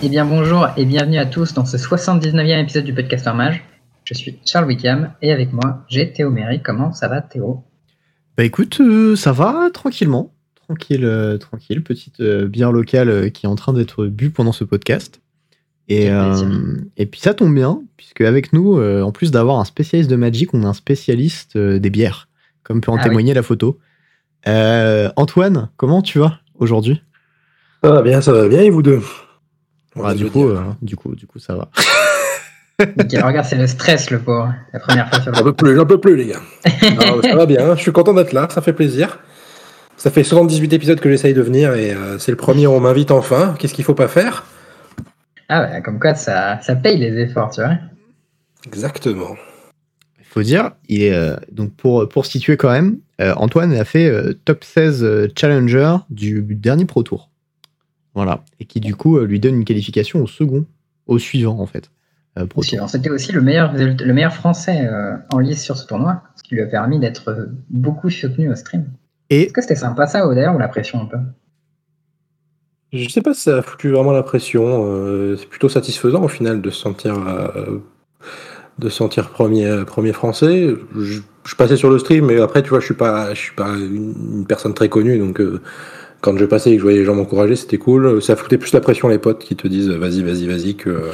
Eh bien bonjour et bienvenue à tous dans ce 79e épisode du podcast Mage. Je suis Charles Wickham et avec moi j'ai Théo Méry. Comment ça va Théo? Bah écoute, euh, ça va tranquillement. Tranquille, euh, tranquille. Petite euh, bière locale qui est en train d'être bu pendant ce podcast. Et, et puis ça tombe bien, puisque avec nous, en plus d'avoir un spécialiste de Magic, on a un spécialiste des bières, comme peut en ah témoigner la photo. Antoine, comment tu vas aujourd'hui? Ça va bien, ça va bien, et vous deux? Ah, du, coup, du, coup, du coup, ça va. regarde, c'est le stress, le pauvre. La première fois sur J'en peux plus, j'en peux plus, les gars. ça va bien, je suis content d'être là, ça fait plaisir. Ça fait 78 épisodes que j'essaye de venir et euh, c'est le premier où on m'invite enfin. Qu'est-ce qu'il faut pas faire? Ah ouais, comme quoi ça, ça paye les efforts, tu vois. Exactement. Il faut dire, il est, euh, donc pour, pour situer quand même, euh, Antoine a fait top 16 challenger du dernier Pro Tour. Voilà. Et qui du coup lui donne une qualification au second, au suivant en fait. C'était aussi le meilleur, le meilleur français en lice sur ce tournoi, ce qui lui a permis d'être beaucoup soutenu au stream. Est-ce que c'était sympa ça, d'ailleurs, ou la pression un peu? Je sais pas si ça a foutu vraiment la pression. Euh, c'est plutôt satisfaisant au final de se sentir, euh, de sentir premier, premier français. Je, passais sur le stream, mais après, tu vois, je suis pas, je suis pas une, personne très connue, donc euh, quand je passais et que je voyais les gens m'encourager, c'était cool. Ça foutait plus la pression les potes qui te disent vas-y, vas-y, vas-y que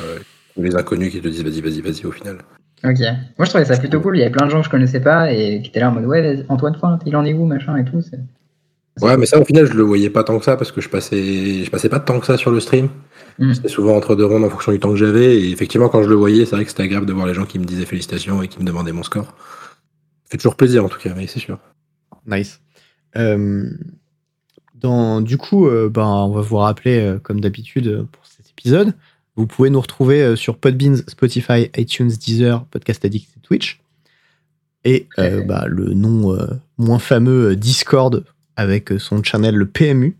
les inconnus qui te disent vas-y, vas-y, vas-y au final. Ok. Moi, je trouvais ça plutôt cool. Il y avait plein de gens que je connaissais pas et qui étaient là en mode ouais, Antoine Foint, il en est où, machin et tout. Ouais, mais ça, au final, je le voyais pas tant que ça parce que je passais, je passais pas tant que ça sur le stream. Hmm. C'était souvent entre deux rondes en fonction du temps que j'avais. Et effectivement, quand je le voyais, c'est vrai que c'était agréable de voir les gens qui me disaient félicitations et qui me demandaient mon score. Ça fait toujours plaisir en tout cas, mais c'est sûr. Nice. Euh, dans, du coup, euh, ben, on va vous rappeler, euh, comme d'habitude, pour cet épisode, vous pouvez nous retrouver euh, sur Podbeans, Spotify, iTunes, Deezer, Podcast Addict et Twitch. Et euh, bah, le nom euh, moins fameux Discord avec son channel le PMU.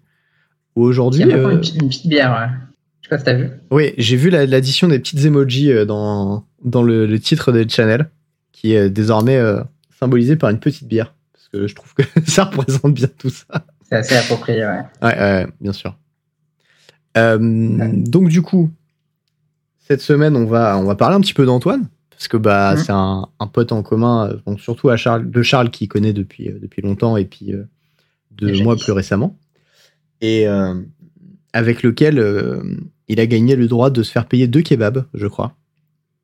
Aujourd'hui. Il y a une, petite bière, ouais. Je sais pas si t'as vu. Oui, j'ai vu l'addition des petites emojis dans, dans le, titre des channels, qui est désormais symbolisé par une petite bière. Parce que je trouve que ça représente bien tout ça. C'est assez approprié, ouais. Ouais, ouais bien sûr. Donc, du coup, cette semaine, on va, on va parler un petit peu d'Antoine, parce que bah, mmh. c'est un, pote en commun, euh, donc surtout à Charles, de Charles qui connaît depuis, euh, depuis longtemps et puis euh, de moi plus récemment. Et avec lequel il a gagné le droit de se faire payer deux kebabs, je crois.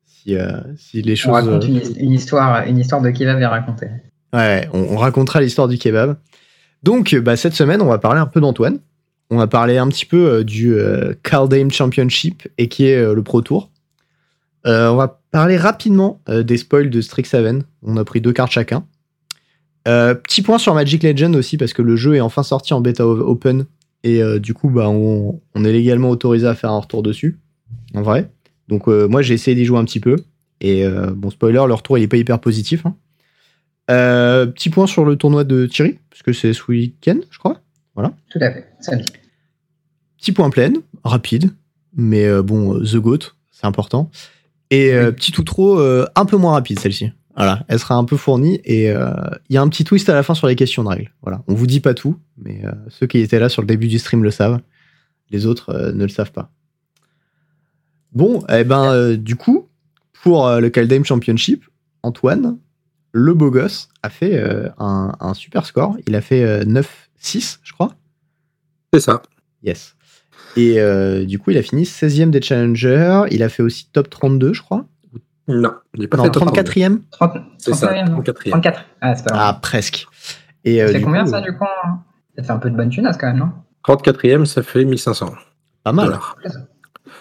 Si, si les choses. On raconte une, histoire, une histoire de kebab à raconter. Ouais, on, racontera l'histoire du kebab. Donc, bah, cette semaine, on va parler un peu d'Antoine on va parler un petit peu euh, du euh, Championship et qui est euh, le Pro Tour. on va parler rapidement des spoils de Strixhaven. On a pris deux cartes chacun. petit point sur Magic Legend aussi parce que le jeu est enfin sorti en bêta open et du coup bah on, est légalement autorisé à faire un retour dessus en vrai. Donc moi j'ai essayé d'y jouer un petit peu et bon spoiler le retour il pas hyper positif. Hein. Petit point sur le tournoi de Thierry parce que c'est ce week-end je crois. Voilà. Tout à fait. Salut. Petit point plein, rapide, mais euh, bon, euh, The Goat, c'est important. Et euh, petit outro un peu moins rapide, celle-ci. Voilà, elle sera un peu fournie et il y a un petit twist à la fin sur les questions de règles. Voilà, on vous dit pas tout, mais ceux qui étaient là sur le début du stream le savent. Les autres ne le savent pas. Bon, eh ben, du coup, pour le Kaldheim Championship, Antoine, le beau gosse, a fait un, un, super score. Il a fait 9-6, je crois. C'est ça. Yes. Et euh, du coup, il a fini 16e des challengers. Il a fait aussi top 32, je crois. Non, il n'est pas non, fait 34e. C'est ça, 34e. 34. Ah, c'est pas ah presque. Et, euh, c'est combien ça, du coup Ça fait un peu de bonne tunasse quand même, non? 34e, ça fait 1500. Pas mal.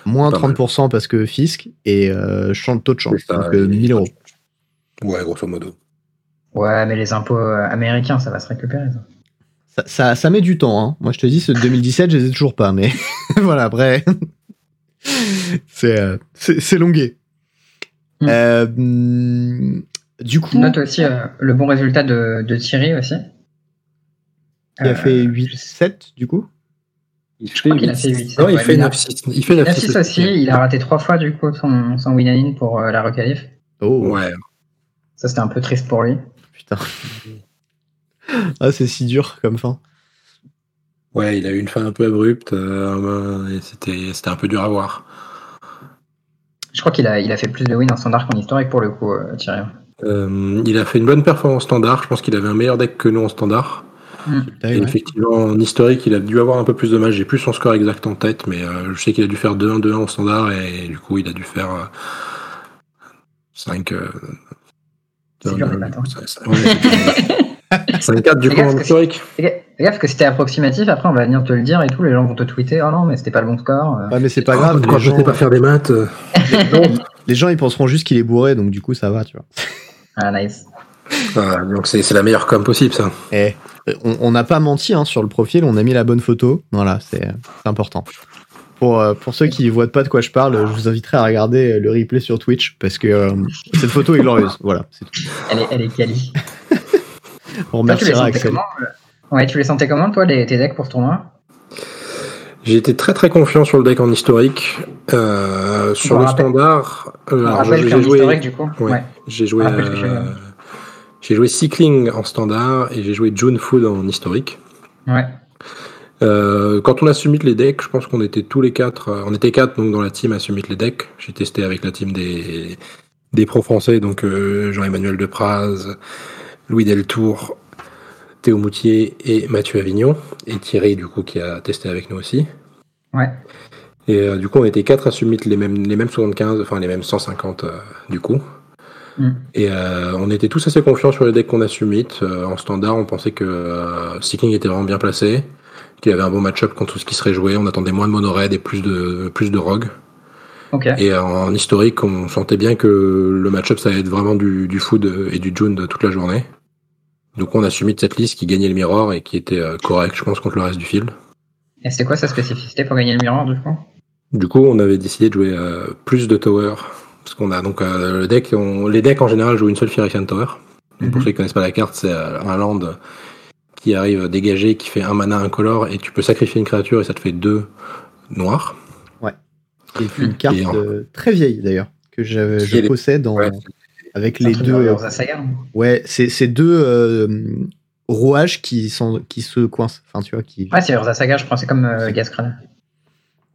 Moins 30% parce que fisc et euh, taux de change. donc 1000 euros. Ouais, grosso modo. Ouais, mais les impôts euh, américains, ça va se récupérer. Ça. Ça, ça, met du temps. Hein. Moi, je te dis, ce 2017, je les ai toujours pas. Mais voilà, après, c'est euh, c'est longué. Hmm. Euh, du coup. Note aussi euh, le bon résultat de, de Thierry aussi. Il a fait 8-7 du coup il fait 8 Non, il fait 9-6. Il fait 9-6 aussi. Il a raté trois fois du coup son, son win pour la requalif. Oh. Ouais. Ça, c'était un peu triste pour lui. Putain. ah, c'est si dur comme fin. Ouais, il a eu une fin un peu abrupte et c'était un peu dur à voir. Je crois qu'il a, il a fait plus de wins en standard qu'en historique pour le coup, Thierry. il a fait une bonne performance en standard. Je pense qu'il avait un meilleur deck que nous en standard. Mm. effectivement, en historique, il a dû avoir un peu plus de matchs. J'ai plus son score exact en tête, mais euh, je sais qu'il a dû faire 2-1, 2-1 en standard, et du coup, il a dû faire 5. 5-4 du coup en historique. Fais gaffe que c'était approximatif, après on va venir te le dire et tout, les gens vont te tweeter, oh non, mais c'était pas le bon score. Ouais, mais c'est pas grave. Quand je sais pas faire des maths. Euh. les gens ils penseront juste qu'il est bourré, donc du coup ça va, tu vois. Ah, nice. donc c'est la meilleure com possible, ça. Eh, on n'a pas menti hein, sur le profil, on a mis la bonne photo. Voilà, c'est important. Pour, euh, pour ceux qui ne voient pas de quoi je parle, je vous inviterai à regarder le replay sur Twitch parce que euh, cette photo est glorieuse. Voilà, Elle est, elle est quali. on remerciera Axel. Euh, ouais, tu les sentais comment, toi, les, tes decks pour ce tournoi? J'ai été très très confiant sur le deck en historique. sur le standard, j'ai joué. du coup. J'ai joué. J'ai joué Cycling en standard et j'ai joué June Food en historique. Ouais. Euh, quand on a submit les decks, je pense qu'on était tous les quatre, euh, on était quatre donc dans la team à submit les decks. J'ai testé avec la team des des pros français, donc euh, Jean-Emmanuel Depraz, Louis Deltour, Théo Moutier et Mathieu Avignon et Thierry du coup qui a testé avec nous aussi. Ouais. Et du coup on était quatre à submit les mêmes les mêmes 75, enfin les mêmes 150 du coup. Mm. Et on était tous assez confiants sur les decks qu'on a submit. Euh, en standard, on pensait que Seeking était vraiment bien placé, qu'il avait un bon match-up contre tout ce qui serait joué. On attendait moins de mono-red et plus de, plus de rogue. Et en, historique, on sentait bien que le match-up, ça allait être vraiment du, du food et du June de toute la journée. Donc on a submit cette liste qui gagnait le mirror et qui était correct, je pense, contre le reste du field. Et c'était quoi sa spécificité pour gagner le mirror, du coup? Du coup, on avait décidé de jouer plus de tower parce qu'on a donc euh, le deck, les decks en général jouent une seule Phyrexian Tower. Pour mhm. ceux qui connaissent pas la carte, c'est euh, un land qui arrive dégagé, qui fait un mana incolore, et tu peux sacrifier une créature et ça te fait deux noirs. Ouais. C'est une carte euh, très vieille d'ailleurs, que je, possède avec les deux. Ouais, c'est deux rouages qui, sont, qui se coincent. Enfin, tu vois, qui... Ouais, c'est Urza Saga, je crois, c'est comme Gas Cradle.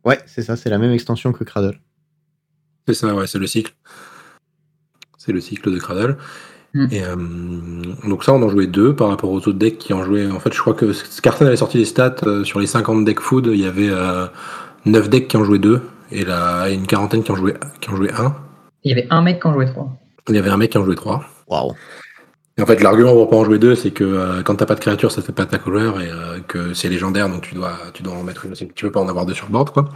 Ouais, c'est ça, c'est la même extension que Cradle. C'est ça, ouais, c'est le cycle. C'est le cycle de Cradle. Hmm. Et euh, donc ça, on en jouait deux par rapport aux autres decks qui en jouaient. En fait, je crois que Scarton avait sorti les stats euh, sur les 50 decks food. Il y avait euh, 9 decks qui en jouaient deux et là, une quarantaine qui en jouaient qui en jouait un. Il y avait un mec qui en jouait trois. Il y avait un mec qui en jouait trois. Waouh. Et en fait, l'argument pour pas en jouer deux, c'est que euh, quand t'as pas de créature, ça fait pas ta couleur et que c'est légendaire, donc tu dois, tu dois en mettre une. Tu veux pas en avoir deux sur board, quoi.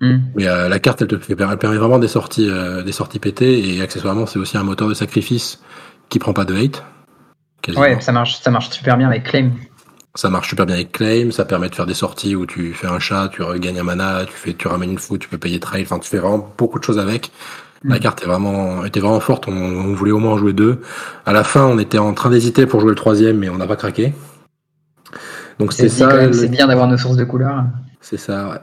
Mm. Mais euh, la carte, elle te permet vraiment des sorties, euh, des sorties pétées et accessoirement, c'est aussi un moteur de sacrifice qui prend pas de hate. Ouais, ça marche, ça marche super bien avec Claim. Ça marche super bien avec Claim, ça permet de faire des sorties où tu fais un chat, tu regagnes un mana, tu fais, tu ramènes une foot, tu peux payer trail, enfin tu fais vraiment beaucoup de choses avec. Mm. La carte est vraiment, était vraiment forte, on, voulait au moins en jouer deux. À la fin, on était en train d'hésiter pour jouer le troisième, mais on n'a pas craqué. Donc c'est ça. C'est bien d'avoir nos sources de couleurs. C'est ça, ouais.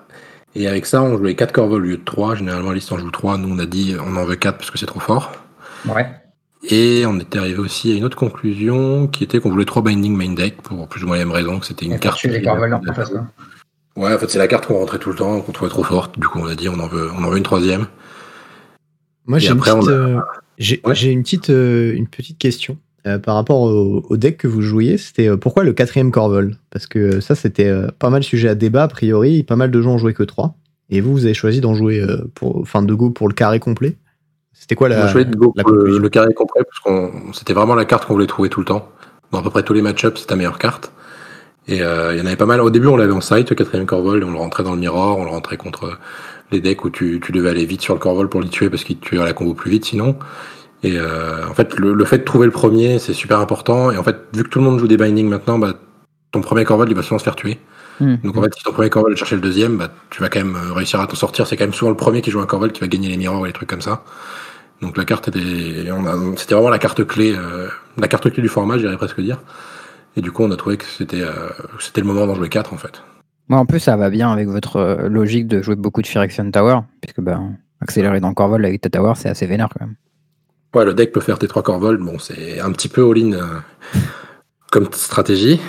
Et avec ça, on jouait 4 corvols au lieu de 3. Généralement, liste en joue 3. Nous, on a dit on en veut 4 parce que c'est trop fort. Ouais. Et on était arrivé aussi à une autre conclusion qui était qu'on voulait 3 binding main deck pour plus ou moins la même raison que c'était une carte. Les en Ouais, en fait, c'est la carte qu'on rentrait tout le temps, qu'on trouvait trop forte. Du coup, on a dit on en veut, on en veut une troisième. Moi, j'ai une, petite, euh, j'ai une, petite, euh, une petite question. Euh, par rapport au, deck que vous jouiez, c'était euh, pourquoi le quatrième Corvol? Parce que ça, c'était euh, pas mal sujet à débat, a priori. Pas mal de gens ont joué que 3. Et vous, vous avez choisi d'en jouer pour, enfin, de go pour le carré complet. C'était quoi la, de go pour le, carré complet parce que c'était vraiment la carte qu'on voulait trouver tout le temps. Dans à peu près tous les match-ups, c'est ta meilleure carte. Et il y en avait pas mal. Au début, on l'avait en site, le quatrième Corvol, et on le rentrait dans le mirror, on le rentrait contre les decks où tu, tu devais aller vite sur le Corvol pour les tuer parce qu'il tuait à la combo plus vite sinon. Et euh, en fait, le, fait de trouver le premier, c'est super important. Et en fait, vu que tout le monde joue des bindings maintenant, bah, ton premier Corval, il va souvent se faire tuer. Hmm. Donc en fait, si ton premier Corval chercher le deuxième, bah, tu vas quand même euh, réussir à t'en sortir. C'est quand même souvent le premier qui joue un Corval qui va gagner les miroirs et les trucs comme ça. Donc la carte était, c'était vraiment la carte clé, euh, la carte clé du format, j'irais presque dire. Et du coup, on a trouvé que c'était, euh, c'était le moment d'en jouer 4 en fait. Moi, en plus, ça va bien avec votre logique de jouer beaucoup de Phyrexian Tower, puisque bah, accélérer dans le Corval avec ta Tower, c'est assez vénère quand même. Ouais, le deck peut faire tes trois corvols. Bon, c'est un petit peu all-in euh, comme stratégie.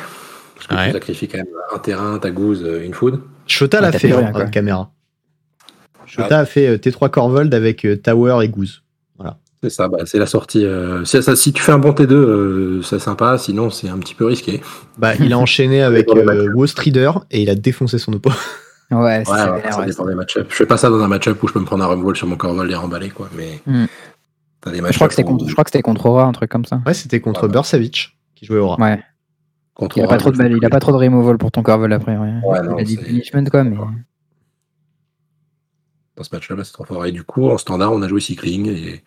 Parce que tu sacrifies quand même un terrain, ta gouze, une food. Shota l'a fait en hein, caméra. Shota a fait T3 Corvold avec Tower et Goose. Voilà. C'est ça, bah, c'est la sortie. si, tu fais un bon T2, c'est sympa, sinon c'est un petit peu risqué. Bah, il a enchaîné avec Wall et il a défoncé son oppo. Ouais, ça dépend des match Je fais pas ça dans un match-up où je peux me prendre un rumble sur mon Corvol et remballer, quoi. Mais hmm. des je, crois que c'était contre, je crois que c'était contre Aura, un truc comme ça. Ouais, c'était contre ouais, Bursavic qui jouait Aura. Ouais. Contre il, a pas trop de, il a pas trop de removal pour ton Corvol après. Ouais. il a dit punishment, quoi. Mais... Dans ce match-là, c'est trop fort. Et du coup, en standard, on a joué cycling et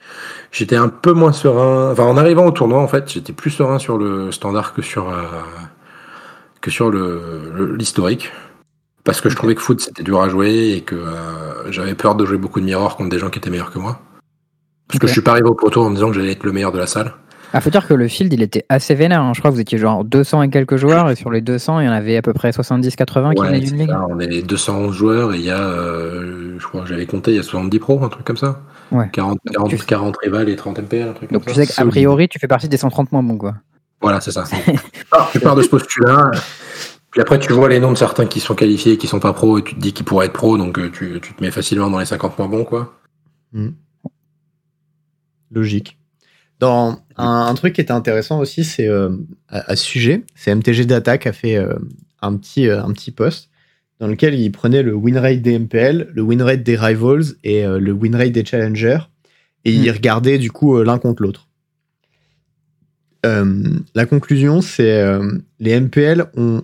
j'étais un peu moins serein. Enfin, en arrivant au tournoi, en fait, j'étais plus serein sur le standard que sur, euh, que sur l'historique. Parce que je trouvais que foot c'était dur à jouer et que euh, j'avais peur de jouer beaucoup de mirrors contre des gens qui étaient meilleurs que moi. Parce que je suis pas arrivé au proto en me disant que j'allais être le meilleur de la salle. Ah, faut dire que le field, il était assez vénère. Hein. Je crois que vous étiez genre 200 et quelques joueurs, et sur les 200, il y en avait à peu près 70-80 qui venaient d'une ligue. on est 211 joueurs, et il y a, euh, je crois que j'avais compté, il y a 70 pros, un truc comme ça. Ouais. 40, 40, 40 rivals et 30 MPL, un truc Donc tu sais qu'a priori, tu fais partie des 130 moins bons, quoi. Voilà, c'est ça. tu pars de ce postulat. Puis après, tu vois les noms de certains qui sont qualifiés et qui sont pas pros, et tu te dis qu'ils pourraient être pros, donc euh, tu, te mets facilement dans les 50 moins bons, quoi. Hmm. Logique. Dans un, truc qui était intéressant aussi, c'est euh, à, ce sujet, c'est MTG Data qui a fait euh, un, petit, un petit post dans lequel il prenait le win rate des MPL, le win rate des rivals et le win rate des challengers, et il hmm. regardait du coup l'un contre l'autre. la conclusion, c'est les MPL ont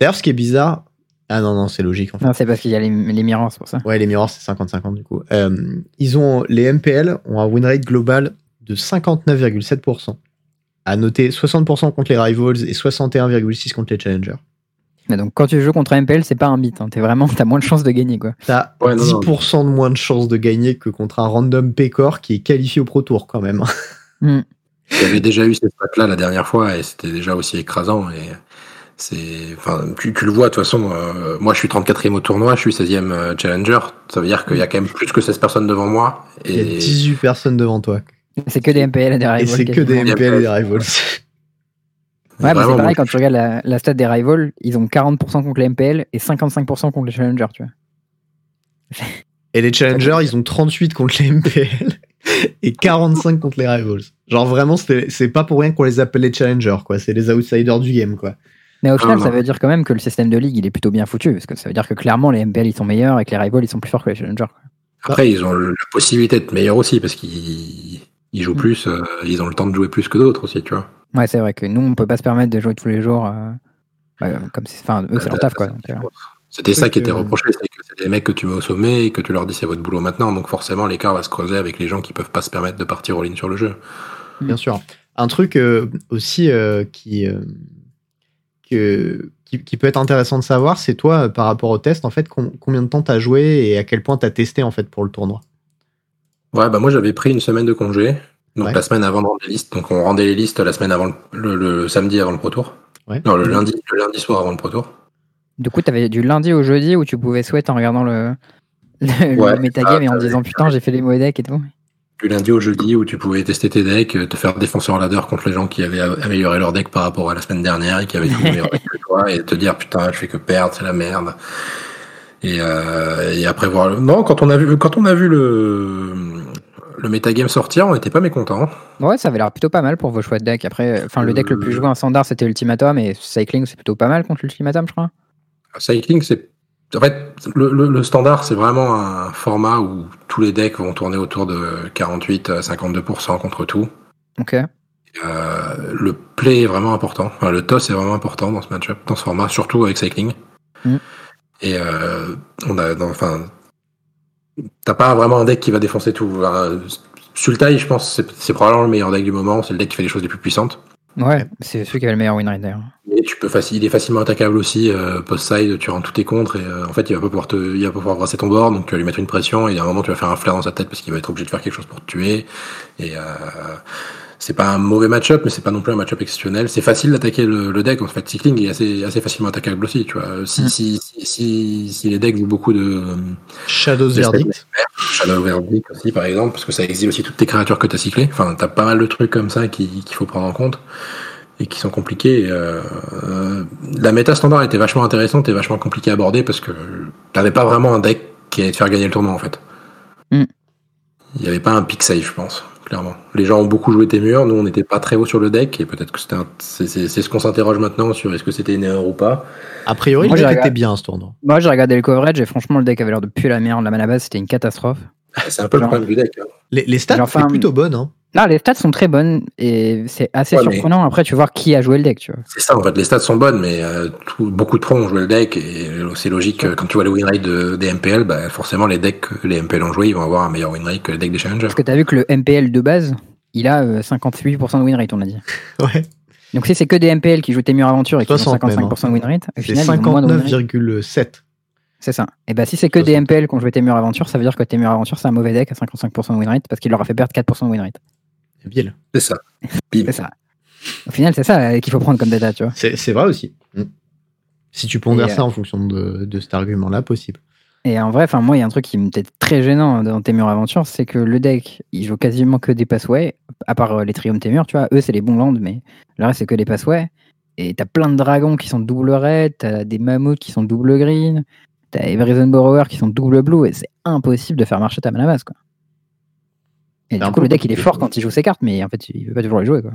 D'ailleurs, ce qui est bizarre. Ah non, non, c'est logique. En fait. Non, c'est parce qu'il y a les, les mirrors, c'est pour ça. Ouais, les mirrors, c'est 50-50 du coup. Euh, ils ont, les MPL ont un win rate global de 59,7%. À noter 60% contre les rivals et 61,6% contre les challengers. donc quand tu joues contre un MPL, c'est pas un beat. Hein. T'es vraiment, t'as moins de chances de gagner quoi. T'as 10% de moins de chances de gagner que contre un random Pecor qui est qualifié au Pro Tour quand même. Mm. J'avais déjà eu cette patte là la dernière fois et c'était déjà aussi écrasant et c'est, enfin, tu, le vois de toute façon. Euh, moi, je suis 34e au tournoi, je suis 16e euh, challenger. Ça veut dire qu'il y a quand même plus que 16 personnes devant moi. Et... Il y a 18 personnes devant toi. C'est que des MPL et des rivals. Et c'est que des MPL et des rivals. Ouais, bah c'est pareil, quand tu regardes la, la stat des rivals, ils ont 40% contre les MPL et 55% contre les challengers, tu vois. Et les challengers, ils ont 38 contre les MPL et 45 contre les rivals. Genre vraiment, c'est pas pour rien qu'on les appelle les challengers, quoi. C'est les outsiders du game, quoi. Mais au final, ça veut dire quand même que le système de ligue, il est plutôt bien foutu, parce que ça veut dire que clairement, les MPL, ils sont meilleurs et que les rivals, ils sont plus forts que les challengers. Après, ils ont la possibilité d'être meilleurs aussi, parce qu'ils jouent mm. plus, euh, ils ont le temps de jouer plus que d'autres aussi, tu vois. Ouais, c'est vrai que nous, on peut pas se permettre de jouer tous les jours. Euh, comme enfin, eux, c'est leur taf, quoi. Euh. C'était ça qui était reproché, c'est que c'est des mecs que tu mets au sommet et que tu leur dis c'est votre boulot maintenant, donc forcément l'écart va se creuser avec les gens qui peuvent pas se permettre de partir en ligne sur le jeu. Bien sûr. Un truc aussi qui, qui, peut être intéressant de savoir, c'est toi, par rapport au test, en fait, combien de temps tu as joué et à quel point tu as testé en fait pour le tournoi? Ouais, bah moi j'avais pris une semaine de congé, donc la semaine avant de rendre les listes. Donc on rendait les listes la semaine avant le, samedi avant le Pro Tour. Non, le lundi, le lundi soir avant le Pro Tour. Du coup, tu avais du lundi au jeudi où tu pouvais souhaiter en regardant le, le, metagame et en disant putain, j'ai fait les mauvais decks et tout du lundi au jeudi où tu pouvais tester tes decks, te faire défenseur ladder contre les gens qui avaient amélioré leur deck par rapport à la semaine dernière et qui avaient tout meilleur deck que toi et te dire putain je fais que perdre c'est la merde et, euh, et après voir le... non quand on a vu quand on a vu le le metagame sortir on n'était pas mécontent ouais ça avait l'air plutôt pas mal pour vos choix de deck après enfin le deck le plus joué en standard c'était Ultimatum et Cycling c'est plutôt pas mal contre l'Ultimatum je crois Cycling c'est en fait, le, standard, c'est vraiment un format où tous les decks vont tourner autour de 48 à 52% contre tout. Ok. Euh, le play est vraiment important. le toss est vraiment important dans ce match-up, dans ce format, surtout avec Cycling. Mm. Et euh, on a, enfin, t'as pas vraiment un deck qui va défoncer tout. Sultai, je pense, c'est probablement le meilleur deck du moment. C'est le deck qui fait les choses les plus puissantes. Ouais, c'est celui qui avait le meilleur win rate d'ailleurs. Mais tu peux il est facilement attaquable aussi, euh, post-side, tu rentres tous tes contres et euh, en fait il va pas pouvoir te, il va pas pouvoir brasser ton board, donc tu vas lui mettre une pression et à un moment tu vas faire un flair dans sa tête parce qu'il va être obligé de faire quelque chose pour te tuer. Et euh, c'est pas un mauvais match-up, mais c'est pas non plus un match-up exceptionnel. C'est facile d'attaquer le, deck, en fait, cycling est assez, assez facilement attaquable aussi, tu vois. Si, mm. si, si, si, les decks jouent beaucoup de Shadows Verdict. Shadow Verdict aussi, par exemple, parce que ça exile aussi toutes tes créatures que tu as cyclées. Enfin, t'as pas mal de trucs comme ça qu'il faut prendre en compte. et qui sont compliqués. Euh, la méta standard était vachement intéressante et vachement compliquée à aborder parce que t'avais pas vraiment un deck qui allait te faire gagner le tournoi en fait. Mm. Il n'y avait pas un pick safe, je pense, clairement. Les gens ont beaucoup joué Témur, nous on n'était pas très haut sur le deck et peut-être que c'était c'est, ce qu'on s'interroge maintenant sur est-ce que c'était une erreur ou pas. A priori, le deck était bien ce tournoi. Moi j'ai regardé le coverage et franchement le deck avait l'air de puer la merde. La mana base c'était une catastrophe. C'est un peu le problème du deck. Hein. Les, stats sont plutôt bonnes. Hein. Là, les stats sont très bonnes et c'est assez surprenant. Après, tu vas voir qui a joué le deck. Tu vois. C'est ça, en fait, les stats sont bonnes, mais euh, beaucoup de pros ont joué le deck et c'est logique. Quand tu vois le win rate des MPL, bah, forcément, les decks que les MPL ont joué, ils vont avoir un meilleur win rate que les decks des challengers. Parce que tu as vu que le MPL de base, il a 58% euh, de win rate, on a dit. ouais. Donc, si c'est que des MPL qui jouent Temur Aventure et qui ont 55% de win rate, au final, 59,7. C'est ça. Et bah si c'est que des MPL qui ont joué Temur Aventure, ça veut dire que Temur Aventure c'est un mauvais deck à 55% de win rate parce qu'il leur a fait perdre 4% de win rate. C'est ça. c'est ça. Au final, c'est ça euh, qu'il faut prendre comme data, tu vois. C'est vrai aussi. Mm. Si tu pondères ça en fonction de, de cet argument-là, possible. Et en vrai, enfin moi, il y a un truc qui me était très gênant dans Temur Aventure, c'est que le deck, il joue quasiment que des passways, à part euh, les Triumph Temur, tu vois. Eux, c'est les bons lands, mais le reste, c'est que des passways. Et t'as plein de dragons qui sont double red, t'as des mammouths qui sont double green, t'as Everything Borrower qui sont double blue, et c'est impossible de faire marcher ta mana base, quoi. Et du coup, le deck, il est fort quand il joue ses cartes, mais en fait, il veut pas toujours les jouer. Quoi.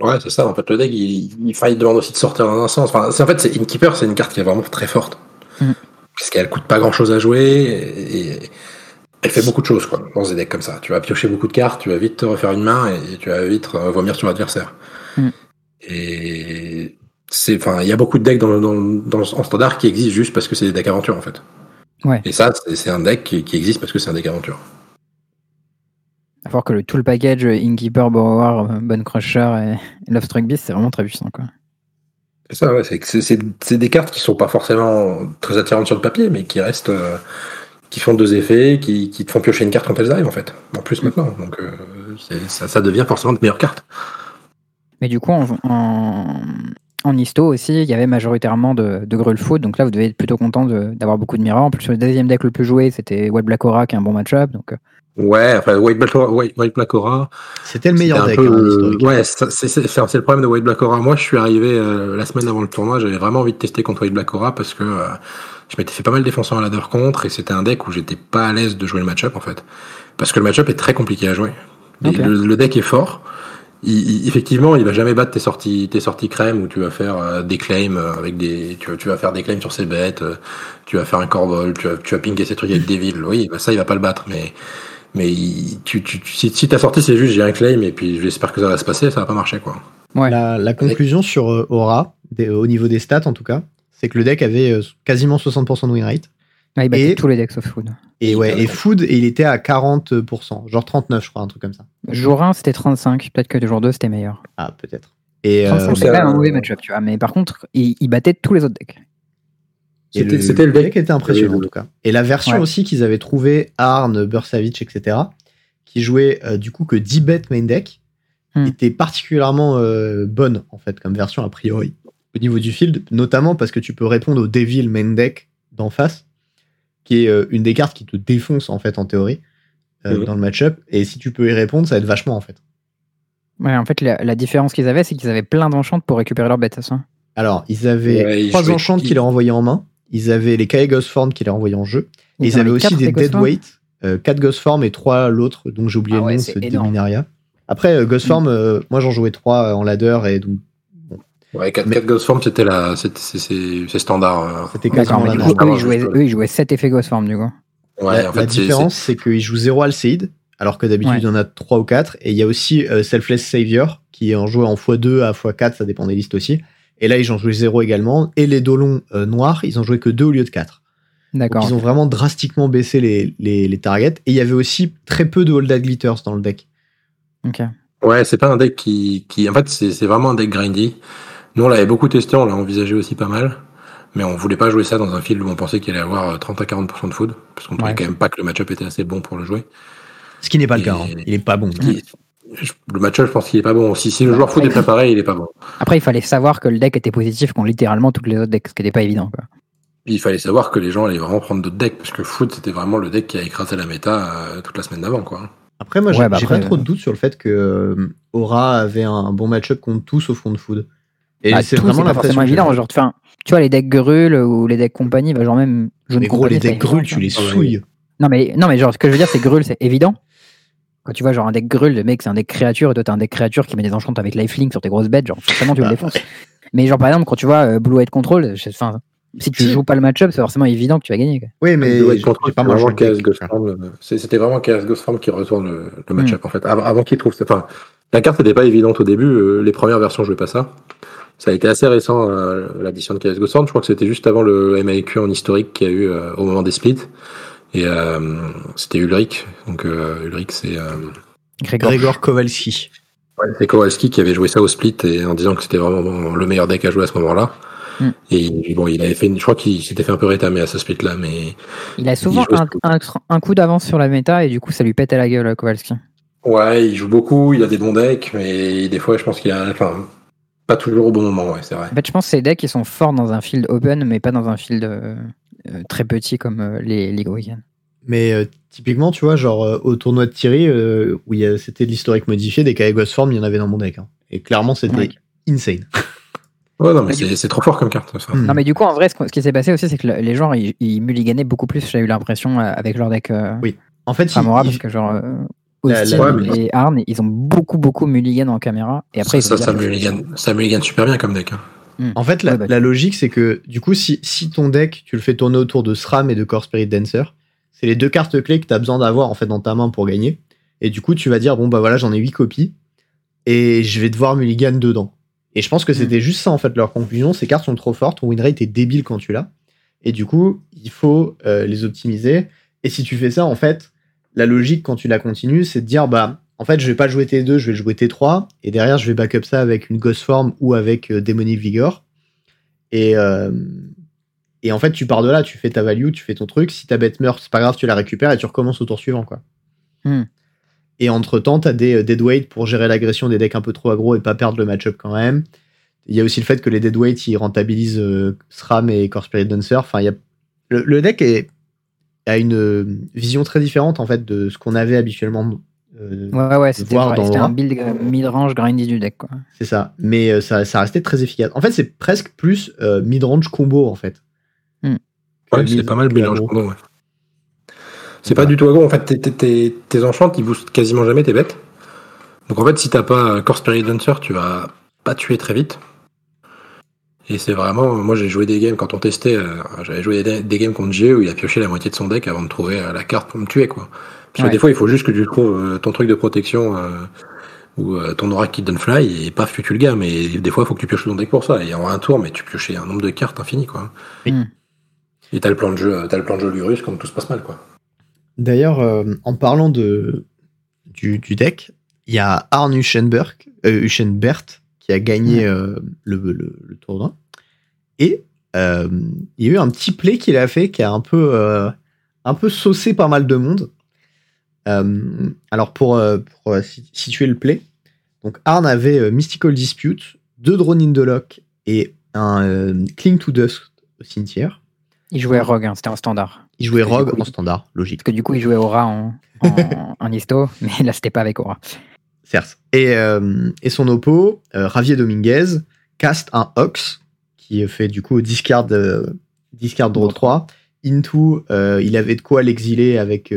Ouais, c'est ça. En fait, le deck, il, il, demande aussi de sortir dans un sens. Enfin, en fait, c'est Inkeeper, c'est une carte qui est vraiment très forte. Mm. Parce qu'elle coûte pas grand chose à jouer et, elle fait beaucoup de choses quoi, dans des decks comme ça. Tu vas piocher beaucoup de cartes, tu vas vite te refaire une main et tu vas vite vomir sur l'adversaire. Mm. Et c'est, enfin, il y a beaucoup de decks dans, dans, dans, en standard qui existent juste parce que c'est des decks aventure en fait. Ouais. Et ça, c'est un deck qui, qui existe parce que c'est un deck aventure. À voir que le, tout le package Inkeeper, Borrower, Bone Crusher et Love Struck Beast, c'est vraiment très puissant. Quoi. C'est ça, ouais, c'est des cartes qui sont pas forcément très attirantes sur le papier, mais qui restent, euh, qui font deux effets, qui, qui, te font piocher une carte quand elles arrivent en fait. En plus maintenant, donc euh, ça, ça, devient forcément de meilleures cartes. Mais du coup, en, en, histo aussi, il y avait majoritairement de, de donc là vous devez être plutôt content d'avoir beaucoup de mirrors. En plus, le deuxième deck le plus joué, c'était White Black Aura, qui est un bon match-up. Donc, euh, Ouais, enfin, White Black Aura, White, Black Aura C'était le meilleur deck. Peu, hein, ouais, c'est le problème de White Black Aura. Moi, je suis arrivé euh, la semaine avant le tournoi, j'avais vraiment envie de tester contre White Black Aura parce que euh, je m'étais fait pas mal défenseur à ladder contre et c'était un deck où j'étais pas à l'aise de jouer le match-up en fait. Parce que le match-up est très compliqué à jouer. Le, deck est fort. Il, effectivement, il va jamais battre tes sorties, tes sorties crème où tu vas faire euh, des claims avec des, tu, tu, vas faire des claims sur ses bêtes, tu vas faire un corvol, tu vas, tu vas pinguer ces trucs avec des villes. Oui, bah ça, il va pas le battre, mais mais tu, tu, si, si ta sortie c'est juste j'ai un claim et puis j'espère que ça va se passer, ça va pas marcher quoi. Ouais. La, conclusion sur euh, Aura, au niveau des stats en tout cas, c'est que le deck avait euh, quasiment 60% de win rate. Il battait tous les decks sauf Food. Et ouais, et Food, et il était à 40%, genre 39 je crois, un truc comme ça. Jour 1 c'était 35, peut-être que jour 2 c'était meilleur. Ah peut-être. Et 35 euh, c'est même un mauvais match-up, tu vois. Mais par contre, il, il battait tous les autres decks. C'était le, deck qui était impressionnant en tout cas. Et la version aussi qu'ils avaient trouvé, Arn, Bursavich, etc., qui jouait euh, du coup que 10 bêtes main deck, hmm. était particulièrement euh, bonne en fait comme version a priori au niveau du field, notamment parce que tu peux répondre au Devil main deck d'en face, qui est euh, une des cartes qui te défonce en fait en théorie dans le match-up. Et si tu peux y répondre, ça va être vachement en fait. Ouais, en fait, la, différence qu'ils avaient, c'est qu'ils avaient plein d'enchantes pour récupérer leurs bêtes, ça? Alors, ils avaient trois enchantes qui leur envoyaient en main. Ils avaient les Kai Ghost Form qui les envoyés en jeu. Et ils avaient aussi des Dead Weight, 4 euh, Ghost Form et 3 l'autre, dont j'ai oublié ah le nom, c'est Dominaria. Après, euh, Ghost Form, mm. euh, moi j'en jouais 3 en ladder et donc. Ouais, 4, Ghost Form, c'était la, c'est standard. C'était quasiment la eux, ils jouaient, eux, ils jouaient 7 effets Ghost Form, du coup. Ouais, la, en fait, la différence, c'est qu'ils jouent 0 Alcide, alors que d'habitude, il y en a 3 ou 4. Et il y a aussi Selfless Savior, qui en jouait en x2 à x4, ça dépend des listes aussi. Et là, ils ont joué 0 également. Et les dolons euh, noirs, ils ont joué que 2 au lieu de 4. D'accord. Ils ont vraiment drastiquement baissé les, les, targets. Et il y avait aussi très peu de Hold Glitters dans le deck. Ok. Ouais, c'est pas un deck qui. qui en fait, c'est vraiment un deck grindy. Nous, on l'avait beaucoup testé, on l'a envisagé aussi pas mal. Mais on voulait pas jouer ça dans un field où on pensait qu'il allait avoir 30 à 40% de food. Parce qu'on trouvait quand même pas que le match-up était assez bon pour le jouer. Ce qui n'est pas le cas. Hein. Il est pas bon le match-up, je pense qu'il est pas bon. Si, si le joueur foot est préparé, il est pas bon. Après, il fallait savoir que le deck était positif contre littéralement toutes les autres decks, ce qui n'était pas évident. Quoi. Il fallait savoir que les gens allaient vraiment prendre d'autres decks, parce que foot, c'était vraiment le deck qui a écrasé la méta euh, toute la semaine d'avant. quoi. Après, moi, j'ai bah pas trop de doute sur le fait que Aura avait un bon match-up contre tout sauf contre Food. Et bah, c'est vraiment forcément évident. Genre, tu vois, les decks Grul ou les decks compagnie, bah, genre même. Mais gros, les decks Grul, tu les souilles. Non, mais, non, mais genre, ce que je veux dire, c'est Grul, c'est évident. Quand tu vois, genre, un deck Grul, le mec, c'est un deck créature, et toi, t'as un deck créature qui met des enchantes avec lifelink sur tes grosses bêtes, genre, forcément, tu le bah. défonces. Mais genre, par exemple, quand tu vois euh, Blue White Control, enfin, si tu joues pas le match-up, c'est forcément évident que tu vas gagner. Oui, mais c'était vraiment Chaos Ghost qui retourne le, le match-up, en fait. Avant, qu'il trouve. Enfin, la carte n'était pas évidente au début. Euh, les premières versions jouaient pas ça. Ça a été assez récent, euh, l'addition de KS Ghost Form. Je crois que c'était juste avant le MAQ en historique qu'il y a eu au moment des splits. Et c'était Ulrich. Donc Ulrich, c'est Grégor Kowalski. Ouais, c'est Kowalski qui avait joué ça au split et en disant que c'était vraiment le meilleur deck à jouer à ce moment-là. Hmm. Et bon, il avait fait, je crois qu'il s'était fait un peu rétamer à ce split-là, mais. Il a souvent un, coup d'avance sur la méta et du coup, ça lui pète à la gueule, Kowalski. Ouais, il joue beaucoup, il a des bons decks, mais des fois, je pense qu'il a, enfin, pas toujours au bon moment, ouais, c'est vrai. En fait, je pense que ces decks, ils sont forts dans un field open, mais pas dans un field euh, euh, très petit comme euh, les League Weekend. Mais euh, typiquement, tu vois, genre euh, au tournoi de Thierry, euh, où c'était de l'historique modifié, des Kaegos Form, il y en avait dans mon deck. Hein. Et clairement, c'était insane. Ouais, non, mais c'est trop fort comme carte. Ça. Non, mais du coup, en vrai, ce, qui s'est passé aussi, c'est que les joueurs, ils, ils mulliganaient beaucoup plus, j'ai eu l'impression, avec leur deck. oui. En fait, parce que genre. Et Arn, ils ont beaucoup, beaucoup mulligan en caméra. Et après, ça, ça, ça, mulligan, super bien comme deck. Hein. Hmm. En fait, la, bah, la logique, c'est que du coup, si, si ton deck, tu le fais tourner autour de SRAM et de Core Spirit Dancer, c'est les deux cartes clés que tu as besoin d'avoir en fait dans ta main pour gagner. Et du coup, tu vas dire bon bah voilà, j'en ai 8 copies et je vais devoir mulligan dedans. Et je pense que c'était hmm. juste ça en fait leur conclusion, ces cartes sont trop fortes, ton win rate est débile quand tu l'as. Et du coup, il faut euh, les optimiser. Et si tu fais ça, en fait, la logique quand tu la continues, c'est de dire bah en fait, je vais pas jouer T2, je vais jouer T3 et derrière je vais backup ça avec une Ghost Form ou avec euh, Demonic Vigor. Et, euh, et en fait, tu pars de là, tu fais ta value, tu fais ton truc. Si ta bête meurt, c'est pas grave, tu la récupères et tu recommences au tour suivant. quoi. Hmm. Et entre-temps, tu as des euh, deadweight pour gérer l'agression des decks un peu trop aggro et pas perdre le match-up quand même. Il y a aussi le fait que les deadweight, ils rentabilisent euh, SRAM et Core Spirit Dancer. Enfin, il y a... le, deck est... a une euh, vision très différente en fait de ce qu'on avait habituellement ouais, ouais, c'était un build mid-range grindy du deck. C'est ça, mais ça, ça restait très efficace. En fait, c'est presque plus mid-range combo en fait. Ouais, c'est pas mal mélange. Ouais. C'est pas du tout aggro. En fait, tes, tes, enchantes, ils boostent quasiment jamais tes bêtes. Donc en fait, si t'as pas Core Spirit Dancer, tu vas pas tuer très vite. Et c'est vraiment, moi j'ai joué des games quand on testait, euh, j'avais joué des, games contre G où il a pioché la moitié de son deck avant de trouver euh, la carte pour me tuer quoi. Parce que des fois il faut juste que tu trouves euh, ton truc de protection ou ton aura qui donne fly et paf tu tues le gars. Mais des fois il faut que tu pioches ton deck pour ça. Et en un tour, mais tu pioches un nombre de cartes infini quoi. Hmm. Et t'as le plan de jeu, as le plan de jeu Lurus comme tout se passe mal, quoi. D'ailleurs, euh, en parlant de du, deck, il y a Arne Uschenberg, euh, qui a gagné euh, le, le, tournoi. Et euh, il y a eu un petit play qu'il a fait qui a un peu, un peu saucé pas mal de monde. alors, pour, pour, situer le play, donc Arne avait Mystical Dispute, deux Drone in the Lock et un Cling to Dust au cimetière. Il jouait Rogue, hein, c'était en standard. Il jouait Rogue en standard, logique. Parce que du coup, il jouait Aura en, en, histo, mais là, c'était pas avec Aura. Certes. Et, euh, et son oppo, euh, Javier Dominguez, cast un Ox, qui fait du coup discard, euh, discard draw 3. Into, il avait de quoi l'exiler avec,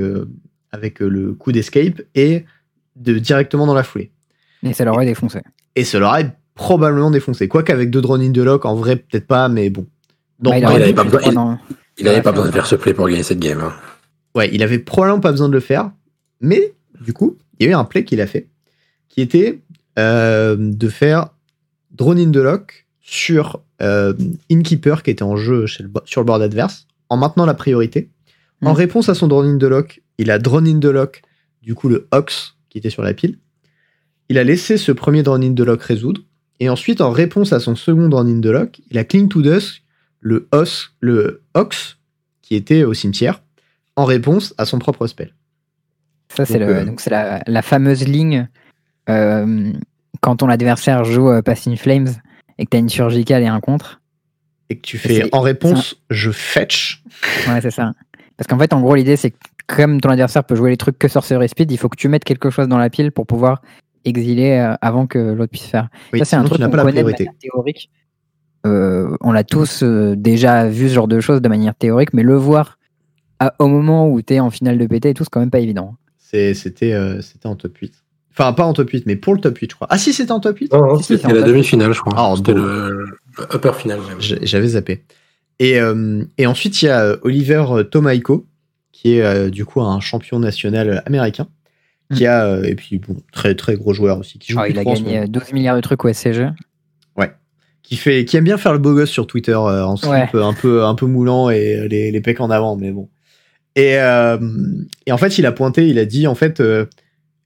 avec le coup d'escape et de, directement dans la foulée. Et ça l'aurait défoncé. Et ça l'aurait probablement défoncé. Quoique avec deux drones in the lock, en vrai, peut-être pas, mais bon. Donc, il n'avait pas, besoin, pas besoin de faire ce play pour gagner cette game. Hein. Ouais, il avait probablement pas besoin de le faire, mais du coup, il y a eu un play qu'il a fait, qui était euh, de faire drone in the lock sur euh, Innkeeper qui était en jeu sur le board adverse, en maintenant la priorité. En hmm. réponse à son drone in the lock, il a drone in the lock, du coup le Ox qui était sur la pile. Il a laissé ce premier drone in the lock résoudre, et ensuite, en réponse à son second drone in the lock, il a clean to dust le os, le ox qui était au cimetière en réponse à son propre spell. Ça, c'est euh, la, la, fameuse ligne quand ton adversaire joue euh, Passing Flames et que tu as une surgicale et un contre. Et que tu fais en réponse, je fetch. Ouais, c'est ça. Parce qu'en fait, en gros, l'idée, c'est que comme ton adversaire peut jouer les trucs que Sorcerer Speed, il faut que tu mettes quelque chose dans la pile pour pouvoir exiler euh, avant que l'autre puisse faire. ça, c'est un truc qu'on connaît de manière théorique. Euh, on l'a tous euh, déjà vu ce genre de choses de manière théorique, mais le voir au moment où tu es en finale de PT et tout, c'est quand même pas évident. C'était en top 8. Enfin, pas en top 8, mais pour le top 8, je crois. Ah si, c'était en top 8 Non, c'était la demi-finale, je crois. Ah, c'était le, upper final. J'avais zappé. Et, et, ensuite, il y a Oliver Tomaiko, qui est du coup un champion national américain qui a euh, et puis bon très très gros joueur aussi qui joue oh, il a gagné 12 milliards de trucs au SCG ouais qui fait qui aime bien faire le beau gosse sur Twitter euh, en slip un peu un peu moulant et les, les pecs en avant mais bon et, euh, et en fait il a pointé il a dit en fait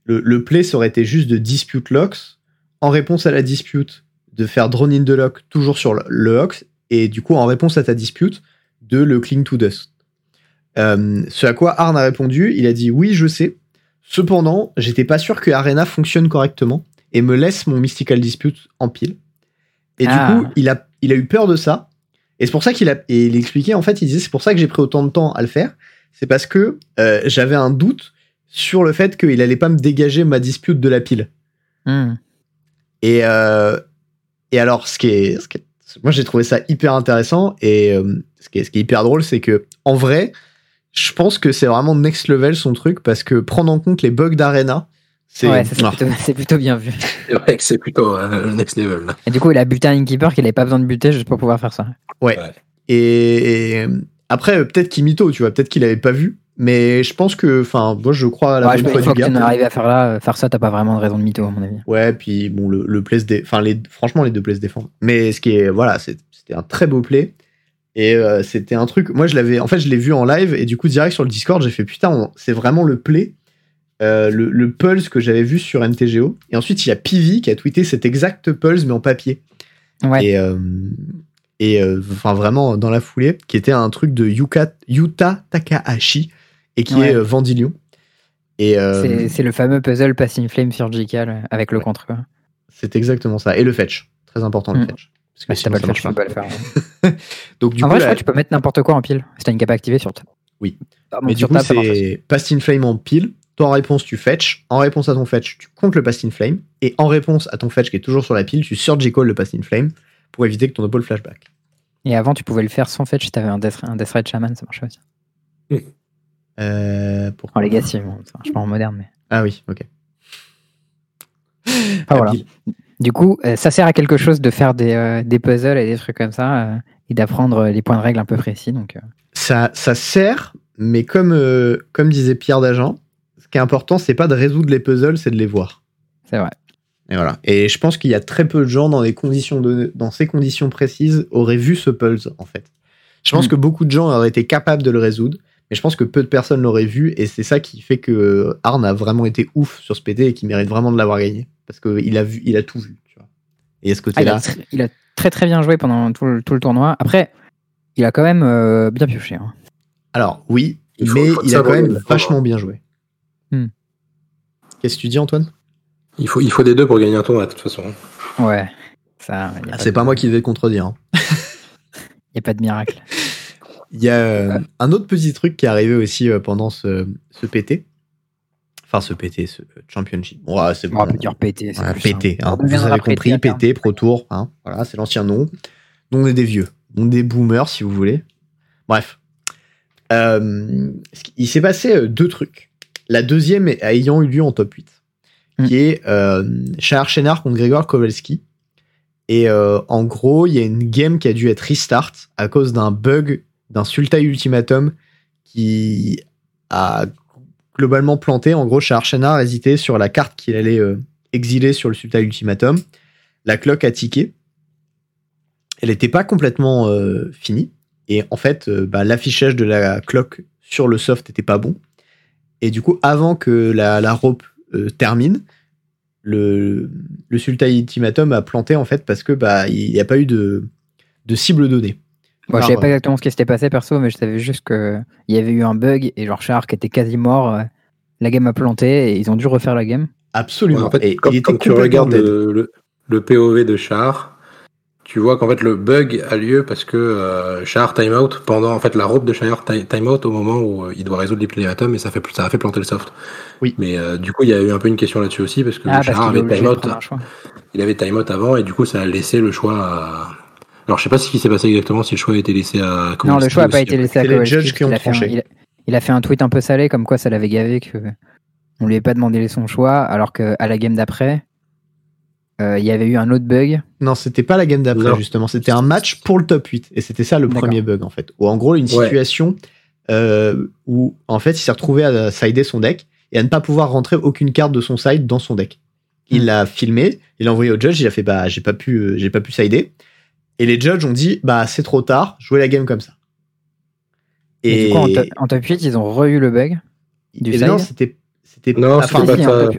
le, le play ça aurait été juste de dispute locks en réponse à la dispute de faire drone in the lock toujours sur le, le et du coup en réponse à ta dispute de le cling to dust ce à quoi Arn a répondu il a dit oui je sais Cependant, j'étais pas sûr que Arena fonctionne correctement et me laisse mon Mystical Dispute en pile. Et du ah. coup, il a, il a eu peur de ça. Et c'est pour ça qu'il a, et il expliquait, en fait, il disait, c'est pour ça que j'ai pris autant de temps à le faire. C'est parce que euh, j'avais un doute sur le fait qu'il allait pas me dégager ma dispute de la pile. Hmm. Et, euh, et alors, ce qui est, moi, j'ai trouvé ça hyper intéressant. Et euh, ce, qui est, ce qui est hyper drôle, c'est que, en vrai, je pense que c'est vraiment next level son truc parce que prendre en compte les bugs d'Arena, c'est ouais, plutôt, bien vu. C'est vrai que c'est plutôt euh, next level. Et du coup, il a buté un keeper qu'il n'avait pas besoin de buter juste pour pouvoir faire ça. Ouais. Et, après, peut-être qu'il mytho, tu vois, peut-être qu'il avait pas vu. Mais je pense que, enfin, moi je crois à la bonne foi du gars. arrivé à faire là, faire ça, t'as pas vraiment de raison de mytho à mon avis. Ouais, puis bon, le, le play enfin, les, franchement, les deux plays se défendent. Mais ce qui est, voilà, c'était un très beau play. Et euh, c'était un truc, moi je l'avais, en fait je l'ai vu en live et du coup direct sur le Discord j'ai fait putain, c'est vraiment le play, euh, le, pulse que j'avais vu sur MTGO. Et ensuite il y a Pivi qui a tweeté cet exact pulse mais en papier. Ouais. Et, euh, et enfin vraiment dans la foulée, qui était un truc de Yuka, Yuta Takahashi et qui est Vendilion. Et c'est le fameux puzzle Passing Flame Surgical avec le contre. C'est exactement ça. Et le fetch, très important le mm. fetch. Parce que bah, si pas le faire, pas le faire. Donc, du en coup, vrai, je crois que tu peux mettre n'importe quoi en pile si t'as une cap activée sur ta. Oui. Mais du coup, c'est Past in Flame en pile. Toi, en réponse, tu fetch. En réponse à ton fetch, tu comptes le Past in Flame. Et en réponse à ton fetch qui est toujours sur la pile, tu surgical le Past in Flame pour éviter que ton oppo le flashback. Et avant, tu pouvais le faire sans fetch si t'avais un Death, un Death Red Shaman, ça marchait aussi. Euh, pourquoi En Legacy, bon, marche pas en moderne. Mais... Ah oui, ok. Voilà. Du coup, euh, ça sert à quelque chose de faire des, euh, des puzzles et des trucs comme ça euh, et d'apprendre les points de règle un peu précis. Donc, ça, ça sert, mais comme, comme disait Pierre Dagen, ce qui est important, c'est pas de résoudre les puzzles, c'est de les voir. C'est vrai. Et voilà. Et je pense qu'il y a très peu de gens dans, des conditions de, dans ces conditions précises auraient vu ce puzzle, en fait. Je pense mm. que beaucoup de gens auraient été capables de le résoudre, mais je pense que peu de personnes l'auraient vu, et c'est ça qui fait que Arn a vraiment été ouf sur ce PT et qui mérite vraiment de l'avoir gagné parce qu'il a vu, il a tout vu. Tu vois. Et ce ah, côté-là, il, a très très bien joué pendant tout le, tournoi. Après, il a quand même euh, bien pioché. Hein. Alors oui, mais il a quand même vachement bien joué. Hmm. Qu'est-ce que tu dis, Antoine? Il faut, il faut des deux pour gagner un tournoi, de toute façon. Ouais. Ça, ah, c'est pas moi qui vais contredire. Hein. Il n'y a pas de miracle. Il y a euh, un autre petit truc qui est arrivé aussi euh, pendant ce, ce PT. Enfin, ce PT, ce championship. Bon, c'est bon. On va dire PT. PT. Hein, vous avez compris, PT, Pro Tour. Hein, voilà, c'est l'ancien nom. on est des vieux. On est des boomers, si vous voulez. Bref. Euh, il s'est passé euh, deux trucs. La deuxième ayant eu lieu en top 8, mm. qui est euh, Shahar contre Gregor Kowalski. Et euh, en gros, il y a une game qui a dû être restart à cause d'un bug d'un Sultai Ultimatum qui a globalement planté. En gros, Shahar hésitait sur la carte qu'il allait euh, exiler sur le Sultan Ultimatum. La cloque a tiqué. Elle n'était pas complètement euh, finie. Et en fait, euh, bah, l'affichage de la cloque sur le soft n'était pas bon. Et du coup, avant que la, rope termine, le, le Sultan Ultimatum a planté en fait parce que bah il n'y a pas eu de cible donnée. Moi, je savais pas exactement ce qui s'était passé perso, mais je savais juste qu'il y avait eu un bug et genre Char qui était quasi mort, euh, la game a planté et ils ont dû refaire la game. Absolument. en fait, quand, tu regardes le, POV de Char, tu vois qu'en fait le bug a lieu parce que euh, Shahar timeout pendant en fait la robe de Shahar timeout au moment où euh, il doit résoudre l'hyperiatum et ça fait ça a fait planter le soft. Oui. Mais euh, du coup il y a eu un peu une question là-dessus aussi parce que ah, avait timeout. Il avait timeout avant et du coup ça a laissé le choix à... Alors je sais pas ce qui s'est passé exactement si le choix a été laissé à Kowalski Non le choix n'a pas été laissé à Kowalski. les judges qui ont tranché. il, a, fait un tweet un peu salé comme quoi ça l'avait gavé que on lui avait pas demandé son choix alors qu'à la game d'après euh, il y avait eu un autre bug. Non, c'était pas la game d'après, justement. C'était un match pour le top 8. Et c'était ça le premier bug, en fait. Ou en gros, une situation euh, où, en fait, il s'est retrouvé à sider son deck et à ne pas pouvoir rentrer aucune carte de son side dans son deck. Il hmm. l'a filmé, il l'a envoyé au judge, il a fait bah j'ai pas pu euh, j'ai pas pu sider. Et les judges ont dit bah c'est trop tard, jouez la game comme ça. Et, du coup, en, top 8, ils ont re-eu le bug du Non, c'était c'était non, enfin,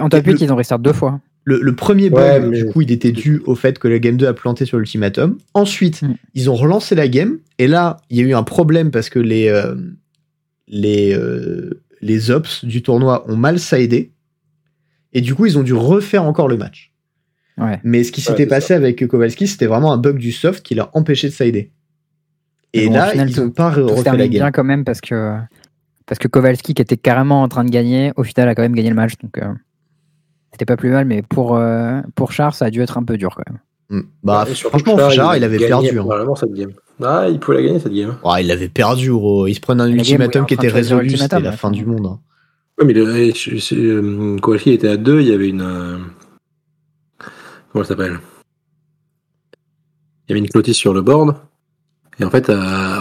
en top 8, ils ont restart deux fois. Le, premier bug, du coup, il était dû au fait que la game 2 a planté sur l'ultimatum. Ensuite, mm. ils ont relancé la game. Et là, il y a eu un problème parce que les, euh, les, euh, les ops du tournoi ont mal sidé. Et du coup, ils ont dû refaire encore le match. Mais ce qui s'était passé avec Kowalski, c'était vraiment un bug du soft qui l'a empêché de sider. Et là, ils n'ont pas refait la game. bien quand même parce que, parce que Kowalski, qui était carrément en train de gagner, au final a quand même gagné le match. Donc, euh, c'était pas plus mal, mais pour, euh, pour Char, ça a dû être un peu dur quand même. Mm. Bah, franchement, Char, il, avait perdu. Hein. cette game. Ah, il pouvait la gagner cette game. Oh, il avait perdu, gros. Il se prenait un ultimatum qui était résolu, c'était la fin du monde. Hein. Mais le, Kowalski était à 2, il y avait une. Euh, comment elle s'appelle? Il y avait une clotisse sur le board. Et en fait,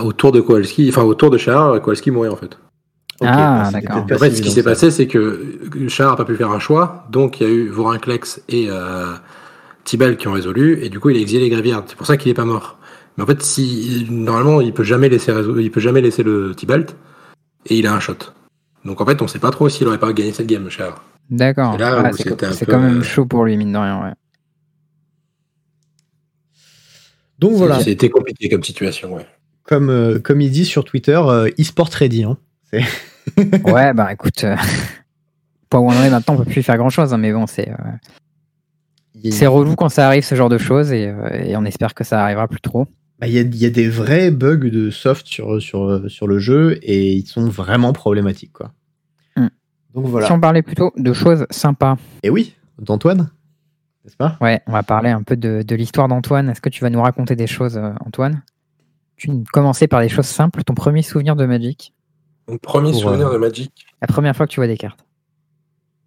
autour de Kowalski, enfin autour de Char, Kowalski mourait en fait ah, d'accord. En fait, ce qui s'est passé, c'est que Char n'a pas pu faire un choix, donc il y a eu Vorinclex et euh, Tibel qui ont résolu, et du coup, il a exilé les. C'est pour ça qu'il n'est pas mort. Mais en fait, si normalement, il peut jamais laisser il peut jamais laisser le Tibalt, et il a un shot. Donc en fait, on sait pas trop s'il aurait pas gagné cette game, Char. D'accord. c'est quand même chaud pour lui, mine de rien, ouais. Donc voilà. C'était compliqué comme situation, ouais. Comme, euh, comme il dit sur Twitter, euh, e-sport ready. Hein. ouais, bah écoute, euh, pour où on en est maintenant, on peut plus faire grand chose, hein, mais bon, c'est. Euh, c'est relou quand ça arrive, ce genre de choses, et, euh, on espère que ça arrivera plus trop. Bah, il y, a, des vrais bugs de soft sur, sur, sur le jeu, et ils sont vraiment problématiques, quoi. Hmm. Donc voilà. Si on parlait plutôt de choses sympas. Et oui, d'Antoine, n'est-ce pas? Ouais, on va parler un peu de, de l'histoire d'Antoine. Est-ce que tu vas nous raconter des choses, Antoine? Tu commencer par des choses simples, ton premier souvenir de Magic? Mon premier souvenir euh, de Magic. La première fois que tu vois des cartes.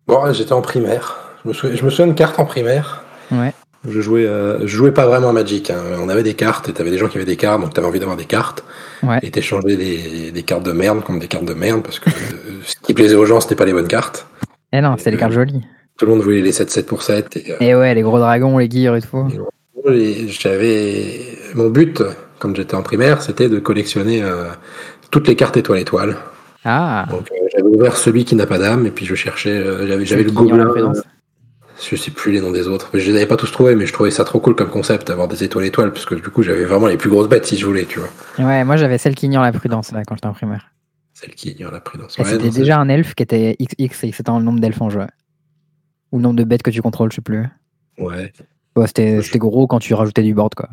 Bon, j'étais en primaire. Je me, souviens, je me souviens de cartes en primaire. Ouais. Je jouais, euh, je jouais pas vraiment à Magic. Hein. On avait des cartes et t'avais des gens qui avaient des cartes, donc t'avais envie d'avoir des cartes. Ouais. Et t'échangeais des, des cartes de merde comme des cartes de merde parce que ce qui plaisait aux gens, c'était pas les bonnes cartes. Eh non, c'était les cartes jolies. Tout le monde voulait les 7-7 pour 7. Et, et, ouais, les gros dragons, les gears et tout. J'avais mon but, comme j'étais en primaire, c'était de collectionner euh, toutes les cartes étoile étoile. Ah. Donc euh, j'avais ouvert celui qui n'a pas d'âme et puis je cherchais, euh, j'avais, le gobelin. Euh, je sais plus les noms des autres. Je les avais pas tous trouvés, mais je trouvais ça trop cool comme concept d'avoir des étoiles étoiles parce que du coup j'avais vraiment les plus grosses bêtes si je voulais, tu vois. Ouais, moi j'avais celle qui ignore la prudence là quand j'étais en primaire. Celle qui ignore la prudence. c'était déjà un elfe qui était XX et c'était le nombre d'elfes en jeu. Ou le nombre de bêtes que tu contrôles, je sais plus. Ouais. c'était, c'était gros quand tu rajoutais du board quoi.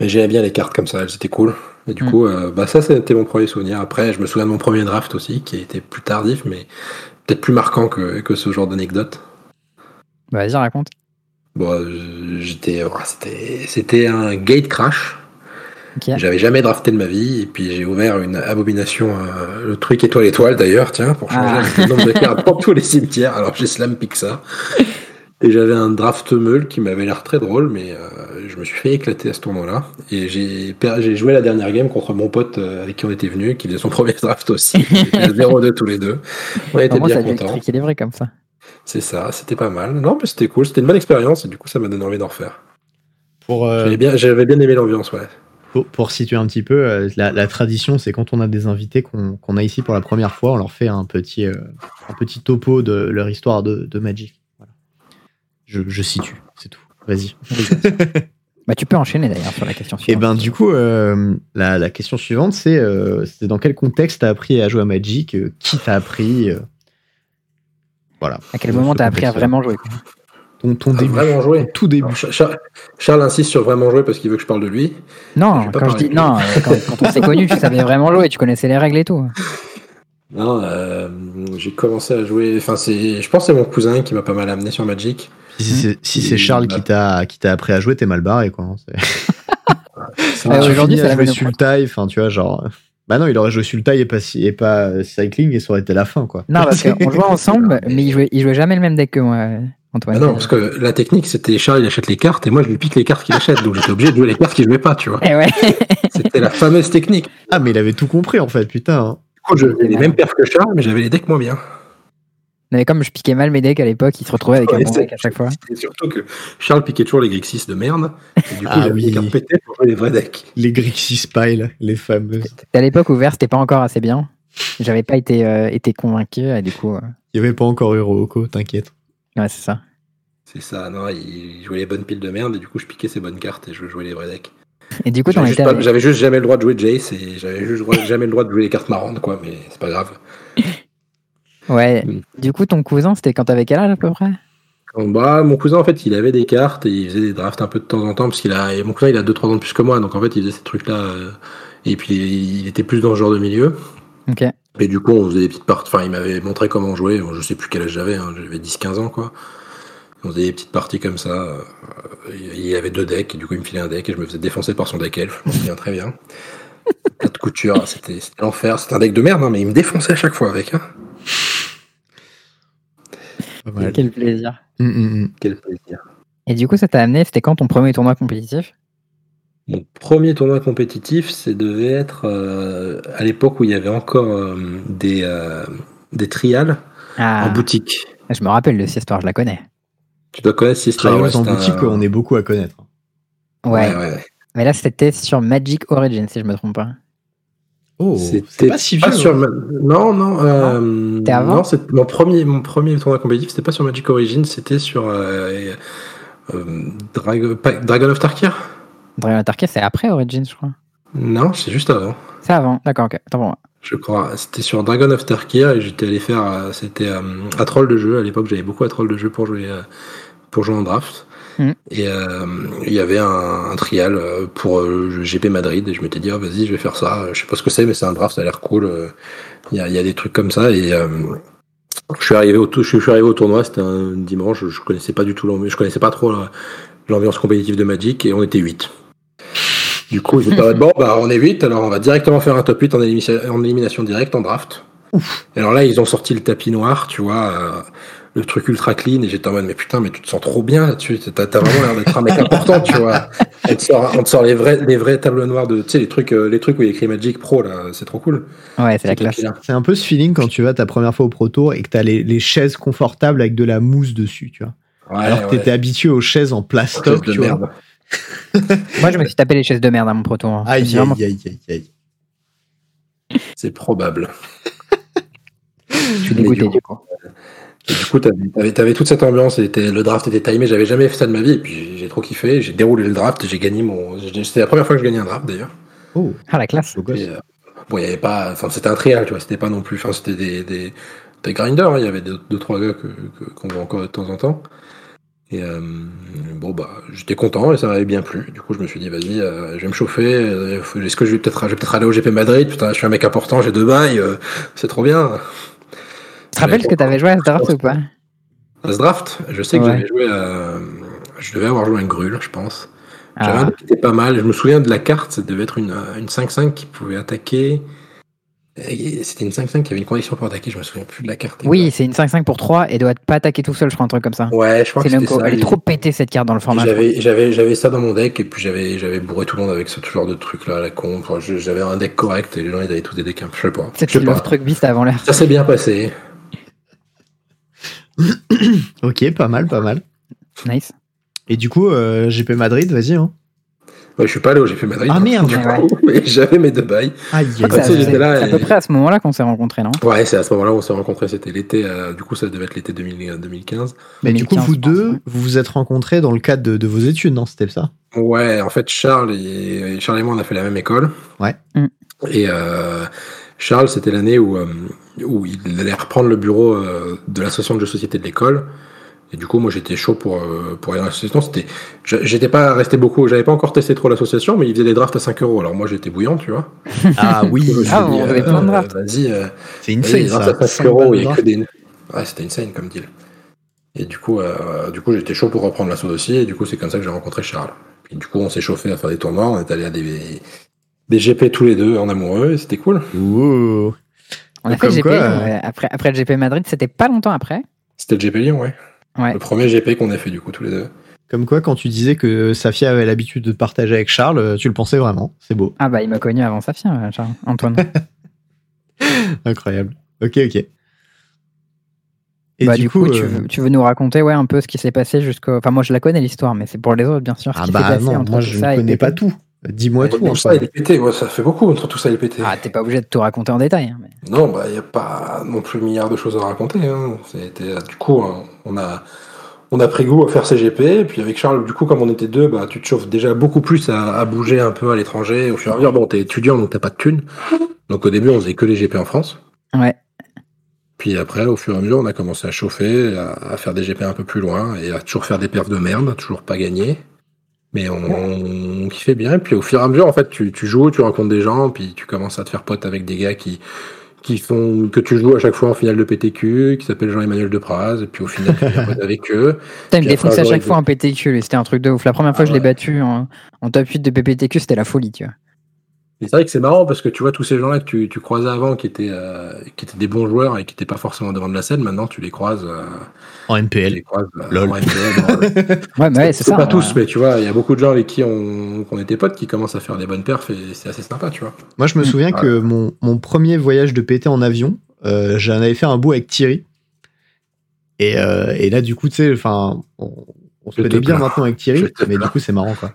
Mais j'aimais bien les cartes comme ça, elles étaient cool. Et du mm. coup, euh, bah ça, c'était mon premier souvenir. Après, je me souviens de mon premier draft aussi, qui était plus tardif, mais peut-être plus marquant que, que ce genre d'anecdote. Bah, vas-y, raconte. Bon, euh, j'étais, c'était, c'était un gate crash. J'avais jamais drafté de ma vie, et puis j'ai ouvert une abomination, euh, le truc étoile étoile d'ailleurs, tiens, pour changer ah. le nombre de cartes pour tous les cimetières. Alors j'ai slam ça. Et j'avais un draft meule qui m'avait l'air très drôle, mais euh, je me suis fait éclater à ce tournoi-là. Et j'ai, j'ai joué la dernière game contre mon pote euh, avec qui on était venu, qui faisait son premier draft aussi. 0-2 tous les deux. On était bien contents. est vrai comme ça. C'est ça, c'était pas mal. Non, mais c'était cool, c'était une bonne expérience et du coup ça m'a donné envie d'en refaire. Pour, euh, j'avais, bien, j'avais bien aimé l'ambiance, ouais. Pour, situer un petit peu, la, tradition, c'est quand on a des invités qu'on, a ici pour la première fois, on leur fait un petit, un petit topo de leur histoire de, de Magic. Je, situe, c'est tout. Vas-y. bah, tu peux enchaîner d'ailleurs sur la question suivante. Et eh ben du coup, euh, la, question suivante, c'est euh, dans quel contexte t'as appris à jouer à Magic euh, Qui t'a appris Voilà. À quel moment t'as appris à vraiment jouer ton, ton Ah, début. vraiment joué Tout début. Charles insiste sur vraiment jouer parce qu'il veut que je parle de lui. Non, quand je parler dis de non, quand, quand on s'est connus, tu savais vraiment jouer, tu connaissais les règles et tout. Non, euh, j'ai commencé à jouer. Enfin, c'est. Je pense que c'est mon cousin qui m'a pas mal amené sur Magic. Si c'est si c'est Charles qui t'a qui t'a appris à jouer, t'es mal barré quoi. hein, C'est- Ça Ouais, aujourd'hui, c'est à la Sultai, enfin tu vois genre. Bah non, il aurait joué Sultai et pas et pas Cycling et ça aurait été la fin quoi. Non, parce qu'on jouait ensemble, mais il jouait, il jouait jamais le même deck que moi, Antoine. Ah non, parce que la technique, c'était Charles, il achète les cartes et moi, je lui pique les cartes qu'il achète. Donc, j'étais obligé de jouer les cartes qu'il jouait pas, tu vois. Eh ouais. C'était la fameuse technique. Ah mais il avait tout compris en fait, putain. hein. Du coup, j'avais les mêmes perfs que Charles, mais j'avais les decks moins bien. Mais comme je piquais mal mes decks à l'époque, il se retrouvait avec un Ouais, bon c'est- deck à chaque fois. Et surtout que Charles piquait toujours les Grixis de merde. Et du coup, Ah j'avais oui. les cartes pétées pour jouer les vrais decks. Les Grixis Pile, les fameuses. À l'époque où Vert, c'était pas encore assez bien. J'avais pas été, euh, été convaincu, et du coup, euh, Il y avait pas encore eu Rooko, t'inquiète. Ouais, c'est ça. C'est ça, non, il jouait les bonnes piles de merde et du coup, je piquais ses bonnes cartes et je jouais les vrais decks. Et du coup, J'avais juste, pas- avec- j'avais juste jamais le droit de jouer Jace et j'avais juste jamais le droit de jouer les cartes marrantes, quoi, mais c'est pas grave. Ouais. Mm. Du coup, ton cousin, c'était quand t'avais quel âge à peu près? Bah, mon cousin, en fait, il avait des cartes et il faisait des drafts un peu de temps en temps parce qu'il a, et mon cousin, il a 2-3 ans de plus que moi, donc en fait, il faisait ces trucs-là. euh, et puis, il était plus dans ce genre de milieu. Ok. Et du coup, on faisait des petites parties. Enfin, il m'avait montré comment jouer. Je sais plus quel âge j'avais, hein, j'avais 10-15 ans, quoi. On faisait des petites parties comme ça. euh, Il avait deux decks, et du coup, il me filait un deck et je me faisais défoncer par son deck elf. Je m'en souviens très bien. Pas de couture, c'était l'enfer. C'était un deck de merde, hein, mais il me défonçait à chaque fois avec. Hein. Quel plaisir. Hum, hum, hum. Quel plaisir. Et du coup, ça t'a amené, c'était quand ton premier tournoi compétitif? Mon premier tournoi compétitif, c'est devait être euh, à l'époque où il y avait encore euh, des, euh, des trials Ah, en boutique. je me rappelle de cette histoire, je la connais. Tu dois connaître ces Trials trials en boutique, on est beaucoup à connaître. Ouais. Ouais, ouais, ouais. Mais là, c'était sur Magic Origin, si je me trompe pas. Oh, C'était pas si vieux. sur hein. ma- Non, non. Euh, avant non, c'est mon premier, mon premier tournoi compétitif. C'était pas sur Magic Origins, c'était sur euh, euh, Dragon of Tarkir. Dragon Attack, c'est après Origin, je crois. Non, c'est juste avant. C'est avant, d'accord, ok. Attends. Je crois. C'était sur Dragon of Tarkir et j'étais allé faire. euh, C'était euh, à troll de jeu. À l'époque, j'avais beaucoup à troll de jeu pour jouer, euh, pour jouer en draft. Mhm. Et euh, il y avait un, un trial pour euh, GP Madrid et je m'étais dit, ah, vas-y, je vais faire ça. Je sais pas ce que c'est, mais c'est un draft, ça a l'air cool. Il y, a, il y a des trucs comme ça. Et euh, je suis arrivé au, je suis arrivé au tournoi, c'était un dimanche, je connaissais pas du tout l'ambiance, je connaissais pas trop la- l'ambiance compétitive de Magic et on était 8. Du coup, ils étaient en mode, bon, bah, on est 8, alors on va directement faire un top 8 en, élimination- en élimination directe, en draft. Et alors là, ils ont sorti le tapis noir, tu vois, euh, le truc ultra clean, et j'étais en mode, mais putain, mais tu te sens trop bien là-dessus, t'as t'as vraiment l'air d'être un mec important, tu vois. On te sort, on te sort les vrais, les vrais tableaux noirs de, tu sais, les trucs, euh, les trucs où il y a écrit Magic Pro, là, c'est trop cool. Ouais, c'est la classe. C'est un peu ce feeling quand tu vas ta première fois au Pro Tour et que t'as les, les chaises confortables avec de la mousse dessus, tu vois. Ouais, Alors que ouais. t'étais habitué aux chaises en plastoc, de tu vois. merde. Moi, je me suis tapé les chaises de merde à mon proto. hein. Aïe, vraiment- aïe, aïe, aïe, aïe. C'est probable. Je suis dégoûté du coup. Et du coup, t'avais, t'avais, toute cette ambiance, et le draft était timé, j'avais jamais fait ça de ma vie, et puis j'ai, trop kiffé, j'ai déroulé le draft, j'ai gagné mon, c'était la première fois que je gagnais un draft d'ailleurs. Oh, Ah, la classe. beau gosse. Et, euh, bon, il y avait pas, enfin, c'était un trial, tu vois, c'était pas non plus, enfin, c'était des, des, des grinders, hein, il y avait deux, deux, trois gars que, que- qu'on voit encore de temps en temps. Et euh, bon, bah, j'étais content et ça m'avait bien plu. Du coup, je me suis dit, vas-y, euh, je vais me chauffer. euh, Est-ce que je vais peut-être, peut-être aller au GP Madrid? Putain, je suis un mec important, j'ai deux bails, c'est trop bien. Tu te rappelles ce que t'avais joué à ce draft ou pas? À ce draft, je sais que Ouais. j'avais joué à, je devais avoir joué un Grul, je pense. J'avais un Ah, deck qui était pas mal. Je me souviens de la carte, ça devait être une, une 5-5 qui pouvait attaquer. C'était une 5-5 qui avait une condition pour attaquer, je me souviens plus de la carte. Oui, c'est une 5-5 pour 3 et doit pas attaquer tout seul, je crois, un truc comme ça. Ouais, je crois C'est que c'était ça. Elle est trop pétée cette carte dans le format. J'avais, j'avais, j'avais ça dans mon deck et puis j'avais, j'avais bourré tout le monde avec ce genre de truc là à la con. Enfin, j'avais un deck correct et les gens ils avaient tous des decks, un peu- je sais pas. Pas. le truc beast avant l'heure. Ça s'est bien passé. Ok, pas mal, pas mal. Nice. Et du coup, euh, GP Madrid, vas-y. Hein. Ouais, je suis pas allé au GP Madrid. Ah, hein, merde. du Ouais, coup, mais j'avais mes deux bails. Aïe, c'est sais, aïe. j'étais là c'est à peu près à ce moment-là qu'on s'est rencontrés, non? Ouais, c'est à ce moment-là où on s'est rencontrés, c'était l'été, euh, du coup ça devait être l'été 2000 2015. Mais du coup, 2015, vous deux, ouais. vous vous êtes rencontrés dans le cadre de, de vos études, non? C'était ça? Ouais, en fait, Charles et, Charles et moi, on a fait la même école. Ouais. Mm. Et euh, Charles, c'était l'année où, euh, où il allait reprendre le bureau euh, de l'association de jeux société de l'école. Et du coup, moi, j'étais chaud pour, euh, pour aller dans l'association. C'était, j'étais pas resté beaucoup, j'avais pas encore testé trop l'association, mais ils faisaient des drafts à 5 euros. Alors moi, j'étais bouillant, tu vois. Ah oui, ah, on avait plein de drafts. Vas-y, c'est insane. Ça. À 5 euros, il y a que des. Ouais, c'était insane comme deal. Et du coup, euh, du coup, j'étais chaud pour reprendre l'assaut aussi. Et du coup, c'est comme ça que j'ai rencontré Charles. Et du coup, on s'est chauffé à faire des tournois. On est allé à des, des GP tous les deux en amoureux. Et c'était cool. Ouh. On a fait le GP. Euh, après, après le GP Madrid, c'était pas longtemps après. C'était le GP Lyon, ouais. Ouais. Le premier GP qu'on a fait du coup tous les deux. Comme quoi, quand tu disais que Safia avait l'habitude de partager avec Charles, euh, tu le pensais vraiment. C'est beau. Ah bah il m'a connu avant Safia, Charles. Antoine. Incroyable. Ok, ok. Et bah, du, coup, tu, veux, tu, veux, nous raconter ouais, un peu ce qui s'est passé jusqu'au. Enfin, moi, je la connais l'histoire, mais c'est pour les autres, bien sûr. ah, bah non, moi, je ne connais pas tout. Dis-moi tout. Tout ça, il est pété. ça fait beaucoup entre tout ça, il est pété. Ah, t'es pas obligé de tout raconter en détail. Hein, non, bah, il n'y a pas non plus milliard de choses à raconter. Hein. Du coup, hein, on a. On a pris goût à faire CGP, et puis avec Charles, du coup, comme on était deux, bah, tu te chauffes déjà beaucoup plus à, bouger un peu à l'étranger. Au fur et à mesure, bon, t'es étudiant, donc t'as pas de thunes. Donc au début, on faisait que les GP en France. Ouais. Puis après, au fur et à mesure, on a commencé à chauffer, à, faire des GP un peu plus loin et à toujours faire des perfs de merde, toujours pas gagner. Mais on, kiffait bien. Et puis au fur et à mesure, en fait, tu, joues, tu rencontres des gens, puis tu commences à te faire pote avec des gars qui, qui font que tu joues à chaque fois en finale de PTQ, qui s'appelle Jean-Emmanuel Depraz, et puis au final, tu es pote avec eux. Putain, il me défonçait à chaque fois en PTQ, c'était un truc de ouf. La première fois que je l'ai ah battu en, en top 8 de PPTQ, c'était la folie, tu vois c'est vrai que c'est marrant parce que tu vois tous ces gens-là que tu, tu, croisais avant qui étaient, euh, qui étaient des bons joueurs et qui n'étaient pas forcément devant de la scène, maintenant tu les croises euh, en MPL. Les croises, euh, Lol. En MPL ouais, mais c'est ça. Pas tous, mais tu vois, il y a beaucoup de gens avec qui on, on, était potes qui commencent à faire des bonnes perfs et c'est assez sympa, tu vois. Moi, je me souviens que mon, mon, premier voyage de PT en avion, j'en avais fait un bout avec Thierry. Et, et là, du coup, tu sais, enfin, on, on se connaît bien maintenant avec Thierry, mais du coup, c'est marrant, quoi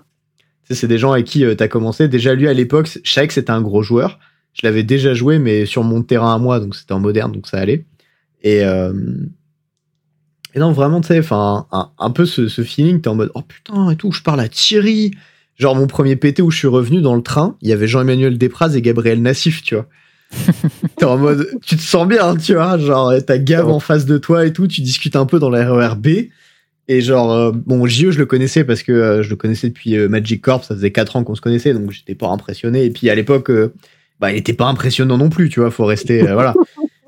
c'est des gens avec qui euh, tu as commencé. Déjà, lui, à l'époque, je savais que c'était un gros joueur. Je l'avais déjà joué, mais sur mon terrain à moi, donc c'était en moderne, donc ça allait. Et, euh, et non, vraiment, tu sais, enfin, un, peu ce, ce feeling, t'es en mode, oh putain, et tout, je parle à Thierry. Genre, mon premier PT où je suis revenu dans le train, il y avait Jean-Emmanuel Despraz et Gabriel Nassif, tu vois. t'es en mode, tu te sens bien, tu vois, genre, t'as Gab en face de toi et tout, tu discutes un peu dans la RERB. Et genre, euh, bon, JE, je le connaissais parce que euh, je le connaissais depuis euh, Magic Corp, ça faisait 4 ans qu'on se connaissait, donc j'étais pas impressionné. Et puis à l'époque, bah, il était pas impressionnant non plus, tu vois, faut rester, voilà.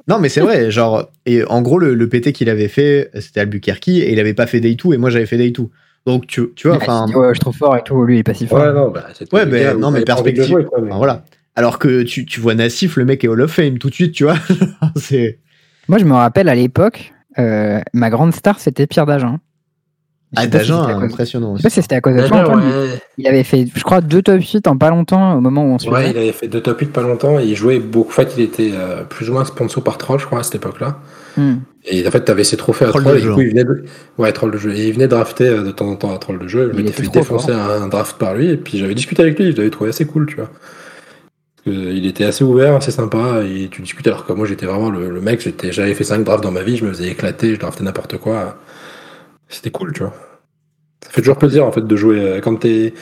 Non, mais c'est vrai, genre, et en gros, le, le PT qu'il avait fait, c'était Albuquerque, et il avait pas fait Day 2, et moi j'avais fait Day 2. Donc, tu, tu vois, enfin. Ouais, je trouve fort et tout, lui, il est pas si fort. Ouais, non, bah, ouais, mais, non, mais perspective. voilà. Alors que tu, tu vois Nassif, le mec est Hall of Fame tout de suite, tu vois. c'est. Moi, je me rappelle à l'époque, ma grande star, c'était Pierre Dagen. Ah, Dagen, impressionnant. Je sais pas si c'était à cause de toi, Il avait fait, je crois, deux top 8 en pas longtemps au moment où on se Ouais, il avait fait deux top 8 pas longtemps et il jouait beaucoup. En fait, il était euh, plus ou moins sponsor par Troll, je crois, à cette époque-là. Hmm. Et en fait, tu avais ses trophées à Troll, et du coup, il venait de... Ouais, Troll de jeu. Et il venait drafter euh, de temps en temps à Troll de jeu. Je m'étais fait défoncer un draft par lui et puis j'avais discuté avec lui, je l'avais trouvé assez cool, tu vois. il était assez ouvert, assez sympa, et tu discutes alors que moi j'étais vraiment le, le mec, j'avais fait 5 drafts dans ma vie, je me faisais éclater, je draftais n'importe quoi. C'était cool, tu vois. Ça fait toujours plaisir en fait de jouer euh, quand t'es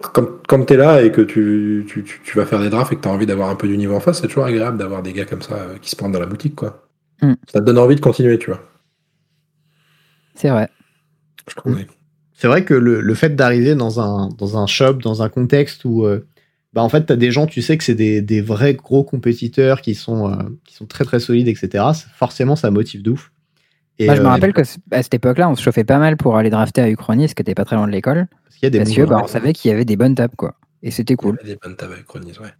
quand, quand t'es là et que tu, tu, tu, vas faire des drafts et que t'as envie d'avoir un peu du niveau en face, c'est toujours agréable d'avoir des gars comme ça euh, qui se prennent dans la boutique quoi. Mm. Ça te donne envie de continuer, tu vois. C'est vrai. Je trouve. C'est vrai que le, le fait d'arriver dans un, dans un shop, dans un contexte où euh, bah en fait t'as des gens, tu sais que c'est des, des, vrais gros compétiteurs qui sont, qui sont très très solides, etc. Forcément, ça motive de ouf. Moi, je me euh, rappelle qu'à cette époque-là, on se chauffait pas mal pour aller drafter à Uchronis, qui était pas très loin de l'école. Parce, qu'il y a des parce que bah, on savait qu'il y avait des bonnes tables, quoi. Et c'était cool. Il y avait des bonnes tables à Uchronis, ouais.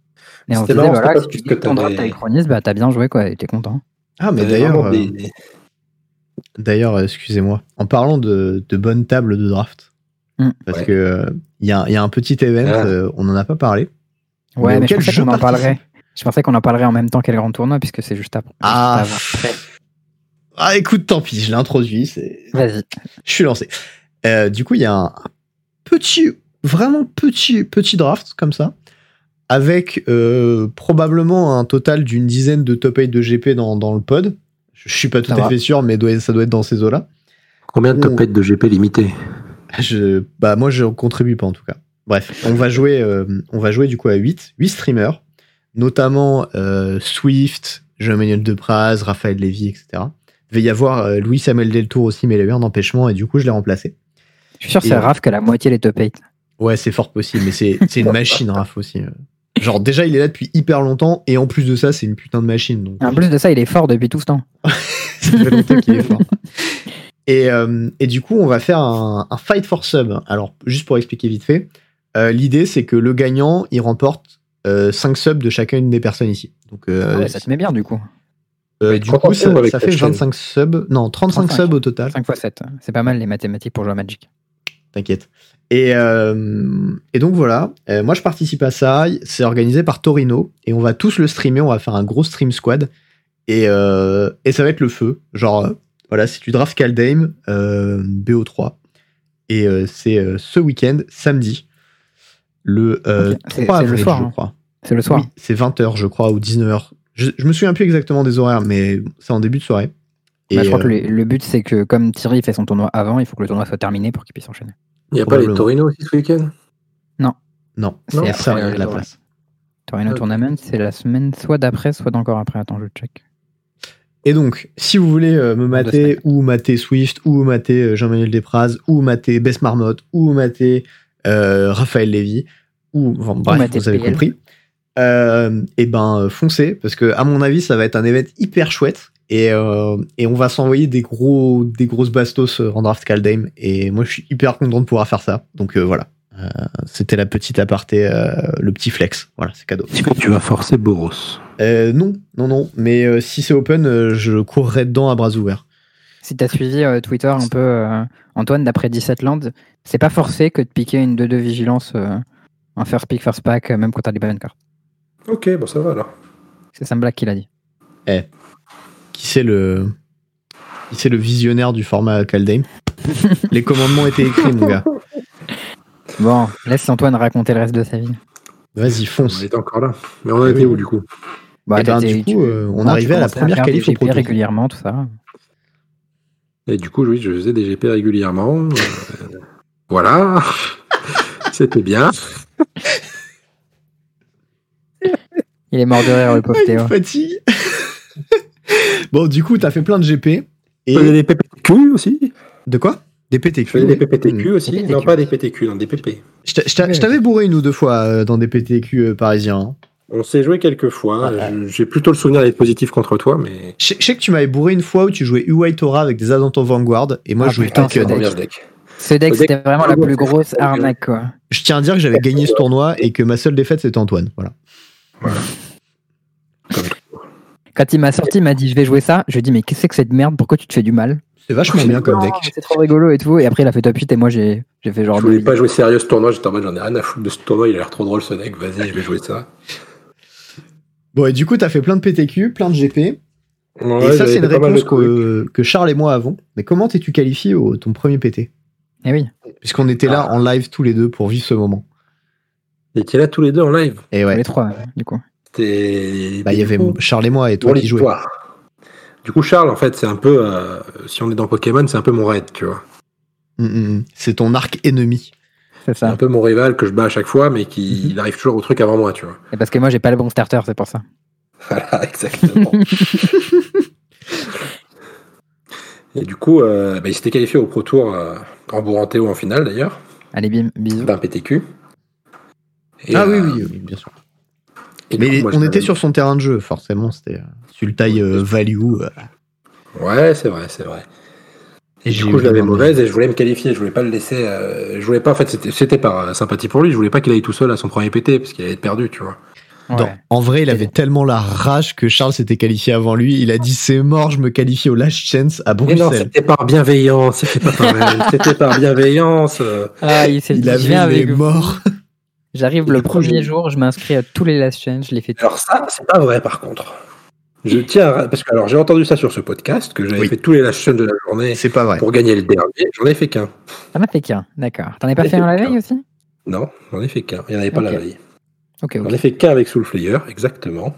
Et on se disait, voilà, si tu dis ton draft à Uchronis, bah t'as bien joué, quoi, et t'es content. Ah, mais d'ailleurs. Euh, d'ailleurs, euh, excusez-moi, en parlant de, de bonnes tables de draft, hmm. parce que il y, a, y, a, un petit event, ah. on n'en a pas parlé. Ouais, mais, je pensais qu'on en parlerait. Je pensais qu'on en parlerait en même temps qu'elle grand tournoi, puisque c'est juste après. Ah, ah, écoute, tant pis, je l'ai introduit. Vas-y. Je suis lancé. Euh, du coup, il y a un petit, vraiment petit, petit draft comme ça, avec euh, probablement un total d'une dizaine de top 8 de GP dans, dans le pod. Je suis pas tout à fait sûr, mais ça doit être dans ces eaux-là. Combien de top 8 de GP limité je, Bah, moi, je contribue pas en tout cas. Bref, on va jouer, euh, on va jouer du coup à 8, 8 streamers, notamment Swift, Jean-Emmanuel Depraz, Raphaël Lévy, etc devait y avoir euh, Louis Samuel Deltour aussi, mais il a eu un empêchement et du coup, je l'ai remplacé. Je suis sûr que c'est Raph que la moitié les top 8. Ouais, c'est fort possible, mais c'est une machine, Raph aussi. Genre, déjà, il est là depuis hyper longtemps et en plus de ça, c'est une putain de machine. Donc... En plus de ça, il est fort depuis tout ce temps. ça fait longtemps qu'il est fort. Et, euh, et, du coup, on va faire un, un, fight for sub. Alors, juste pour expliquer vite fait, euh, l'idée c'est que le gagnant, il remporte 5 euh, subs de chacune des personnes ici. Donc, euh, ah ouais, ça te met bien du coup. Du coup, ça, ça fait 25 subs. Non, 35, subs au total. 5 x 7. C'est pas mal les mathématiques pour jouer à Magic. T'inquiète. Et, et, donc voilà, moi je participe à ça. C'est organisé par Torino et on va tous le streamer. On va faire un gros stream squad et, et ça va être le feu. Genre, voilà, si tu draft Kaldheim, BO3. Et c'est ce week-end, samedi le 3 avril, je hein. crois. C'est le soir. Oui, c'est 20h, je crois, ou 19h. Je, je, me souviens plus exactement des horaires, mais c'est en début de soirée. Bah, je crois que euh, le, but, c'est que comme Thierry fait son tournoi avant, il faut que le tournoi soit terminé pour qu'il puisse enchaîner. Il n'y a pas les Torino aussi ce week-end? Non. Non, c'est ça la place. Torino Tournament, c'est la semaine soit d'après, soit d'encore après. Attends, je check. Et donc, si vous voulez euh, me mater ou mater Swift ou mater euh, Jean-Manuel Despraz ou mater Bess Marmotte ou mater Raphaël Lévy, ou bref, vous avez compris. Euh, et ben foncez parce que à mon avis ça va être un événement hyper chouette. Et, euh, et on va s'envoyer des gros des grosses bastos en draft Kaldheim. Et moi je suis hyper content de pouvoir faire ça. Donc euh, voilà. C'était la petite aparté le petit flex. Voilà c'est cadeau. Est-ce que tu vas forcer Boros? Non non non. Mais si c'est open je courrai dedans à bras ouverts. Si tu as suivi Twitter un peu Antoine d'après 17 Land c'est pas forcé que de piquer une 2-2 vigilance un first pick, first pack, même quand t'as des bonnes cartes. Ok, bon, ça va alors. C'est Sam Black qui l'a dit. Eh. Qui c'est le. Qui c'est le visionnaire du format Kaldheim? Les commandements étaient écrits, mon gars. Bon, laisse Antoine raconter le reste de sa vie. Vas-y, fonce. On était encore là. Mais on a été où du coup? Bah, eh ben, du coup, euh, on arrivait à la première qualif au Pro régulièrement, tout ça. Et du coup, oui, je faisais des GP régulièrement. Euh, voilà. C'était bien. Il est mort de rire, le pauvre Théo. fatigue. bon, du coup, t'as fait plein de GP. Et... des PPTQ aussi. De quoi? Des PTQ. Des PPTQ aussi. Non, pas des PTQ, non, des PP. Je t'avais bourré une ou deux fois euh, dans des PTQ euh, parisiens. On s'est joué quelques fois. J'ai plutôt le souvenir d'être positif contre toi, mais. Je sais que tu m'avais bourré une fois où tu jouais UI Tora avec des Adanto Vanguard et moi ah, je jouais Tokyo deck. Ce deck, c'était vraiment la plus grosse arnaque, quoi. Je tiens à dire que j'avais gagné ce tournoi et que ma seule défaite, c'était Antoine. Voilà. Quand il m'a sorti, il m'a dit je vais jouer ça. Je lui ai dit mais qu'est-ce que c'est que cette merde? Pourquoi tu te fais du mal? C'est vachement bien comme deck. C'est trop rigolo et tout. Et après, il a fait top 8 et moi, j'ai fait genre. Je voulais pas jouer sérieux ce tournoi. J'étais en mode j'en ai rien à foutre de ce tournoi. Il a l'air trop drôle ce deck. Vas-y, je vais jouer ça. Bon, et du coup, t'as fait plein de PTQ, plein de GP. et ça, c'est une réponse que, que, Charles et moi avons. Mais comment t'es-tu qualifié au ton premier PT eh oui. Puisqu'on était là ah. en live tous les deux pour vivre ce moment. Et était là tous les deux en live Et ouais. Les trois, du coup. Bah, il y avait Charles et moi et toi qui jouais. Du coup, Charles, en fait, c'est un peu. Euh, si on est dans Pokémon, c'est un peu mon raid, tu vois. Mm, mm, mm. C'est ton arc ennemi. C'est ça. un peu mon rival que je bats à chaque fois, mais qui mm-hmm. arrive toujours au truc avant moi, tu vois. Et parce que moi, j'ai pas le bon starter, c'est pour ça. Voilà, exactement. et du coup, euh, bah, il s'était qualifié au Pro Tour. Euh, en en finale d'ailleurs. Allez, bisous. D'un PTQ. Ah oui, euh, oui, bien sûr. Mais on était sur son terrain de jeu, forcément. C'était euh, sur le taille euh, value. Ouais, c'est vrai, c'est vrai. Et du coup, je l'avais mauvaise et je voulais me qualifier. Je voulais pas le laisser. je voulais pas. En fait, c'était par sympathie pour lui. Je voulais pas qu'il aille tout seul à son premier PT parce qu'il allait être perdu, tu vois en vrai, il avait tellement la rage que Charles s'était qualifié avant lui. Il a dit c'est mort, je me qualifie au Last Chance à Bruxelles. Mais non, c'était par bienveillance, c'était pas c'était par bienveillance. Ah, il, il avait avec mort. J'arrive le premier jour, je m'inscris à tous les Last Chance, je l'ai fait. Alors ça, c'est pas vrai par contre. Je tiens à... parce que alors j'ai entendu ça sur ce podcast que j'avais fait tous les last de la journée. C'est pas vrai. Pour gagner le dernier, j'en ai fait qu'un. T'en as fait qu'un, d'accord. T'en as pas fait, un la veille aussi? Non, j'en ai fait qu'un. Il n'y en avait pas la veille. Okay, okay. J'en ai fait qu'un avec Soulflayer, exactement.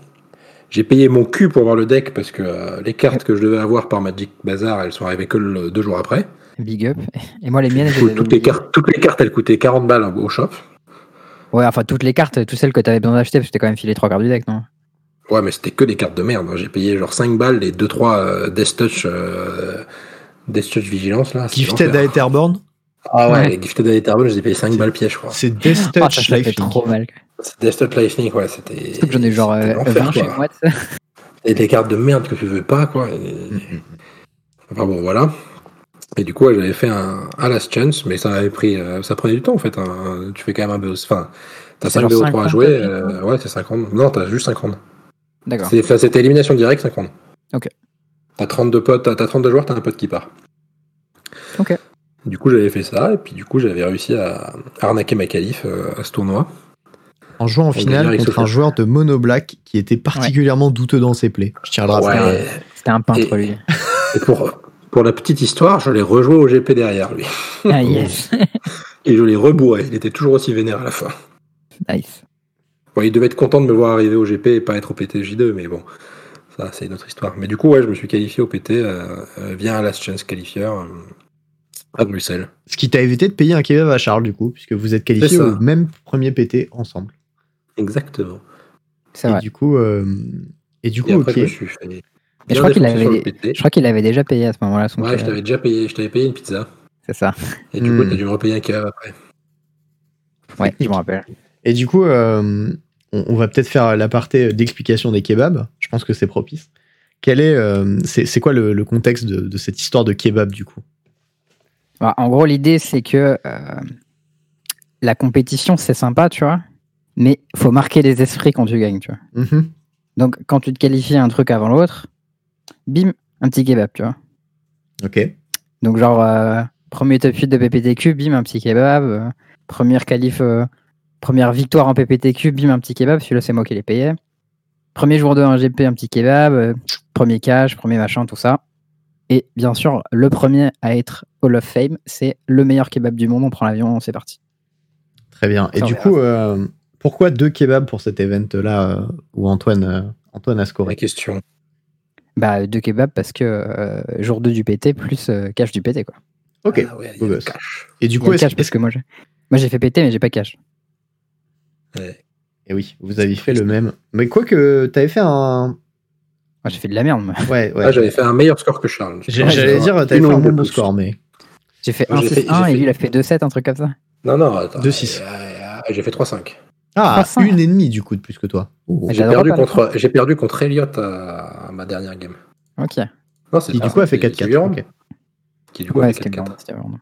J'ai payé mon cul pour avoir le deck parce que euh, les cartes que je devais avoir par Magic Bazaar, elles sont arrivées que deux jours après. Big up. Et moi, les miennes, toutes, les cartes, toutes les cartes, elles coûtaient 40 balles au shop. Ouais, enfin, toutes les cartes, toutes celles que tu avais besoin d'acheter, parce que t'es quand même filé trois cartes du deck, non? Ouais, mais c'était que des cartes de merde. J'ai payé genre 5 balles les 2-3 euh, Death Touch, euh, Death Touch Vigilance là. Gifted à Etherborn Ah ouais, les Gifted à Etherborn, j'ai payé 5 balles piège, je crois. C'est Death Ah, Touch ça, Life trop mal. C'est Death Touch Lightning, ouais, c'était. Surtout que j'en ai genre c'était euh, l'enfer, 20 chez quoi. moi. Et des cartes de merde que tu veux pas, quoi. Et- Mm-hmm. Enfin bon, voilà. Et du coup, ouais, j'avais fait un, un Last Chance, mais ça avait pris, euh, ça prenait du temps en fait. hein. Tu fais quand même un BO, enfin, t'as C'est 5 genre BO3 à 50 jouer, euh, ouais, c'est 50. Non, t'as juste 50. D'accord. C'était élimination directe, 50. Ok. T'as 32 potes, t'as t'as 32 joueurs, t'as un pote qui part. Ok. Du coup, j'avais fait ça, et puis du coup, j'avais réussi à arnaquer ma qualif euh, à ce tournoi. En jouant en finale contre un joueur de Mono Black qui était particulièrement douteux dans ses plays. Je tiens à le rappeler. Ouais. C'était un peintre, Et- lui. Et pour, pour la petite histoire, je l'ai rejoué au GP derrière lui. Ah, yes. Et je l'ai rebourré. Il était toujours aussi vénère à la fin. nice. Bon, il devait être content de me voir arriver au GP et pas être au PTJ2, mais bon, ça c'est une autre histoire. Mais du coup, ouais, je me suis qualifié au PT euh, euh, via un Last Chance qualifieur euh, à Bruxelles. Ce qui t'a évité de payer un kebab à Charles, du coup, puisque vous êtes ça. au même premier PT ensemble. Exactement. C'est et vrai. du coup, euh, et du Et coup, après, ok. je me suis fait Je crois qu'il avait, le PT. je crois qu'il avait déjà payé à ce moment-là son Ouais, je kebab. t'avais déjà payé, je t'avais payé une pizza. C'est ça. Et du coup, Hmm. t'as dû me repayer un kebab après. Ouais, je me rappelle. Et du coup, euh, on, on va peut-être faire l'aparté d'explication des kebabs. Je pense que c'est propice. Quel est, euh, c'est, quoi le, le contexte de, de cette histoire de kebab du coup? Bah, en gros, l'idée, c'est que euh, la compétition, c'est sympa, tu vois. Mais faut marquer les esprits quand tu gagnes, tu vois. Mhm. Donc, quand tu te qualifies un truc avant l'autre, bim, un petit kebab, tu vois. Ok. Donc, genre, euh, premier top 8 de PPTQ, bim, un petit kebab. euh, première qualif, euh, première victoire en PPTQ, bim, un petit kebab. Celui-là, c'est moi qui l'ai payé. Premier jour de 1GP, un petit kebab. euh, premier cash, premier machin, tout ça. Et bien sûr, le premier à être Hall of Fame, c'est le meilleur kebab du monde. On prend l'avion, c'est parti. Très bien. Et Ça, du verra. coup, euh, pourquoi deux kebabs pour cet event-là euh, où Antoine, euh, Antoine a La scoré question. Bah, deux kebabs parce que euh, jour 2 du PT plus euh, cash du PT, quoi. Ok. Ah ouais, il y beau a le gosse. cash. Et du coup, est-ce cash parce que moi, j'ai moi, j'ai fait PT, mais j'ai pas cash. Ouais. Et oui, vous avez fait le même. Mais quoi que t'avais fait un. Moi, j'ai fait de la merde, moi. Ouais, ouais. Ah, j'avais fait un meilleur score que Charles. J'ai- Ouais, J'allais dire, t'avais fait un bon score, mais. J'ai fait Moi, j'ai fait- 1-6-1 j'ai et fait- lui, il a fait 2-7, un truc comme ça. Non, non, attends. 2-6. Euh, euh, J'ai fait 3-5. Ah, 3-5. une et demie du coup de plus que toi. Oh. J'ai J'ai perdu, contre, j'ai perdu contre Elliott à, à ma dernière game. Ok. Non, Qui du coup a fait c'est 4-4. Guillaume, ok. Qui du coup Ouais, a fait c'était 4-4. bien. c'était vraiment-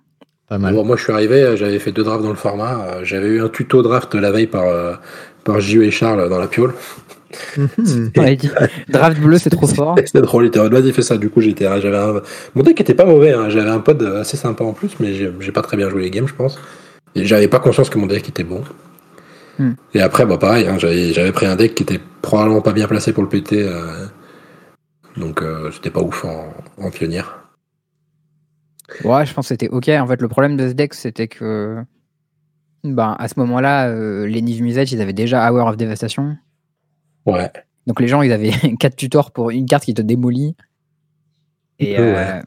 Pas mal. Bon, moi, je suis arrivé, j'avais fait deux drafts dans le format. euh, J'avais eu un tuto draft la veille par, euh, par JE et Charles dans la piole. Mhm. Ouais, il dit, Draft bleu, c'est trop fort. C'était drôle, il était vas-y, fais ça. Du coup, j'étais, j'avais un... Mon deck était pas mauvais, hein, j'avais un pod assez sympa en plus, mais j'ai j'ai pas très bien joué les games, je pense. Et j'avais pas conscience que mon deck était bon. Hmm. Et après, bah pareil, hein, j'avais pris un deck qui était probablement pas bien placé pour le PT. euh, donc, euh, c'était pas ouf en, en pionnière. Ouais, je pense que c'était ok. En fait, le problème de ce deck, c'était que. Ben, à ce moment-là, euh, les Niv Mizzet, ils avaient déjà Hour of Devastation. Ouais. Donc les gens, ils avaient 4 tutors pour une carte qui te démolit. Et, Ouais. euh,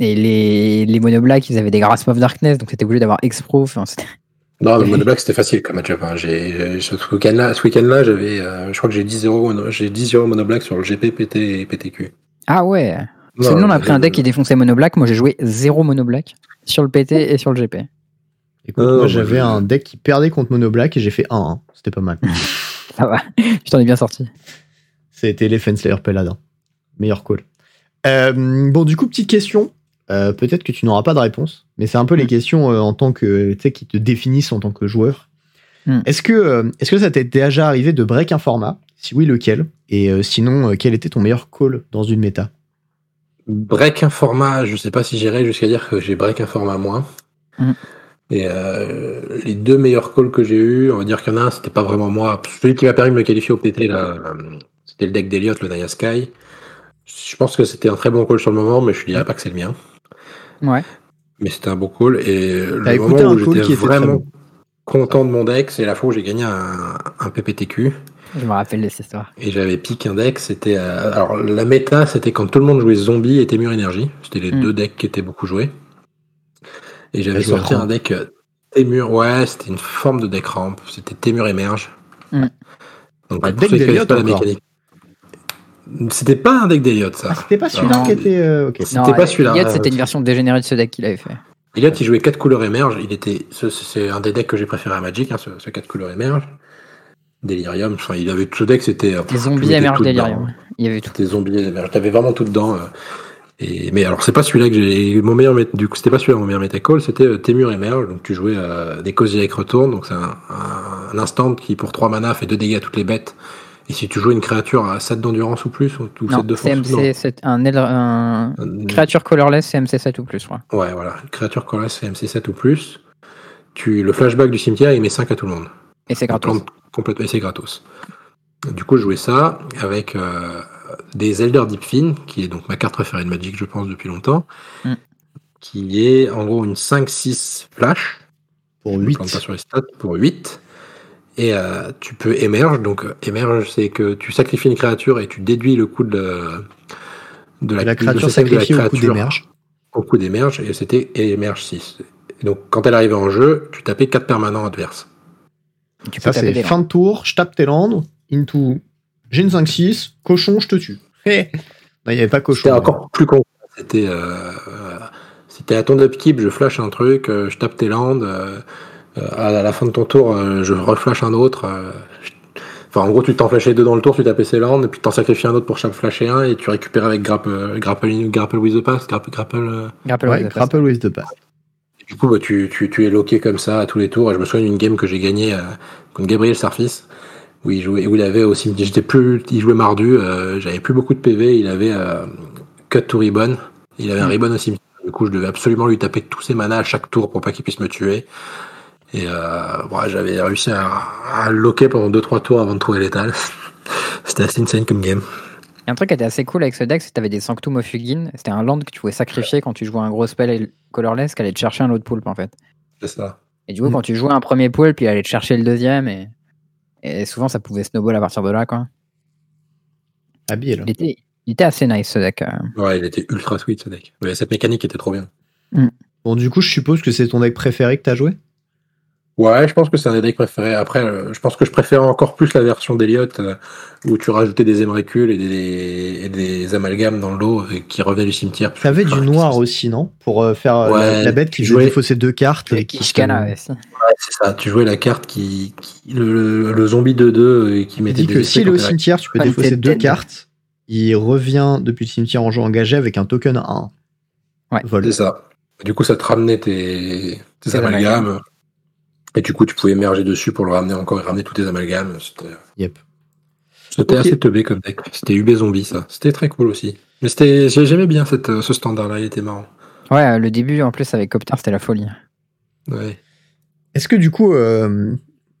et les, les Mono Black, ils avaient des Grasp of Darkness, donc c'était obligé d'avoir Expro. Enfin, c'était- Non, mais Et- Mono Black, c'était facile comme match-up. Hein. J'ai- Ce week-end-là, ce week-end-là, j'avais, euh, je crois que j'ai 10-0 mono, j'ai 10-0 Mono Black sur le GP, PT et PTQ. ah ouais. Parce que nous, on a pris un deck qui défonçait Mono Black. Moi, j'ai joué 0 Mono Black sur le PT et sur le GP. Écoute, moi j'avais un deck qui perdait contre Mono Black et j'ai fait 1-1. C'était pas mal. Ça va. Je t'en ai bien sorti. C'était les Fenslayer Paladin. Meilleur call. Euh, bon, du coup, petite question. Euh, Peut-être que tu n'auras pas de réponse, mais c'est un peu les Mm. questions euh, en tant que, qui te définissent en tant que joueur. Mm. Est-ce que, euh, est-ce que ça t'est déjà arrivé de break un format? Si oui, lequel? Et euh, sinon, euh, quel était ton meilleur call dans une méta? Break un format, je sais pas si j'irai jusqu'à dire que j'ai break un format moins. Mm. Et euh, les deux meilleurs calls que j'ai eu, on va dire qu'il y en a un, c'était pas vraiment moi. Celui qui m'a permis de me qualifier au PT, c'était le deck d'Eliott, le Naya Sky. Je pense que c'était un très bon call sur le moment, mais je dirais pas que c'est le mien. Ouais. Mais c'était un beau call. Et le moment un où j'étais vraiment content de mon deck, c'est la fois où j'ai gagné un, un PPTQ. Je me rappelle de cette histoire. Et j'avais piqué un deck, c'était... euh, alors la méta, c'était quand tout le monde jouait Zombie et Témur Énergie. C'était les Mm. deux decks qui étaient beaucoup joués. Et j'avais sorti un deck euh, Témur, ouais, c'était une forme de deck ramp. C'était Témur Émerge. Mm. Donc Bah, pour deck ceux qui connaissent pas la mécanique. C'était pas un deck d'Eliott, ça. Ah, c'était pas celui-là qui était. Euh, C'était pas celui-là. Eliott, c'était une version dégénérée de ce deck qu'il avait fait. Eliott, il jouait 4 couleurs émerge. Il était, c'est un des decks que j'ai préféré à Magic, hein, ce, ce 4 couleurs émerge. Delirium, enfin, il avait tout ce deck, c'était. Des zombies émerge Delirium. Il y avait tout. Des zombies émerge. T'avais vraiment tout dedans. Euh. Et, mais alors, c'est pas celui-là que j'ai. Mon meilleur, du coup, c'était pas celui-là mon meilleur call, c'était euh, Témur émerge. Donc, tu jouais euh, des avec retourne. Donc, c'est un, un, instant qui, pour 3 mana, fait 2 dégâts à toutes les bêtes. Et si tu joues une créature à 7 d'endurance ou plus, ou, 7 de force, CMC, c'est un, un, un, créature colorless CMC 7 ou plus, je crois. Ouais, voilà. Créature colorless CMC 7 ou plus. Tu, le flashback du cimetière, il met 5 à tout le monde. Et c'est gratos. Complètement, et c'est gratos. Du coup, je jouais ça avec euh, des Elder Deep Fin, qui est donc ma carte préférée de Magic, je pense, depuis longtemps, mm. qui est en gros une 5-6 flash. Pour 8. sur les stats, pour 8. Et euh, tu peux émerge. Donc, émerge, c'est que tu sacrifies une créature et tu déduis le coût de, de la, créature sacrifiée au coup d'émerge. Au coup d'émerge, et c'était émerge 6. donc, quand elle arrivait en jeu, tu tapais 4 permanents adverses. ça, c'est fin de tour, je tape tes landes, into j'ai une 5-6, cochon, je te tue. non, il n'y avait pas cochon. C'était encore plus con. C'était euh, c'était à ton upkeep, je flash un truc, euh, je tape tes landes, euh, à la fin de ton tour, je reflash un autre. Enfin, en gros, tu t'en flashais deux dans le tour, tu tapais ses landes, et puis t'en sacrifies un autre pour chaque flasher un, et tu récupères avec grapple, grapple, grapple with the pass, grapple, grapple, grapple, ouais, grapple with the pass. du coup, bah, tu, tu, tu, es loqué comme ça à tous les tours. Et je me souviens d'une game que j'ai gagnée contre Gabriel Sarfis où il jouait, où il avait aussi, j'étais plus, il jouait mardu, euh, j'avais plus beaucoup de PV, il avait euh, cut to ribbon, il avait un mm. ribbon aussi. Du coup, je devais absolument lui taper tous ses manas à chaque tour pour pas qu'il puisse me tuer. Et euh, bon, j'avais réussi à, à loquer pendant 2-3 tours avant de trouver l'étal. C'était assez insane comme game. Et un truc qui était assez cool avec ce deck, c'est que tu avais des Sanctum of Ugin. C'était un land que tu pouvais sacrifier quand tu jouais un gros spell colorless, qui allait te chercher un autre poulpe en fait. C'est ça. Et du coup, quand tu jouais un premier poulpe, il allait te chercher le deuxième. Et et souvent, ça pouvait snowball à partir de là, quoi. Habile. Il était, il était assez nice, ce deck. Ouais, il était ultra sweet, ce deck. cette mécanique était trop bien. Mm. Bon, du coup, je suppose que c'est ton deck préféré que tu as joué? Ouais, je pense que c'est un des decks préférés. Après, euh, je pense que je préfère encore plus la version d'Eliott euh, où tu rajoutais des émericules et des, des, amalgames dans le lot qui revenaient du cimetière. T'avais du noir aussi, non? Pour euh, faire la, bête qui jouait ces deux cartes. Et qui ouais, c'est ça. Tu jouais la carte qui. le, zombie de 2 et qui mettait dit que s'il est au cimetière, tu peux défausser deux cartes. Il revient depuis le cimetière en jeu engagé avec un token 1. Ouais. C'est ça. Du coup, ça te ramenait tes, tes amalgames. Et du coup, tu pouvais émerger dessus pour le ramener encore et ramener tous tes amalgames. C'était yep. C'était assez teubé comme deck. C'était UB Zombie, ça. C'était très cool aussi. Mais c'était, j'aimais bien cette, ce standard-là, il était marrant. Ouais, le début en plus avec Copter, c'était la folie. Ouais. Est-ce que du coup, euh,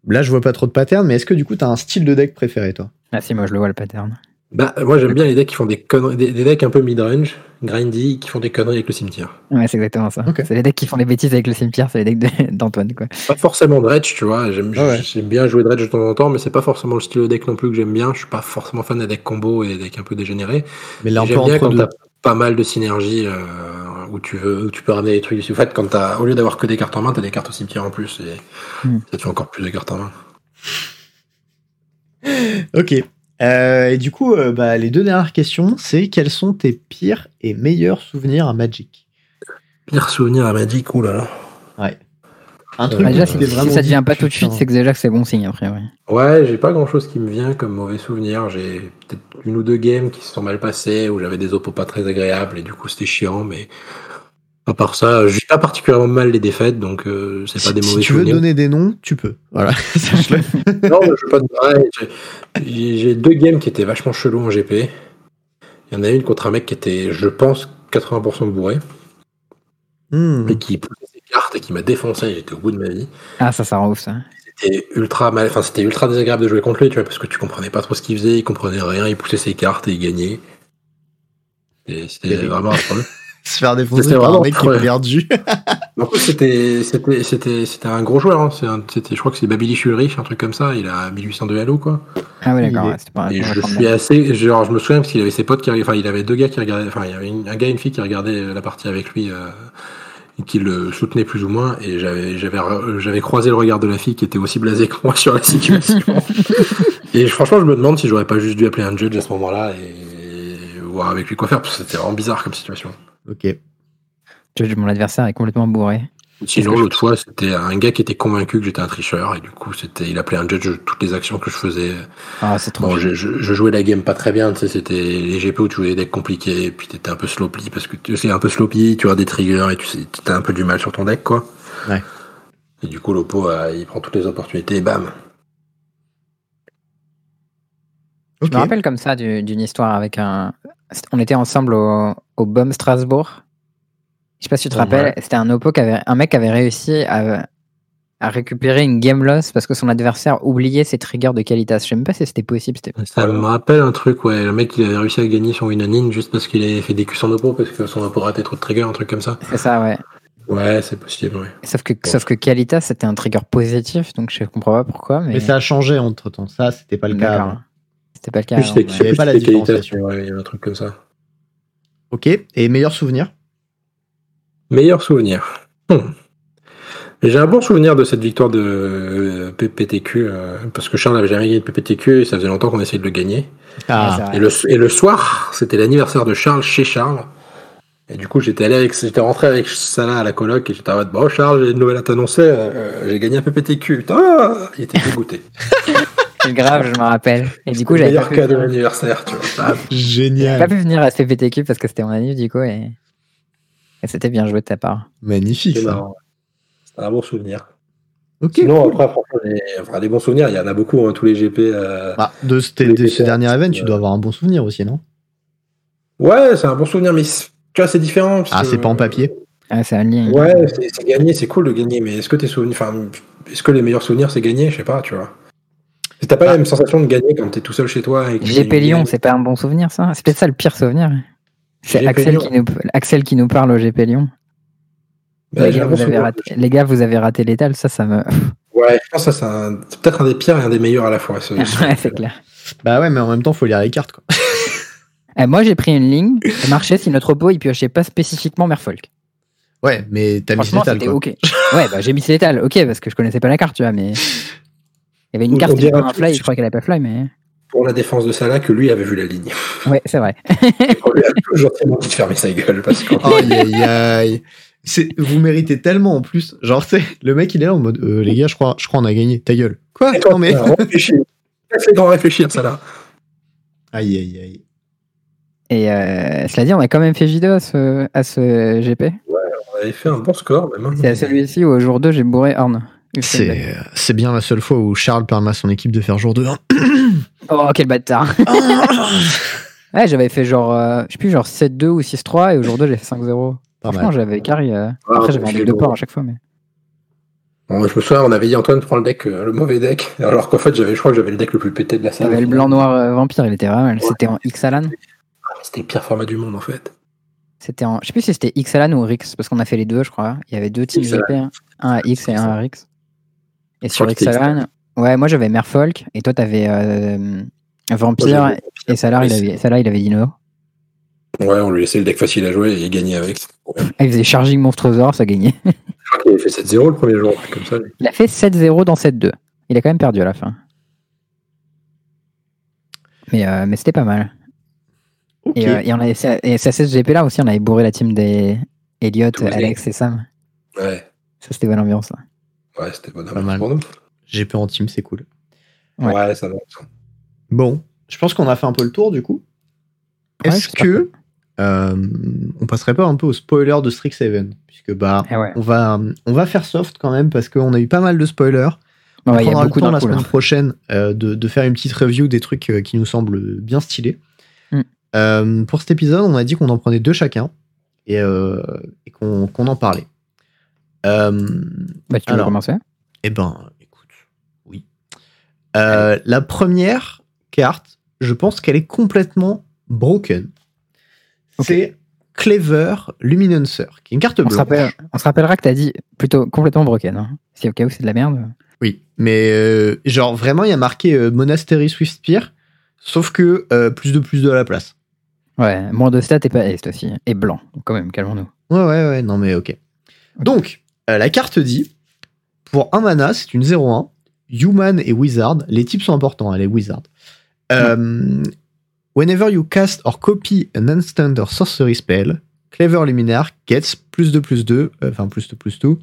là je vois pas trop de pattern, mais est-ce que du coup tu as un style de deck préféré toi? Ah si, moi je le vois le pattern. Bah, moi j'aime bien les decks qui font des conneries, des, decks un peu mid-range, grindy, qui font des conneries avec le cimetière. Ouais, c'est exactement ça. C'est les decks qui font des bêtises avec le cimetière, c'est les decks d'Antoine, quoi. Pas forcément dredge, tu vois. J'aime bien jouer dredge de temps en temps, mais c'est pas forcément le style de deck non plus que j'aime bien. Je suis pas forcément fan des decks combo et des decks un peu dégénérés. Mais là, j'aime bien quand t'as pas mal de synergie euh, où tu veux, où tu peux ramener des trucs. En fait, quand t'as, au lieu d'avoir que des cartes en main, t'as des cartes au cimetière en plus et hmm. ça te fait encore plus de cartes en main. ok. Euh, et du coup, euh, bah, les deux dernières questions, c'est quels sont tes pires et meilleurs souvenirs à Magic? Pires souvenirs à Magic, oulala. Ouais. Un truc déjà, si, ça devient pas tout de suite, c'est que déjà que c'est bon signe après. Ouais, ouais j'ai pas grand chose qui me vient comme mauvais souvenir. J'ai peut-être une ou deux games qui se sont mal passées où j'avais des opos pas très agréables et du coup c'était chiant, mais à part ça, je pas particulièrement mal les défaites, donc euh, c'est pas des mauvais Si tu veux donner des noms, tu peux. Voilà. non, je veux pas. J'ai deux games qui étaient vachement chelous en GP. Il y en a une contre un mec qui était, je pense, 80% bourré. Hmm. Et qui poussait ses cartes et qui m'a défoncé. J'étais au bout de ma vie. Ah, ça, ça rend ouf, ça. C'était ultra mal, enfin, c'était ultra désagréable de jouer contre lui, tu vois, parce que tu comprenais pas trop ce qu'il faisait, il comprenait rien, il poussait ses cartes et il gagnait. Et c'était vraiment un problème se faire défoncer par un mec qui est perdu. en plus, c'était, c'était, c'était, c'était un gros joueur. Hein. c'était, je crois que c'est Babylish Ulrich, un truc comme ça. Il a 1802 Halo, quoi. Ah oui, d'accord. et je suis assez, genre, je me souviens parce qu'il avait ses potes qui, enfin, il avait deux gars qui regardaient, enfin, il y avait un gars et une fille qui regardaient la partie avec lui. Euh, et qui le soutenaient plus ou moins et j'avais j'avais j'avais croisé le regard de la fille qui était aussi blasée que moi sur la situation et franchement je me demande si j'aurais pas juste dû appeler un judge à ce moment-là et voir avec lui quoi faire, parce que c'était vraiment bizarre comme situation. Ok. Mon adversaire est complètement bourré. Sinon, l'autre fois, c'était un gars qui était convaincu que j'étais un tricheur et du coup, c'était, il appelait un judge toutes les actions que je faisais. Ah, c'est trop. Bon, je, je, jouais la game pas très bien, tu sais, c'était les GP où tu jouais des decks compliqués et puis t'étais un peu sloppy parce que tu sais, un peu sloppy, tu as des triggers et tu sais, as un peu du mal sur ton deck, quoi. Ouais. Et du coup, l'oppo, il prend toutes les opportunités et bam. Je me rappelle comme ça d'une histoire avec un. On était ensemble au, au BOM Strasbourg je sais pas si tu te rappelles, c'était un Oppo qui avait, un mec qui avait réussi à, à, récupérer une game loss parce que son adversaire oubliait ses triggers de qualité. Je sais même pas si c'était possible. Ça me rappelle un truc, ouais. Le mec, il avait réussi à gagner son win juste parce qu'il avait fait des culs son Oppo parce que son Oppo ratait trop de triggers, un truc comme ça. C'est ça, ouais. Ouais, c'est possible, ouais. Sauf que, sauf que Qualitas, c'était un trigger positif, donc je comprends pas pourquoi. Mais, mais ça a changé entre temps. Ça, c'était pas le cas. C'était pas le cas. il n'y avait pas la différenciation. il y avait un truc comme ça. Ok. Et meilleur souvenir Meilleur souvenir. Hmm. J'ai un bon souvenir de cette victoire de euh, PPTQ, euh, parce que Charles n'avait jamais gagné de PPTQ et ça faisait longtemps qu'on essayait de le gagner. Ah. Et, le, et, le, soir, c'était l'anniversaire de Charles chez Charles. Et du coup, j'étais allé avec, j'étais rentré avec Salah à la coloc et j'étais en mode, bon, Charles, j'ai une nouvelle à t'annoncer, euh, j'ai gagné un PPTQ. Putain, il était dégoûté. C'est grave, je me rappelle. Et du coup, j'avais. meilleur cadeau d'anniversaire, tu vois. Génial. J'ai pas pu venir à ce PPTQ parce que c'était mon anniversaire, du coup, et. C'était bien joué de ta part. Magnifique. C'est un bon souvenir. Ok. Sinon, après, franchement, les, bons souvenirs, il y en a beaucoup, hein, tous les GP. Euh, bah, de, ce, dernier event, tu dois avoir un bon souvenir aussi, non? Ouais, c'est un bon souvenir, mais tu vois, c'est différent. Ah, c'est pas en papier Ah, c'est un lien. Ouais, c'est gagné, c'est cool de gagner, mais est-ce que tes souvenirs, enfin, est-ce que les meilleurs souvenirs, c'est gagner Je sais pas, tu vois. T'as pas la ah. même sensation de gagner quand t'es tout seul chez toi. GP Lyon, c'est pas un bon souvenir, ça C'est peut-être ça le pire souvenir. C'est Axel qui, nous, Axel qui nous parle au GP Lyon. Bah, les, gars, vous avez raté, les, gars, vous avez raté l'étal, ça, ça me. Ouais, je pense que ça, c'est peut-être un des pires et un des meilleurs à la fois. ouais, c'est clair. Bah ouais, mais en même temps, il faut lire les cartes, quoi. Eh, moi, j'ai pris une ligne, ça marchait si notre oppo, il piochait pas spécifiquement Merfolk. Ouais, mais t'as mis l'étal, quoi. ok. Ouais, bah j'ai mis l'étal, ok, parce que je connaissais pas la carte, tu vois, mais. Il y avait une carte qui avait un fly, je crois qu'elle avait pas fly, mais pour la défense de Salah que lui avait vu la ligne. Ouais, c'est vrai. on lui a toujours dit de fermer sa gueule parce que. aïe aïe aïe. Vous méritez tellement en plus. Genre, c'est le mec il est là en mode euh, les gars, je crois, je crois on a gagné. Ta gueule. Quoi? Non mais. Grand réfléchir, Salah. Aïe aïe aïe. Et euh, cela dit, on a quand même fait vidéo à ce, à ce GP. Ouais, on avait fait un bon score même. C'est à celui-ci où au jour 2 j'ai bourré Horn. C'est bien la seule fois où Charles permet à son équipe de faire jour 2. oh, quel bâtard Ouais, j'avais fait genre, euh, je sais plus, genre 7-2 ou 6-3 et au jour 2 j'ai fait 5-0. Franchement, j'avais carry. Euh, ah, après, j'avais envie de port à chaque fois. Mais... Bon, je me souviens, on avait dit Antoine prend le deck, euh, le mauvais deck, alors qu'en fait, j'avais, je crois que j'avais le deck le plus pété de la salle. J'avais le blanc-noir vampire, il était vraiment C'était en X-Alan C'était le pire format du monde en fait. C'était en. Je sais plus si c'était X-Alan ou Rix, parce qu'on a fait les deux, je crois. Il y avait deux teams GP, un à X et un à Rix. Et sur Xalan, ouais, moi j'avais Merfolk, et toi t'avais euh, Vampire, et Salah, il avait, il avait Dino. Ouais, on lui laissait le deck facile à jouer et il gagnait avec. il faisait Charging Monstrosaur, ça gagnait. Je crois qu'il avait fait 7-0 le premier jour, comme ça. Il a fait 7-0 dans 7-2. Il a quand même perdu à la fin. Mais, euh, mais c'était pas mal. Et, euh, et, on avait, et c'est GP là aussi, on avait bourré la team des Elliot, Alex et Sam. Ouais. Ça, c'était bonne ambiance. Là. Ouais, c'était bonne ambiance pour nous. GP en team, c'est cool. Ouais, ça va. Bon, je pense qu'on a fait un peu le tour du coup. Est-ce que euh, on passerait pas un peu au spoiler de Strixhaven puisque bah eh on va on va faire soft quand même parce qu'on a eu pas mal de spoilers. On ouais, prendra le temps la semaine prochaine euh, de, de, faire une petite review des trucs euh, qui nous semblent bien stylés. Mm. pour cet épisode, on a dit qu'on en prenait deux chacun et, et qu'on en parlait. Bah, tu alors, veux commencer? Eh ben, écoute, oui. la première carte, je pense qu'elle est complètement broken. C'est Clever Luminancer, qui est une carte on blanche. Se on se rappellera que tu as dit plutôt complètement broken. Hein. Si au cas où c'est de la merde. Oui, mais euh, genre vraiment, il y a marqué euh, Monastery Swift Spear, sauf que euh, plus de plus de la place. Ouais, moins de stats et pas est aussi. Et blanc, quand même, calmons-nous. Ouais, ouais, ouais, non mais ok. Donc, la carte dit, pour un mana, c'est une 0-1, Human et Wizard, les types sont importants, elle est Wizard. Whenever you cast or copy an instant or sorcery spell, Clever Luminaire gets plus de plus 2, euh, enfin plus de plus 2,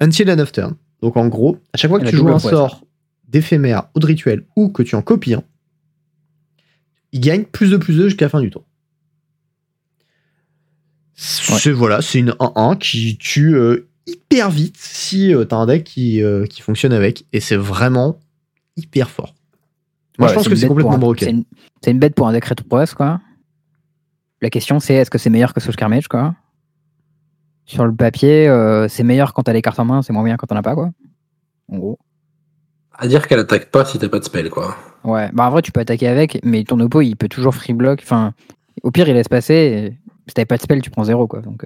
until end of turn. Donc en gros, à chaque fois que tu joues un sort d'éphémère ou de rituel ou que tu en copies un, il gagne plus de plus 2 jusqu'à la fin du tour. C'est voilà, c'est une 1-1 qui tue euh, hyper vite si euh, t'as un deck qui, euh, qui fonctionne avec. Et c'est vraiment hyper fort. Moi, je pense que c'est complètement broken. C'est une, bête pour un deck rétro quoi. La question, c'est est-ce que c'est meilleur que Soul Carnage, quoi? Sur le papier, c'est meilleur quand t'as les cartes en main, c'est moins bien quand t'en as pas, quoi. En gros. À dire qu'elle attaque pas si t'as pas de spell, quoi. Ouais, bah en vrai, tu peux attaquer avec, mais ton oppo, il peut toujours free block. Enfin, au pire, il laisse passer. Si t'avais pas de spell, tu prends zéro, quoi. Donc,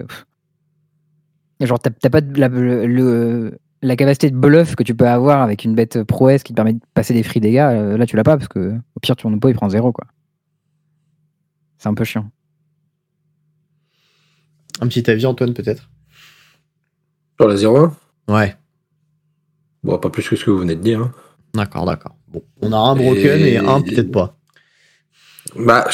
Genre, t'as pas la, le, la capacité de bluff que tu peux avoir avec une bête prouesse qui te permet de passer des free dégâts. Euh, là, tu l'as pas parce que au pire, ton oppo il prend zéro, quoi. C'est un peu chiant. Un petit avis, Antoine, peut-être? Sur la 0-1 Ouais. Bon, pas plus que ce que vous venez de dire. Hein. D'accord, d'accord. Bon, on a un broken et, un peut-être pas. Bah,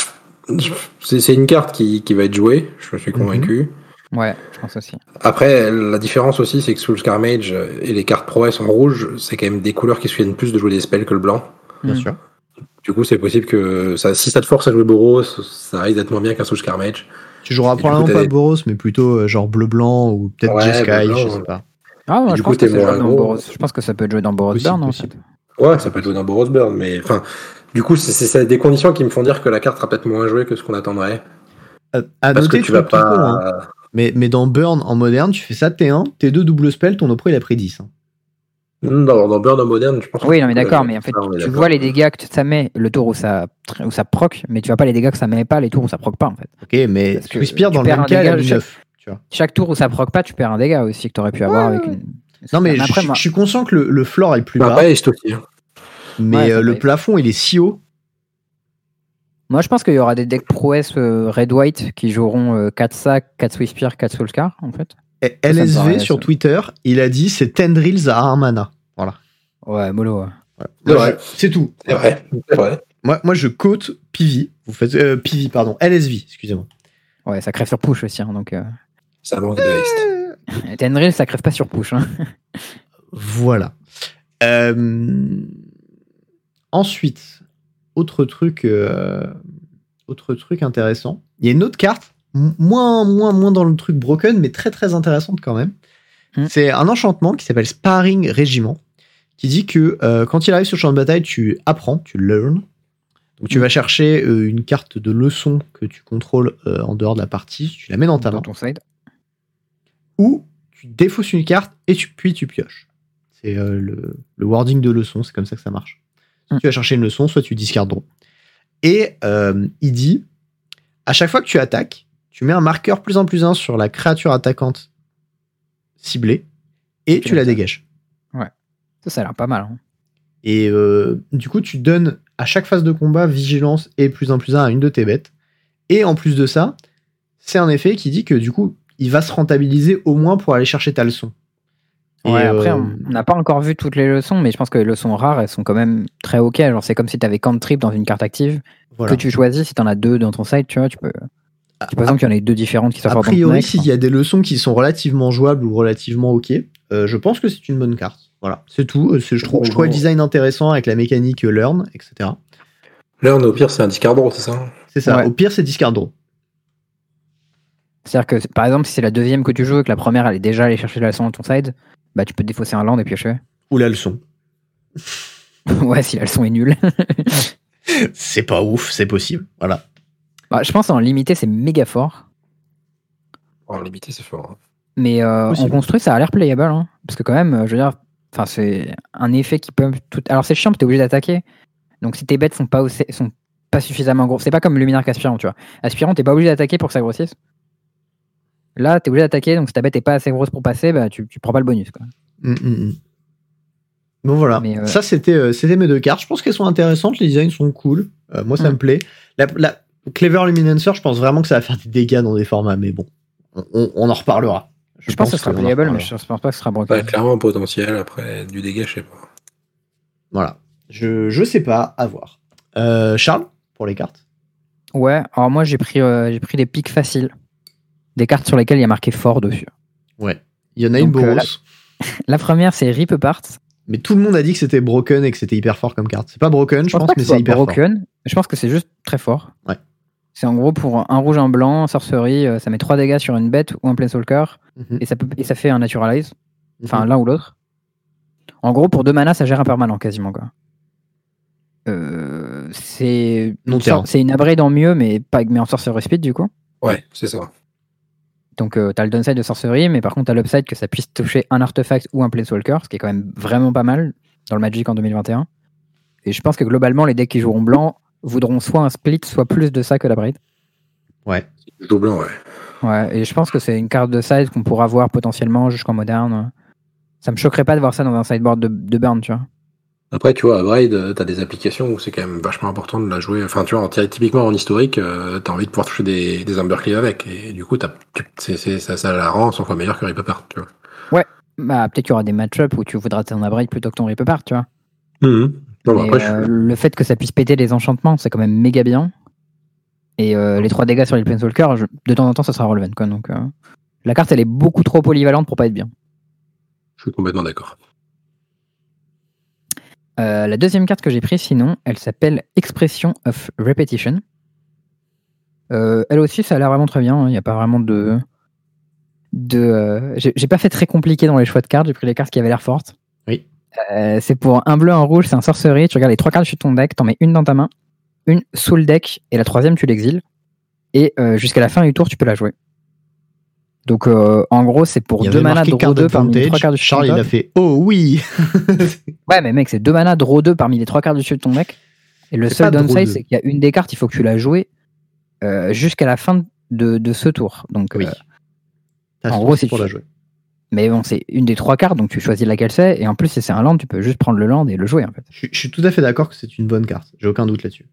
c'est une carte qui, qui, va être jouée, je suis convaincu. Ouais, je pense aussi. Après, la différence aussi, c'est que sous le Scarmage et les cartes prouesses en rouge, c'est quand même des couleurs qui se souviennent plus de jouer des spells que le blanc. Bien sûr. Du coup, c'est possible que ça, si ça te force à jouer Boros, ça risque d'être moins bien qu'un Soul Scarmage. Tu joueras probablement pas Boros, mais plutôt euh, genre bleu-blanc ou peut-être ouais, Jeskai, je sais pas. Ah, moi, je, pense que je pense que ça peut être joué dans Boros Burn, en fait. Ouais, ça peut être joué dans Boros Burn, mais enfin, du coup, c'est des conditions qui me font dire que la carte sera peut-être moins jouée que ce qu'on attendrait. À, Parce que tu vas pas. Hein. Mais, mais dans Burn en moderne, tu fais ça T1, T2 double spell, ton oppo il a pris 10. Hein. Non, dans Burn en moderne, je pense Oui, non, mais d'accord, mais en fait, tu vois les dégâts que ça met le tour où ça, où ça proc, mais tu vois pas les dégâts que ça met pas les tours où ça proc pas, en fait. Ok, mais tu Whisper dans le même cas, il chaque, tu vois. chaque tour où ça proc pas, tu perds un dégât aussi que tu aurais pu avoir avec une. Non, mais je, suis conscient que le, le floor est plus bah, bas. Hein. Mais euh, le plafond, il est si haut moi, je pense qu'il y aura des decks prouesses euh, Red-White qui joueront 4 sacs, 4 Swispear, 4 Soulscar, en fait. Et LSV sur Twitter, il a dit c'est Tendrils à 1 mana. Voilà. Ouais, mollo. C'est tout. C'est vrai. vrai. Moi, moi, je cote PV. Vous faites euh, PV, pardon. LSV, excusez-moi. Ouais, ça crève sur push aussi. Hein, donc, euh... Ça manque de. Tendrils, ça crève pas sur push. Hein. voilà. Euh... Ensuite, autre truc, euh, autre truc intéressant. Il y a une autre carte, moins, moins, moins dans le truc broken, mais très très intéressante quand même. Hmm. C'est un enchantement qui s'appelle Sparring Régiment, qui dit que euh, quand il arrive sur le champ de bataille, tu apprends, tu learn. Donc tu hmm. vas chercher euh, une carte de leçon que tu contrôles en dehors de la partie, tu la mets dans ta main. ton side. Ou tu défausses une carte et tu, puis tu pioches. C'est le, le wording de leçon, c'est comme ça que ça marche. Mm. tu vas chercher une leçon, soit tu discardes Et euh, il dit à chaque fois que tu attaques, tu mets un marqueur plus en plus 1 sur la créature attaquante ciblée et tu la dégages. Ouais. Ça, ça a l'air pas mal. Hein. Et euh, du coup, tu donnes à chaque phase de combat vigilance et plus en plus 1 à une de tes bêtes. Et en plus de ça, c'est un effet qui dit que du coup, il va se rentabiliser au moins pour aller chercher ta leçon. Ouais, après, euh, on n'a pas encore vu toutes les leçons, mais je pense que les leçons rares, elles sont quand même très ok. Genre, c'est comme si tu avais cantrip dans une carte active que tu choisis. Si tu en as deux dans ton site, tu vois, tu peux. Tu peux qu'il y en ait deux différentes qui sont A priori, s'il y a des leçons qui sont relativement jouables ou relativement ok, euh, je pense que c'est une bonne carte. Voilà, c'est tout. Euh, je trouve, je trouve le design intéressant avec la mécanique learn, etc. Learn, au pire, c'est un discard draw, c'est ça C'est ça. Au pire, c'est discard draw. C'est-à-dire que, par exemple, si c'est la deuxième que tu joues et que la première, elle est déjà allée chercher la leçon dans ton side, bah, tu peux défausser un land et piocher. Ou la leçon. ouais, si la leçon est nulle. c'est pas ouf, c'est possible. Voilà. Bah, je pense en limité, c'est méga fort. En limité, c'est fort. Hein. Mais euh, en construit, ça a l'air playable. Hein. parce que, quand même, je veux dire, c'est un effet qui peut. Tout... Alors, c'est chiant, tu es obligé d'attaquer. Donc, si tes bêtes sont pas, sont pas suffisamment gros, c'est pas comme Luminaire qu'Aspirant, tu vois. Aspirant, t'es pas obligé d'attaquer pour que ça grossisse. Là, tu es obligé d'attaquer, donc si ta bête n'est pas assez grosse pour passer, bah, tu, tu prends pas le bonus. Quoi. Mm, mm, mm. Bon voilà, euh, ça c'était euh, c'était mes deux cartes. Je pense qu'elles sont intéressantes, les designs sont cool. Euh, moi ça me plaît. La, Clever Luminancer, je pense vraiment que ça va faire des dégâts dans des formats, mais bon, on, en reparlera. Je, pense, que ce sera playable, mais je pense pas que ce sera broken. Bah, clairement un potentiel, après du dégât, je sais pas. Voilà, je, je sais pas, à voir. Charles, pour les cartes Ouais, alors moi j'ai pris, euh, j'ai pris des pics faciles. Des cartes sur lesquelles il y a marqué fort dessus. Ouais. Il y en a une Donc, euh, Boros. La première, c'est Rip Apart. Mais tout le monde a dit que c'était broken et que c'était hyper fort comme carte. C'est pas broken, je pense, mais c'est hyper fort. broken. Je pense que c'est juste très fort. Ouais. C'est en gros pour un rouge, un blanc, sorcerie, euh, ça met 3 dégâts sur une bête ou un planeswalker Mhm. et ça, peut, et ça fait un naturalize. Enfin, Mhm. l'un ou l'autre. En gros, pour 2 mana, ça gère un permanent quasiment. quoi. Euh, c'est Non une, upgrade en mieux, mais, pas, mais en sorcery speed du coup. Ouais, c'est ça. Donc euh, t'as le downside de sorcerie, mais par contre t'as l'upside que ça puisse toucher un artefact ou un planeswalker, ce qui est quand même vraiment pas mal dans le Magic en 2021. Et je pense que globalement, les decks qui joueront blanc voudront soit un split, soit plus de ça que la braid. Ouais. Joue blanc, ouais. Ouais, et je pense que c'est une carte de side qu'on pourra voir potentiellement jusqu'en moderne. Ça me choquerait pas de voir ça dans un sideboard de, de burn, tu vois. Après, tu vois, à Braid, euh, t'as des applications où c'est quand même vachement important de la jouer. Enfin, tu vois, en- typiquement en historique, euh, t'as envie de pouvoir toucher des, des avec. Et du coup, t'as, tu- c'est, c'est- ça, ça la rend 100 fois meilleure que Rip Apart, tu vois. Bah, peut-être qu'il y aura des match-ups où tu voudras ton abrade plutôt que ton rip apart, tu vois. Non, bah, je- euh, le fait que ça puisse péter les enchantements, c'est quand même méga bien. Et euh, les 3 dégâts sur les Planeswalkers, je- de temps en temps, ça sera relevant. Quoi, donc, la carte, elle est beaucoup trop polyvalente pour pas être bien. je suis complètement d'accord. Euh, la deuxième carte que j'ai prise, sinon, elle s'appelle Expression of Repetition. Euh, elle aussi, ça a l'air vraiment très bien. hein. Il n'y a pas vraiment de. de euh, j'ai pas fait très compliqué dans les choix de cartes. J'ai pris les cartes qui avaient l'air fortes. Oui. C'est pour un bleu, un rouge, c'est un sorcerie. Tu regardes les trois cartes sur ton deck, t'en mets une dans ta main, une sous le deck, et la troisième, tu l'exiles. Et jusqu'à la fin du tour, tu peux la jouer. Donc, euh, en gros, c'est pour Il y deux avait manas marqué de card draw 2 parmi les trois advantage. cartes du Charles, il a fait Oh oui Ouais, mais mec, c'est deux manas draw 2 parmi les trois cartes dessus de ton deck. Et le C'est seul downside, c'est qu'il y a une des cartes, il faut que tu la joues euh, jusqu'à la fin de, de ce tour. Donc, Oui. euh, En gros, si pour tu- la jouer. mais bon, c'est une des trois cartes, donc tu choisis laquelle c'est. Et en plus, si c'est un land, tu peux juste prendre le land et le jouer en fait. Je, suis- je suis tout à fait d'accord que c'est une bonne carte. J'ai aucun doute là-dessus.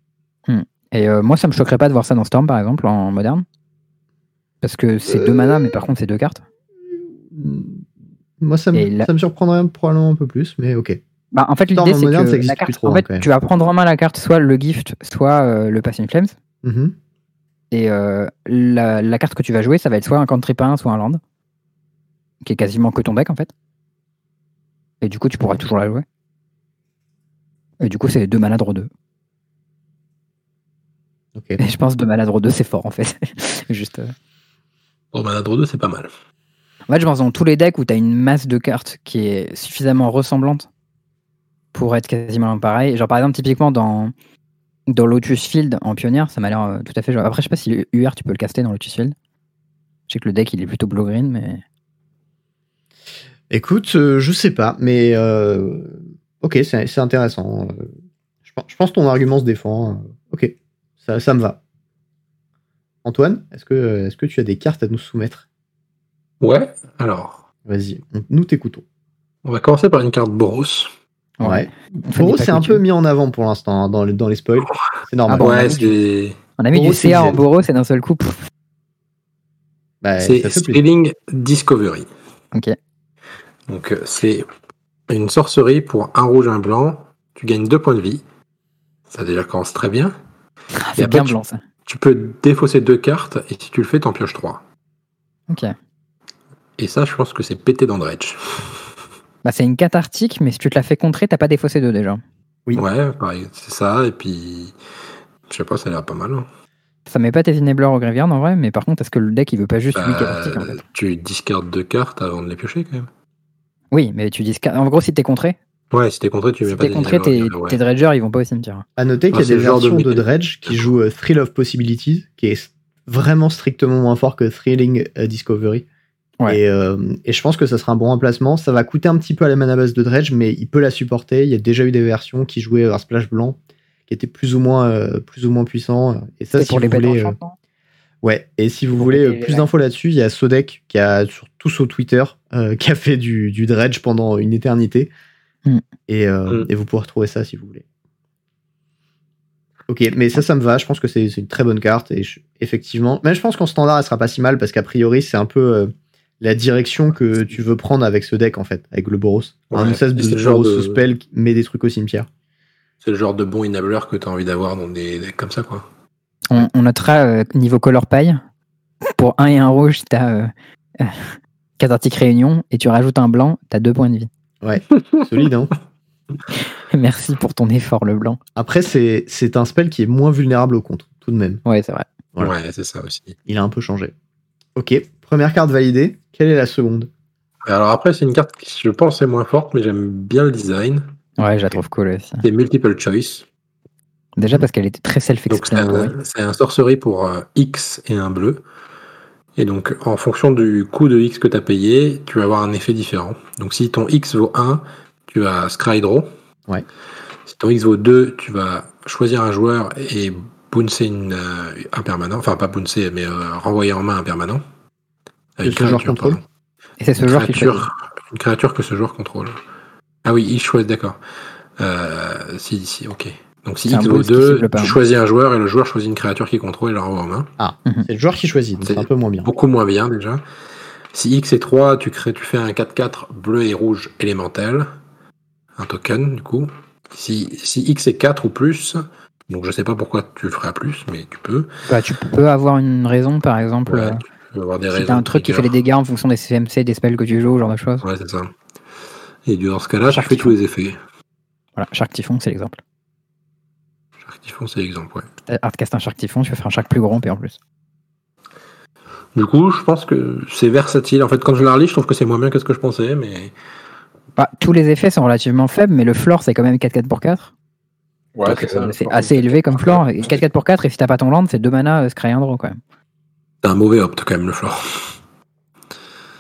Et euh, moi, ça me choquerait pas de voir ça dans Storm par exemple, en moderne. Parce que c'est deux manas, mais par contre, c'est deux cartes. Moi, ça me, ça me surprendrait probablement un peu plus, mais ok. Bah, en fait, l'idée, c'est que la carte, trop, en fait, tu vas prendre en main la carte, soit le gift, soit euh, le Passing Flames. Mhm. Et euh, la, la carte que tu vas jouer, ça va être soit un cantrip 1, soit un land. Qui est quasiment que ton deck en fait. Et du coup, tu pourras toujours la jouer. Et du coup, c'est deux mana draw 2. Ok. Et je pense deux mana draw 2, c'est fort en fait. Juste. euh. Pour Mana Draw 2, c'est pas mal. En fait, je pense dans tous les decks où tu as une masse de cartes qui est suffisamment ressemblante pour être quasiment pareil. Genre par exemple, typiquement dans, dans Lotus Field en pionnière, ça m'a l'air euh, tout à fait. genre- Après, je sais pas si UR tu peux le caster dans Lotus Field. Je sais que le deck il est plutôt blue-green, mais. Écoute, euh, je sais pas, mais euh, ok, c'est intéressant. Euh, Je pense, je pense que ton argument se défend. euh, Ok, ça, ça me va. Antoine, est-ce que, est que tu as des cartes à nous soumettre? Ouais, alors, Vas-y, nous t'écoutons. on va commencer par une carte Boros. Ouais. Boros, c'est un peu mis en avant pour l'instant hein, dans, les, dans les spoils. C'est normal. Ah bon, ouais, ouais, c'est, On a mis Boros, du CA en. Boros et d'un seul coup. Bah, c'est. Spelling Discovery. ok. Donc, euh, c'est une sorcerie pour un rouge, un blanc. Tu gagnes deux points de vie. Ça déjà commence très bien. Ah, Et c'est après, bien tu- blanc ça. Tu peux défausser deux cartes et si tu le fais, t'en pioches trois. Ok. Et ça, je pense que c'est pété dans Dredge. Bah, c'est une cathartique, mais si tu te la fais contrer, t'as pas défaussé 2 déjà. Oui. Ouais, pareil, c'est ça. Et puis, je sais pas, ça a l'air pas mal. hein. Ça met pas tes enablers au graveyard en vrai, mais par contre, est-ce que le deck il veut pas juste 8 Bah, cathartiques en fait? tu discardes deux cartes avant de les piocher quand même. Oui, mais tu dis. En gros, si t'es contré, Ouais, si t'es contré, tu mets si pas t'es contré, tes, Discovery, ouais. tes dredgers ils vont pas au cimetière. À noter qu'il y a des de versions de, mécanique. Dredge qui jouent euh, Thrill of Possibilities, qui est vraiment strictement moins fort que Thrilling euh, Discovery. Ouais. Et, euh, et je pense que ça sera un bon remplacement. Ça va coûter un petit peu à la mana base de Dredge, mais il peut la supporter. Il y a déjà eu des versions qui jouaient un splash blanc, qui étaient plus ou moins, euh, plus ou moins puissants. Et ça, C'est si pour vous les voulez, euh. Ouais, et si vous Pour voulez les plus d'infos là-dessus, il y a Sodec qui a sur tout sur Twitter euh, qui a fait du, du dredge pendant une éternité. Mm. Et, euh, Mm. et vous pourrez retrouver ça si vous voulez. Ok, mais ça, ça me va. Je pense que c'est une très bonne carte. Et je- effectivement, mais je pense qu'en standard, elle sera pas si mal parce qu'a priori, c'est un peu euh, la direction que tu veux prendre avec ce deck en fait, avec le Boros. un Ouais, espèce de le genre Boros de- spell qui met des trucs au cimetière. C'est le genre de bon enabler que t'as envie d'avoir dans des decks comme ça, quoi. On, notera niveau color paille. Pour un et un rouge, tu as 4 articles réunion et tu rajoutes un blanc, tu as 2 points de vie. Ouais, solide, hein Merci pour ton effort, le blanc. Après, c'est un spell qui est moins vulnérable au contre, tout de même. Ouais, c'est vrai. Ouais, c'est ça aussi. Il a un peu changé. Ok, première carte validée. Quelle est la seconde? Alors après, c'est une carte qui, je pense, est moins forte, mais j'aime bien le design. Ouais, je la trouve cool aussi. C'est multiple choice. Déjà parce qu'elle était très self-explanatory. C'est un, sorcery pour euh, X et un bleu. Et donc, en fonction du coût de X que tu as payé, tu vas avoir un effet différent. Donc, si ton X vaut 1, tu vas Scry Draw. Ouais. Si ton X vaut 2, tu vas choisir un joueur et bouncer une, euh, un permanent. Enfin, pas bouncer, mais euh, renvoyer en main un permanent. Avec ce joueur contrôle. Et c'est ce joueur qui Une créature que ce joueur contrôle. Ah oui, il choisit, d'accord. Euh, si, si, ok. Donc si X vaut 2, tu choisis un joueur et le joueur choisit une créature qui contrôle et la renvoie en main. Ah, mhm. c'est le joueur qui choisit, c'est un peu moins bien. Beaucoup moins bien déjà. Si X est 3, tu, crées, tu fais un 4-4 bleu et rouge élémentel. Un token, du coup. Si, si X est 4 ou plus, donc je sais pas pourquoi tu le ferais à plus, mais tu peux. Bah, tu peux avoir une raison, par exemple. Ouais, tu peux avoir des si un truc qui fait les dégâts en fonction des CMC, des spells que tu joues, genre de choses. Ouais, c'est ça. Et dans ce cas-là, tu fais tous les effets. Voilà, Shark Typhon, c'est l'exemple. Typhon, c'est l'exemple, ouais. Hardcast un Shark Typhon, tu peux faire un Shark plus grand, et en plus. Du coup, je pense que c'est versatile. En fait, quand je la relis, je trouve que c'est moins bien que ce que je pensais, mais. Bah, tous les effets sont relativement faibles, mais le floor, c'est quand même 4-4 pour 4. Ouais, c'est assez élevé comme floor. 4-4 pour 4, et si t'as pas ton land, c'est 2 mana, euh, Scry Draw, quand même. C'est un mauvais opt, quand même, le floor.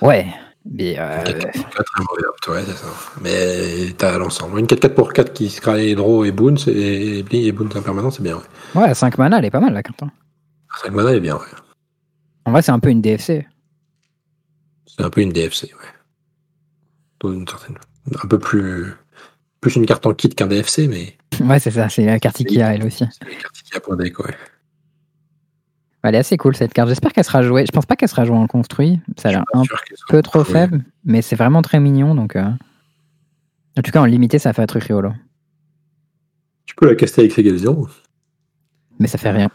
Ouais. Mais euh... 4 ouais, c'est ça. Mais t'as l'ensemble. Une 4-4 pour 4 qui se Draw et Boons, et Bling et Boons permanent, c'est bien, ouais. Ouais, 5 mana, elle est pas mal la carte. 5 hein. mana, elle est bien, ouais. En vrai, c'est un peu une DFC. C'est un peu une DFC, ouais. Une certaine... Un peu plus. Plus une carte en kit qu'un DFC, mais. ouais, c'est ça, c'est la carte Ikea, elle aussi. C'est la carte Ikea pour deck, ouais. Elle est assez cool cette carte. J'espère qu'elle sera jouée. Je pense pas qu'elle sera jouée en construit. Ça a l'air un peu trop faible, mais c'est vraiment très mignon. Donc, euh. En tout cas, en limité, ça fait un truc rigolo. Tu peux la caster avec Legalization. Mais ça fait rien.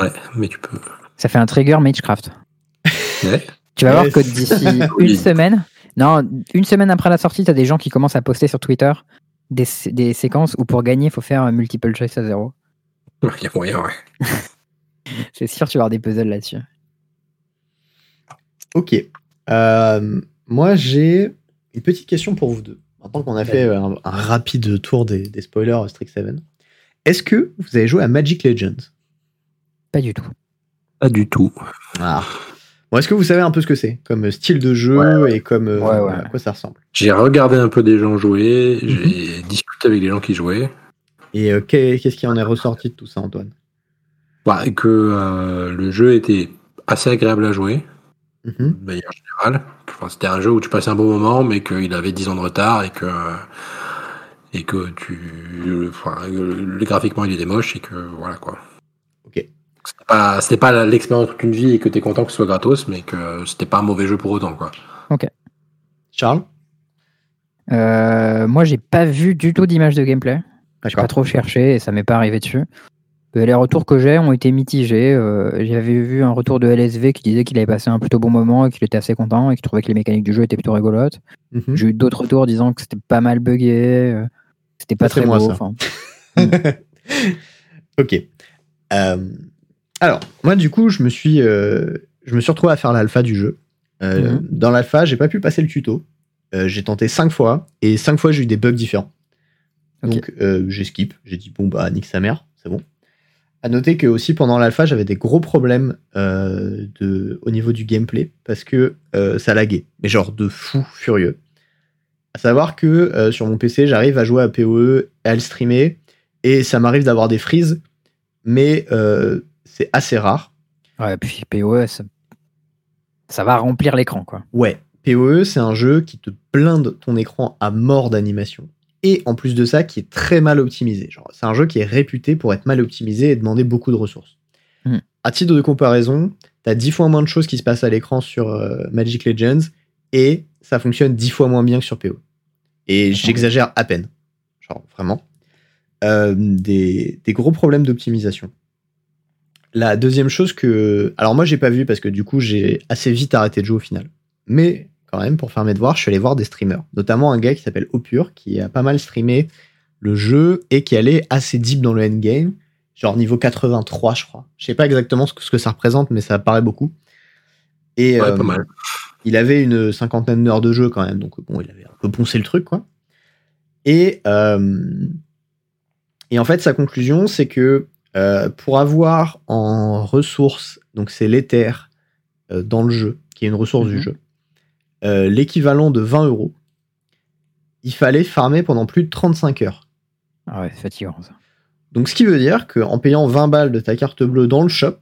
Ouais, mais tu peux. Ça fait un trigger Magecraft. Ouais. Tu vas voir que d'ici une semaine, non, une semaine après la sortie, tu as des gens qui commencent à poster sur Twitter des, des séquences où pour gagner, il faut faire un multiple choice à zéro. Il y a moyen, ouais. C'est sûr, tu vas avoir des puzzles là-dessus. Ok. Euh, moi, j'ai une petite question pour vous deux. Maintenant qu'on a fait un, rapide tour des, spoilers Strict 7, est-ce que vous avez joué à Magic Legends? Pas du tout. Pas du tout. Ah. Bon, est-ce que vous savez un peu ce que c'est? Comme style de jeu et comme euh, à quoi ça ressemble? J'ai regardé un peu des gens jouer, j'ai mhm. discuté avec des gens qui jouaient. Et euh, qu'est-ce qui en est ressorti de tout ça, Antoine? Bah, que euh, le jeu était assez agréable à jouer, mm de manière générale. c'était un jeu où tu passais un bon moment, mais qu'il avait 10 ans de retard et que et que tu, enfin, graphiquement il était moche et que voilà quoi. Ok. C'était pas, pas l'expérience toute une vie et que tu es content que ce soit gratos, mais que c'était pas un mauvais jeu pour autant quoi. Ok. Charles? Euh, moi, j'ai pas vu du tout d'image de gameplay. J'ai pas trop cherché et ça m'est pas arrivé dessus. Euh, les retours que j'ai ont été mitigés. Euh, j'avais vu un retour de LSV qui disait qu'il avait passé un plutôt bon moment et qu'il était assez content et qu'il trouvait que les mécaniques du jeu étaient plutôt rigolotes. Mhm. J'ai eu d'autres retours disant que c'était pas mal buggé, euh, c'était pas très beau. ok. alors, moi, du coup, je me suis, je me suis retrouvé à faire l'alpha du jeu. Mhm. Dans l'alpha, j'ai pas pu passer le tuto. j'ai tenté cinq fois et cinq fois j'ai eu des bugs différents. Donc j'ai skip, j'ai dit bon bah nique sa mère, c'est bon. À noter que aussi pendant l'alpha, j'avais des gros problèmes euh, de, au niveau du gameplay parce que euh, ça laguait, mais genre de fou furieux. À savoir que euh, sur mon PC, j'arrive à jouer à PoE, à le streamer, et ça m'arrive d'avoir des freezes, mais c'est assez rare. Ouais, puis PoE, ça, ça va remplir l'écran, quoi. Ouais, PoE, c'est un jeu qui te blinde ton écran à mort d'animation et en plus de ça qui est très mal optimisé. C'est un jeu qui est réputé pour être mal optimisé et demander beaucoup de ressources. Hmm. À titre de comparaison, tu as 10 fois moins de choses qui se passent à l'écran sur euh, Magic Legends et ça fonctionne 10 fois moins bien que sur PO. Et j'exagère à peine. Genre, vraiment. Euh, des, gros problèmes d'optimisation. la deuxième chose que. Alors, moi, j'ai pas vu parce que du coup, j'ai assez vite arrêté de jouer au final. Mais quand même, pour faire mes devoirs, je suis allé voir des streamers. Notamment un gars qui s'appelle Opure, qui a pas mal streamé le jeu et qui allait assez deep dans le endgame. Genre niveau 83, je crois. Je sais pas exactement ce que, ce que ça représente, mais ça paraît beaucoup. Et Ouais, pas mal. il avait une cinquantaine d'heures de jeu quand même, donc bon, il avait un peu poncé le truc, quoi. Et, euh, et en fait, sa conclusion, c'est que euh, pour avoir en ressources, donc c'est l'éther euh, dans le jeu, qui est une ressource du Mhm. jeu, euh, l'équivalent de 20 euros, il fallait farmer pendant plus de 35 heures. Ah ouais, c'est fatigant ça. Donc ce qui veut dire qu'en payant 20 balles de ta carte bleue dans le shop,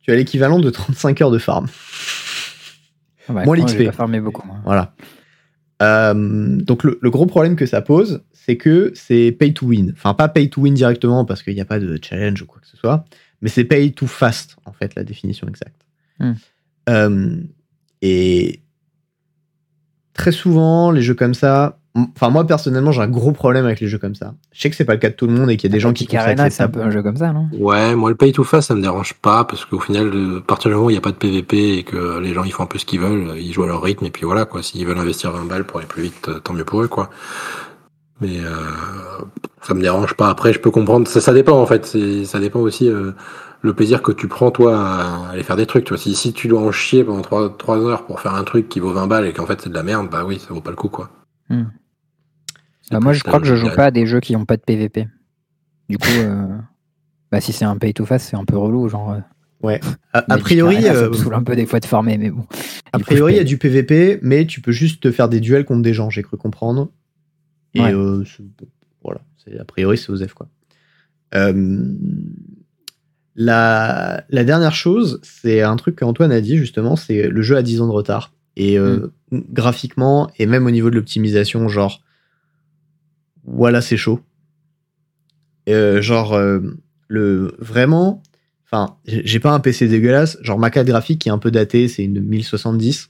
tu as l'équivalent de 35 heures de farm. Ah bah, Moins moi, l'XP. farmé beaucoup. moi. Voilà. Euh, donc le, le gros problème que ça pose, c'est que c'est pay to win. Enfin, pas pay to win directement parce qu'il n'y a pas de challenge ou quoi que ce soit, mais c'est pay to fast, en fait, la définition exacte. Hmm. Euh, et très souvent, les jeux comme ça, enfin moi personnellement, j'ai un gros problème avec les jeux comme ça. Je sais que c'est pas le cas de tout le monde et qu'il y a des gens qui Arena, c'est un peu un jeu comme ça, non? Ouais, moi le pay to fast ça me dérange pas parce qu'au final, euh, à partir du moment où il n'y a pas de PVP et que les gens ils font un peu ce qu'ils veulent, ils jouent à leur rythme et puis voilà quoi. S'ils veulent investir 20 balles pour aller plus vite, euh, tant mieux pour eux quoi. Mais euh, ça me dérange pas. Après, je peux comprendre. Ça, ça dépend en fait. Ça dépend aussi euh, le plaisir que tu prends toi à aller faire des trucs. Tu vois, si, si tu dois en chier pendant 3, trois heures pour faire un truc qui vaut 20 balles et qu'en fait c'est de la merde, bah oui, ça vaut pas le coup quoi. Hmm. Bah, moi, je crois que je joue pas à des jeux qui n'ont pas de PVP. Du coup, euh, bah, si c'est un pay to fast, c'est un peu relou. Genre, euh, Ouais. A, priori, ça euh, me saoule un peu des fois de farmer, mais bon. a priori, il y a du PVP, mais tu peux juste te faire des duels contre des gens, j'ai cru comprendre. Et Ouais. euh, voilà, c'est- a priori, c'est Osef quoi. Euh, la, la dernière chose, c'est un truc qu'Antoine a dit justement, c'est le jeu a 10 ans de retard. Et euh, graphiquement, et même au niveau de l'optimisation, genre, voilà, c'est chaud. Euh, genre, euh, le, vraiment, enfin, j'ai pas un PC dégueulasse, genre ma carte graphique qui est un peu datée, c'est une 1070,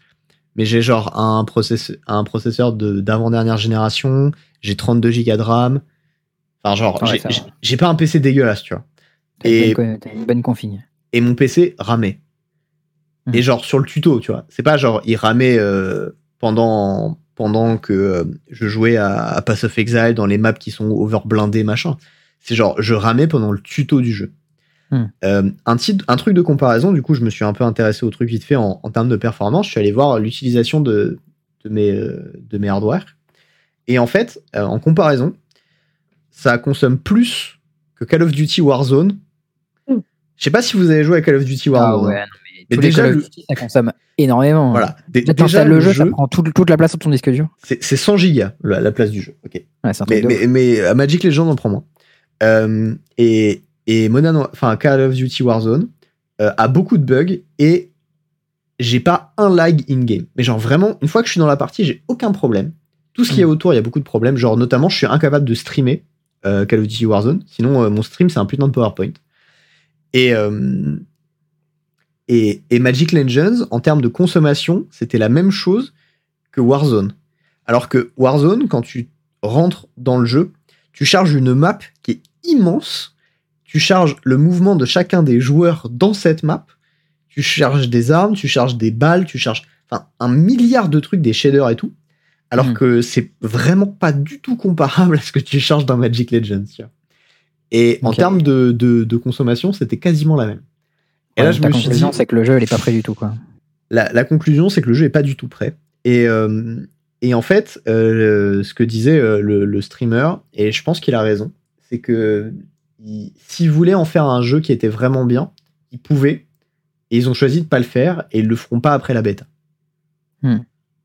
mais j'ai genre un, process, un processeur de- d'avant-dernière génération, j'ai 32 Go de RAM, enfin genre, Ouais, j'ai pas un PC dégueulasse, tu vois. Et- bonne co- t'as une bonne config. et mon PC ramait. Mhm. Et genre sur le tuto, tu vois. C'est pas genre il ramait euh, pendant pendant que euh, je jouais à, à Pass of Exile dans les maps qui sont overblindées machin. C'est genre je ramais pendant le tuto du jeu. Mhm. Euh, un, titre, un truc de comparaison, du coup, je me suis un peu intéressé au truc vite fait en, en termes de performance. Je suis allé voir l'utilisation de, de, mes, de mes hardware. Et en fait, en comparaison, ça consomme plus que Call of Duty Warzone. Je sais pas si vous avez joué à Call of Duty Ah Warzone. ouais, hein. non, mais, Mais tous les déjà, Call of le- Duty, ça consomme énormément. Voilà. Dé- Là, déjà, le jeu, ça prend tout- toute la place sur ton disque dur. c'est c'est 100 gigas la, la place du jeu. Ok. Ouais, Mais, mais, mais à Magic Legend, on prend moins. Euh, et et Modern, enfin Call of Duty Warzone euh, a beaucoup de bugs et j'ai pas un lag in-game. Mais genre vraiment, une fois que je suis dans la partie, j'ai aucun problème. Tout ce qu'il y a autour, il y a beaucoup de problèmes. Genre notamment, je suis incapable de streamer euh, Call of Duty Warzone. Sinon, euh, mon stream, c'est un putain de PowerPoint. Et, euh, et, et Magic Legends, en termes de consommation, c'était la même chose que Warzone. Alors que Warzone, quand tu rentres dans le jeu, tu charges une map qui est immense. Tu charges le mouvement de chacun des joueurs dans cette map. Tu charges des armes, tu charges des balles, tu charges enfin, un milliard de trucs, des shaders et tout. Alors Mhm. que c'est vraiment pas du tout comparable à ce que tu charges dans Magic Legends. tu vois. Et en termes de, de- de consommation, c'était quasiment la même. Et Ouais, là, je ta me suis dit, conclusion, c'est que le jeu, il est pas prêt du tout, quoi. la, la conclusion, c'est que le jeu est pas du tout prêt. Et, euh, et en fait, euh, ce que disait euh, le, le streamer, et je pense qu'il a raison, c'est que il- s'il voulait en faire un jeu qui était vraiment bien, il pouvait. Et ils ont choisi de pas le faire et ils le feront pas après la bêta. Hmm.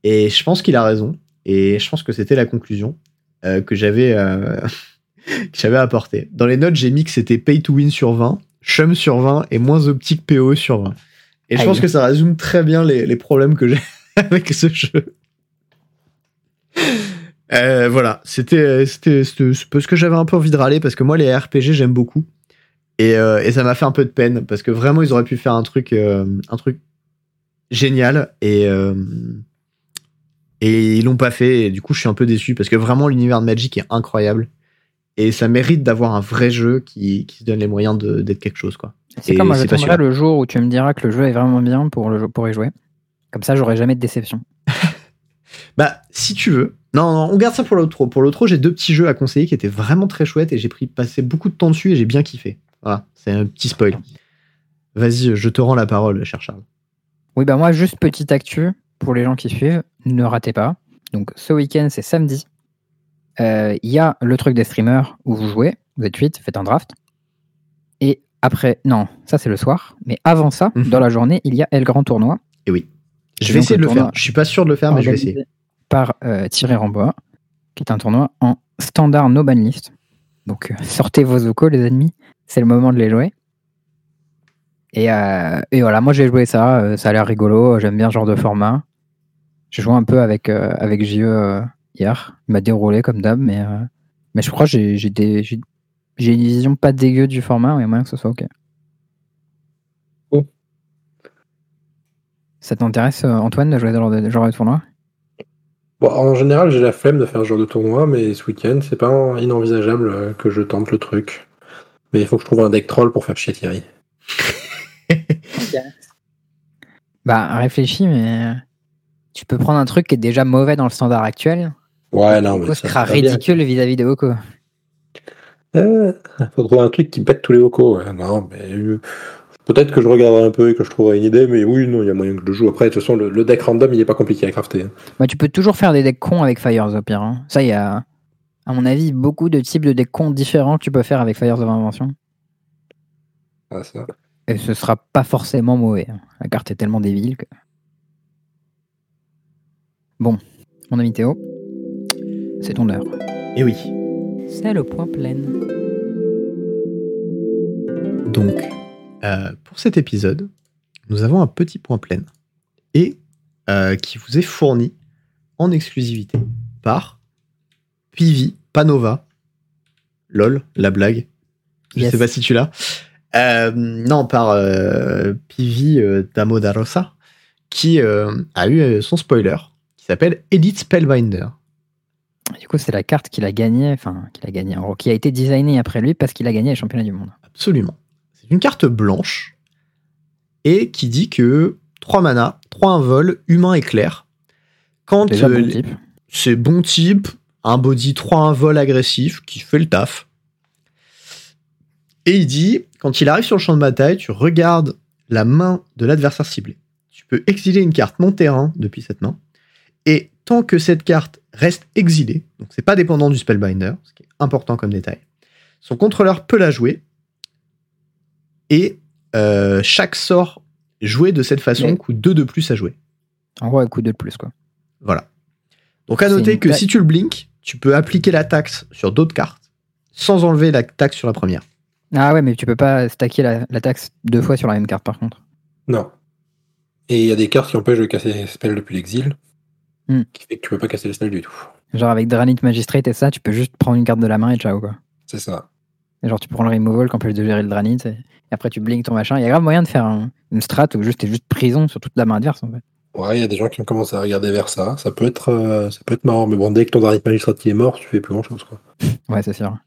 Et je pense qu'il a raison. Et je pense que c'était la conclusion euh, que j'avais que j'avais apportée. Dans les notes, j'ai mis que c'était pay to win sur 20, chum sur 20 et moins optique PO sur 20. Et je Aïe. pense que ça résume très bien les, les problèmes que j'ai avec ce jeu. Euh, voilà, c'était parce que j'avais un peu envie de râler parce que moi les RPG j'aime beaucoup et, euh, et ça m'a fait un peu de peine parce que vraiment ils auraient pu faire un truc euh, un truc génial et et ils l'ont pas fait et du coup je suis un peu déçu parce que vraiment l'univers de Magic est incroyable et ça mérite d'avoir un vrai jeu qui, qui se donne les moyens d'être quelque chose. quoi. C'est comme moi, j'attendrai le jour où tu me diras que le jeu est vraiment bien pour, le, pour y jouer. Comme ça, j'aurai jamais de déception. bah, si tu veux. Non, non on garde ça pour l'autre. Pour l'autre, j'ai deux petits jeux à conseiller qui étaient vraiment très chouettes et j'ai pris passé beaucoup de temps dessus et j'ai bien kiffé. Voilà, c'est un petit spoil. Vas-y, je te rends la parole, cher Charles. Oui, bah moi, juste petite actu pour les gens qui suivent, ne ratez pas. Donc, ce week-end, c'est samedi. Euh, il y a le truc des streamers où vous jouez, vous êtes 8, faites un draft. Et après, non, ça c'est le soir. Mais avant ça, mhm. dans la journée, il y a El Grand Tournoi. Et oui. Je vais essayer de le faire. Je suis pas sûr de le faire, mais je vais essayer. Par euh, Thierry Rambois, qui est un tournoi en standard no ban list. Donc, euh, sortez vos Oko, les ennemis. C'est le moment de les jouer. Et, voilà, moi j'ai joué ça. ça a l'air rigolo. J'aime bien ce genre de format. J'ai joué un peu avec, avec JE hier. Il m'a déroulé comme d'hab, mais, euh, mais je crois que j'ai, des, j'ai, une vision pas dégueu du format, mais moyen que ce soit ok. Oh. Ça t'intéresse, euh, Antoine, de jouer dans le genre de tournoi? Bon, En général, j'ai la flemme de faire ce genre de tournoi, mais ce week-end, c'est pas inenvisageable euh, que je tente le truc. Mais il faut que je trouve un deck troll pour faire chier Thierry. Bah, réfléchis, mais tu peux prendre un truc qui est déjà mauvais dans le standard actuel Ouais, non, mais ça sera ridicule vis-à-vis des vocaux. Euh, faut trouver un truc qui pète tous les vocaux. Non, mais euh, peut-être que je regarderai un peu et que je trouverai une idée, mais oui, non, il y a moyen que je le joue. Après, de toute façon, le, deck random, il est pas compliqué à crafter. Bah, tu peux toujours faire des decks cons avec Fires au pire. Hein. Ça, il y a, à mon avis, beaucoup de types de decks cons différents que tu peux faire avec Fires of Invention. Ah, ça. Et ce sera pas forcément mauvais. Hein. La carte est tellement débile que. Bon, mon ami Théo. C'est ton heure. Et oui. C'est le point plein. Donc, euh, pour cet épisode, nous avons un petit point plein et euh, qui vous est fourni en exclusivité par Pivi Panova. Lol, la blague. Je sais pas si tu l'as. Euh, non, par Pivi Damodarosa, qui a eu son spoiler, qui s'appelle Edith Spellbinder. Du coup, c'est la carte qu'il a gagnée, enfin, qu'il a gagné, en qui a été designée après lui parce qu'il a gagné les championnats du monde. Absolument. C'est une carte blanche et qui dit que 3 mana, 3 invol, humain et clair. Quand euh, c'est bon type, un body 3 vol agressif qui fait le taf. Et il dit, quand il arrive sur le champ de bataille, tu regardes la main de l'adversaire ciblé. Tu peux exiler une carte non terrain depuis cette main. Que cette carte reste exilée, donc c'est pas dépendant du Spellbinder, ce qui est important comme détail, son contrôleur peut la jouer, et euh, chaque sort joué de cette façon coûte 2 de plus à jouer. En gros, elle coûte 2 de plus, quoi. Voilà. Donc à noter que si tu le blink, tu peux appliquer la taxe sur d'autres cartes, sans enlever la taxe sur la première. Ah ouais, mais tu peux pas stacker la, la taxe deux fois sur la même carte, par contre. Non. Et il y a des cartes qui empêchent de casser les spells depuis l'exil. Hmm. Qui fait que tu peux pas casser le spell du tout. Genre avec Dranit Magistrate et ça, tu peux juste prendre une carte de la main et ciao quoi. C'est ça. Et genre tu prends le removal quand plus de gérer le Dranit et... après tu blinks ton machin. Il y a grave moyen de faire une strat où juste t'es juste prison sur toute la main adverse en fait. Ouais, il y a des gens qui ont commencé à regarder vers ça. Ça peut être, euh, ça peut être marrant, mais bon, dès que ton Dranit Magistrate est mort, tu fais plus grand chose quoi. ouais, c'est sûr.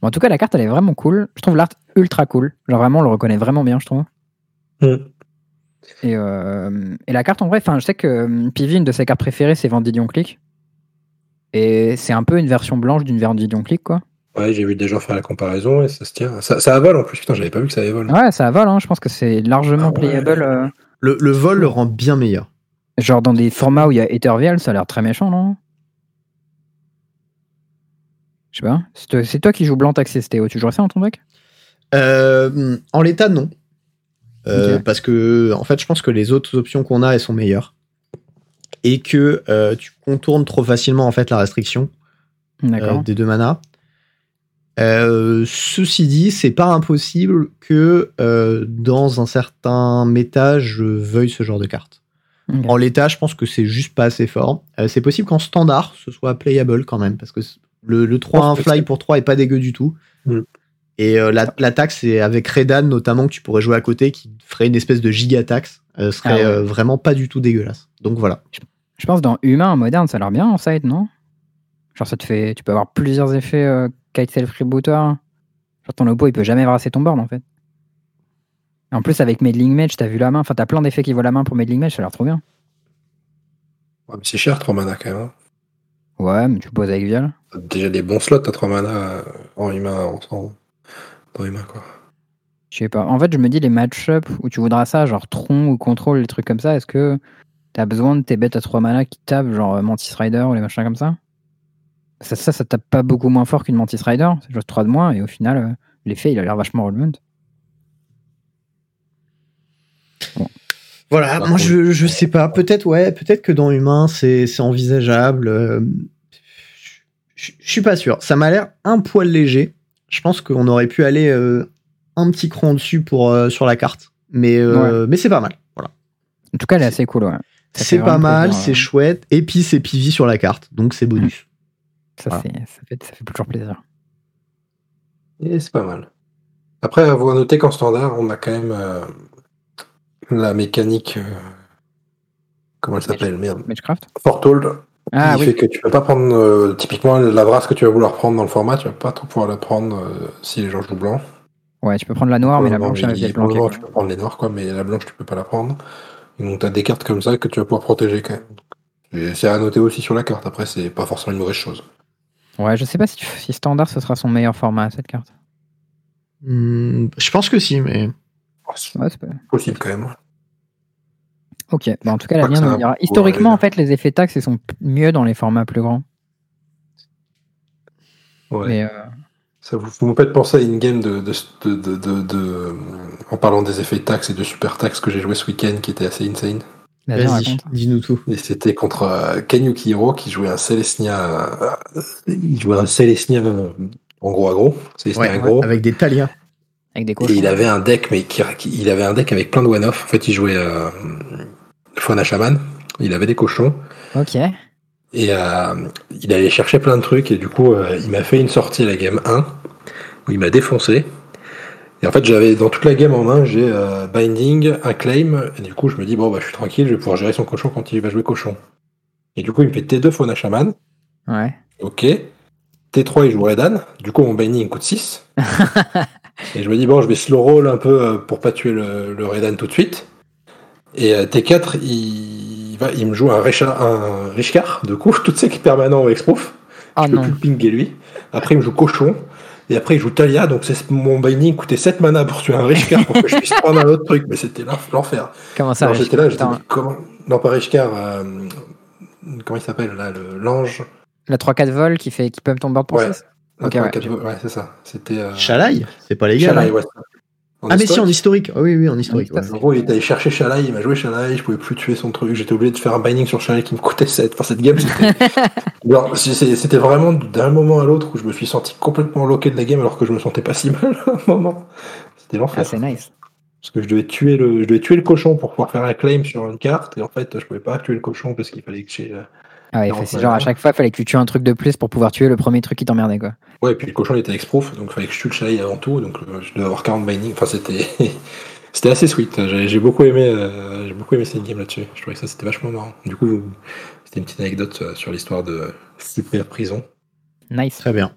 en tout cas, la carte elle est vraiment cool. Je trouve l'art ultra cool. Genre vraiment, on le reconnaît vraiment bien, je trouve. Hmm. Euh, et, la carte, en vrai, je sais que euh, Pivi, une de ses cartes préférées, c'est Vendidion Click. Et c'est un peu une version blanche d'une Vendidion Click, quoi. Ouais, j'ai vu des gens faire la comparaison et ça se tient. Ça, ça avale en plus, putain, j'avais pas vu que ça avale. Ouais, ça avale, hein. je pense que c'est largement ah playable. Euh. Le, vol le rend bien meilleur. Genre dans des formats où il y a Ethervial, ça a l'air très méchant, non? Je sais pas. C'est toi qui joues blanc taxé Théo. Tu jouerais ça en ton deck? En l'état, non. Euh, parce que, en fait, je pense que les autres options qu'on a, elles sont meilleures. Et que euh, tu contournes trop facilement, en fait, la restriction euh, des deux manas. ceci dit, c'est pas impossible que dans un certain méta, je veuille ce genre de carte. En l'état, je pense que c'est juste pas assez fort. c'est possible qu'en standard, ce soit playable quand même, parce que le, 3-1 fly pour 3 est pas dégueu du tout. Mm. Et euh, la, taxe, c'est avec Redan notamment que tu pourrais jouer à côté, qui ferait une espèce de giga taxe. Euh, serait ah euh, vraiment pas du tout dégueulasse. Donc voilà. Je pense dans Humain moderne, ça a l'air bien en side, non? Genre, ça te fait. Tu peux avoir plusieurs effets euh, kite self rebooter. Genre, ton oppo, il peut jamais brasser ton board, en fait. en plus, avec Medling Match, t'as vu la main. Enfin, t'as plein d'effets qui voient la main pour Medling Match, ça a l'air trop bien. Ouais, c'est cher, 3 mana quand même. Hein. Ouais, mais tu poses avec Vial. Déjà des bons slots à 3 mana en humain, en, dans quoi. Je sais pas. En fait, je me dis les match-up où tu voudras ça, genre Tron ou Control, les trucs comme ça, est-ce que t'as besoin de tes bêtes à 3 mana qui tapent, genre Mantis Rider ou les machins comme ça? Ça, ça, ça tape pas beaucoup moins fort qu'une Mantis Rider, c'est juste 3 de moins, et au final, euh, l'effet, il a l'air vachement relevant. Voilà, moi je, je sais pas, peut-être ouais, peut-être que dans Humain c'est envisageable. Euh, je suis pas sûr. Ça m'a l'air un poil léger. Je pense qu'on aurait pu aller euh, un petit cran dessus pour, euh, sur la carte. Mais, mais c'est pas mal. Voilà. En tout cas, elle est assez cool. Ouais. C'est pas mal, c'est chouette. Et puis c'est PV sur la carte, donc c'est bonus. Ça, ça, fait, ça fait toujours plaisir. Et c'est pas mal. Après, vous noter qu'en standard, on a quand même la mécanique. Euh, comment elle s'appelle Merde. Magecraft Fortold. Ah, qui fait que tu peux pas prendre. Euh, typiquement, la brasse que tu vas vouloir prendre dans le format, tu vas pas trop pouvoir la prendre euh, si les gens jouent blanc. Ouais, tu peux prendre la noire, mais la blanche, elle est blanche. Tu peux prendre les noirs, quoi, mais la blanche, tu peux pas la prendre. donc, tu as des cartes comme ça que tu vas pouvoir protéger quand même. C'est à noter aussi sur la carte. Après, c'est pas forcément une mauvaise chose. Ouais, je sais pas si, si standard ce sera son meilleur format cette carte. Hmm, je pense que si, mais. Ouais, c'est possible quand même. Ok, bah, en tout cas, la bien nous dira. Historiquement, en fait, les effets taxes, ils sont mieux dans les formats plus grands. Ouais. Euh, ça vous, vous me faites penser à une game de, de, de, de, en parlant des effets taxes et de super taxes que j'ai joué ce week-end qui était assez insane. Vas-y, dis-nous tout. Et c'était contre euh, Kanyuki Hiro qui jouait un Celestia. Euh, il jouait un Celestia en gros à gros. Ouais, gros. Avec des Talias. Avec des et il avait un deck, mais qui, il avait un deck avec plein de one-off. En fait, il jouait Fauna Shaman. Il avait des cochons. Ok. Et euh, il allait chercher plein de trucs et du coup, euh, il m'a fait une sortie à la game 1 où il m'a défoncé. Et en fait, j'avais dans toute la game en main, j'ai euh, Binding, un claim, et du coup, je me dis, bon, bah, je suis tranquille, je vais pouvoir gérer son cochon quand il va jouer cochon. Et du coup, il me fait T2 Fauna Shaman. Ouais. Ok. T3, il joue Redan. Du coup, mon Binding coûte 6. et je me dis, bon, je vais slow roll un peu pour pas tuer le, le Redan tout de suite. Et euh, T4, il, va, il me joue un, Richard, un Richard, de coup, toutes ces permanent au Exproof. Ah je peux plus pinguer lui. Après, il me joue Cochon. Et après, il joue Talia. Donc, c'est mon binding coûtait 7 mana pour tuer un Richard pour que je puisse prendre un autre truc. Mais c'était l'enfer. Comment ça J'étais là, j'étais comment Non, pas Richard. Euh, comment il s'appelle là L'ange? La 3-4 vol qui, fait, qui peut me tomber pour ouais. ouais. ouais, c'est ça. C'était. Euh... C'est pas légal. Chalaï, ouais ah, mais si, en historique. Oh, oui, oui, en historique. En gros, il est allé chercher Shalai, il m'a joué Shalai, je pouvais plus tuer son truc. J'étais obligé de faire un binding sur Shalai qui me coûtait 7. Enfin, cette game, c'était vraiment d'un moment à l'autre où je me suis senti complètement loqué de la game alors que je me sentais pas si mal à un moment. C'était l'enfer. Ah, c'est nice. Parce que je devais, tuer le, je devais tuer le cochon pour pouvoir faire un claim sur une carte, et en fait, je pouvais pas tuer le cochon parce qu'il fallait que j'ai. Ah ouais, c'est genre à chaque fois, il fallait que tu tues un truc de plus pour pouvoir tuer le premier truc qui t'emmerdait, quoi. Ouais, et puis le cochon il était exproof, donc il fallait que je tue le chalet avant tout, donc euh, je devais avoir 40 binding. Enfin, c'était. c'était assez sweet. J'ai beaucoup aimé, euh, j'ai beaucoup aimé cette game là-dessus. Je trouvais que ça c'était vachement marrant. Du coup, c'était une petite anecdote euh, sur l'histoire de Super Prison. Nice. Très bien.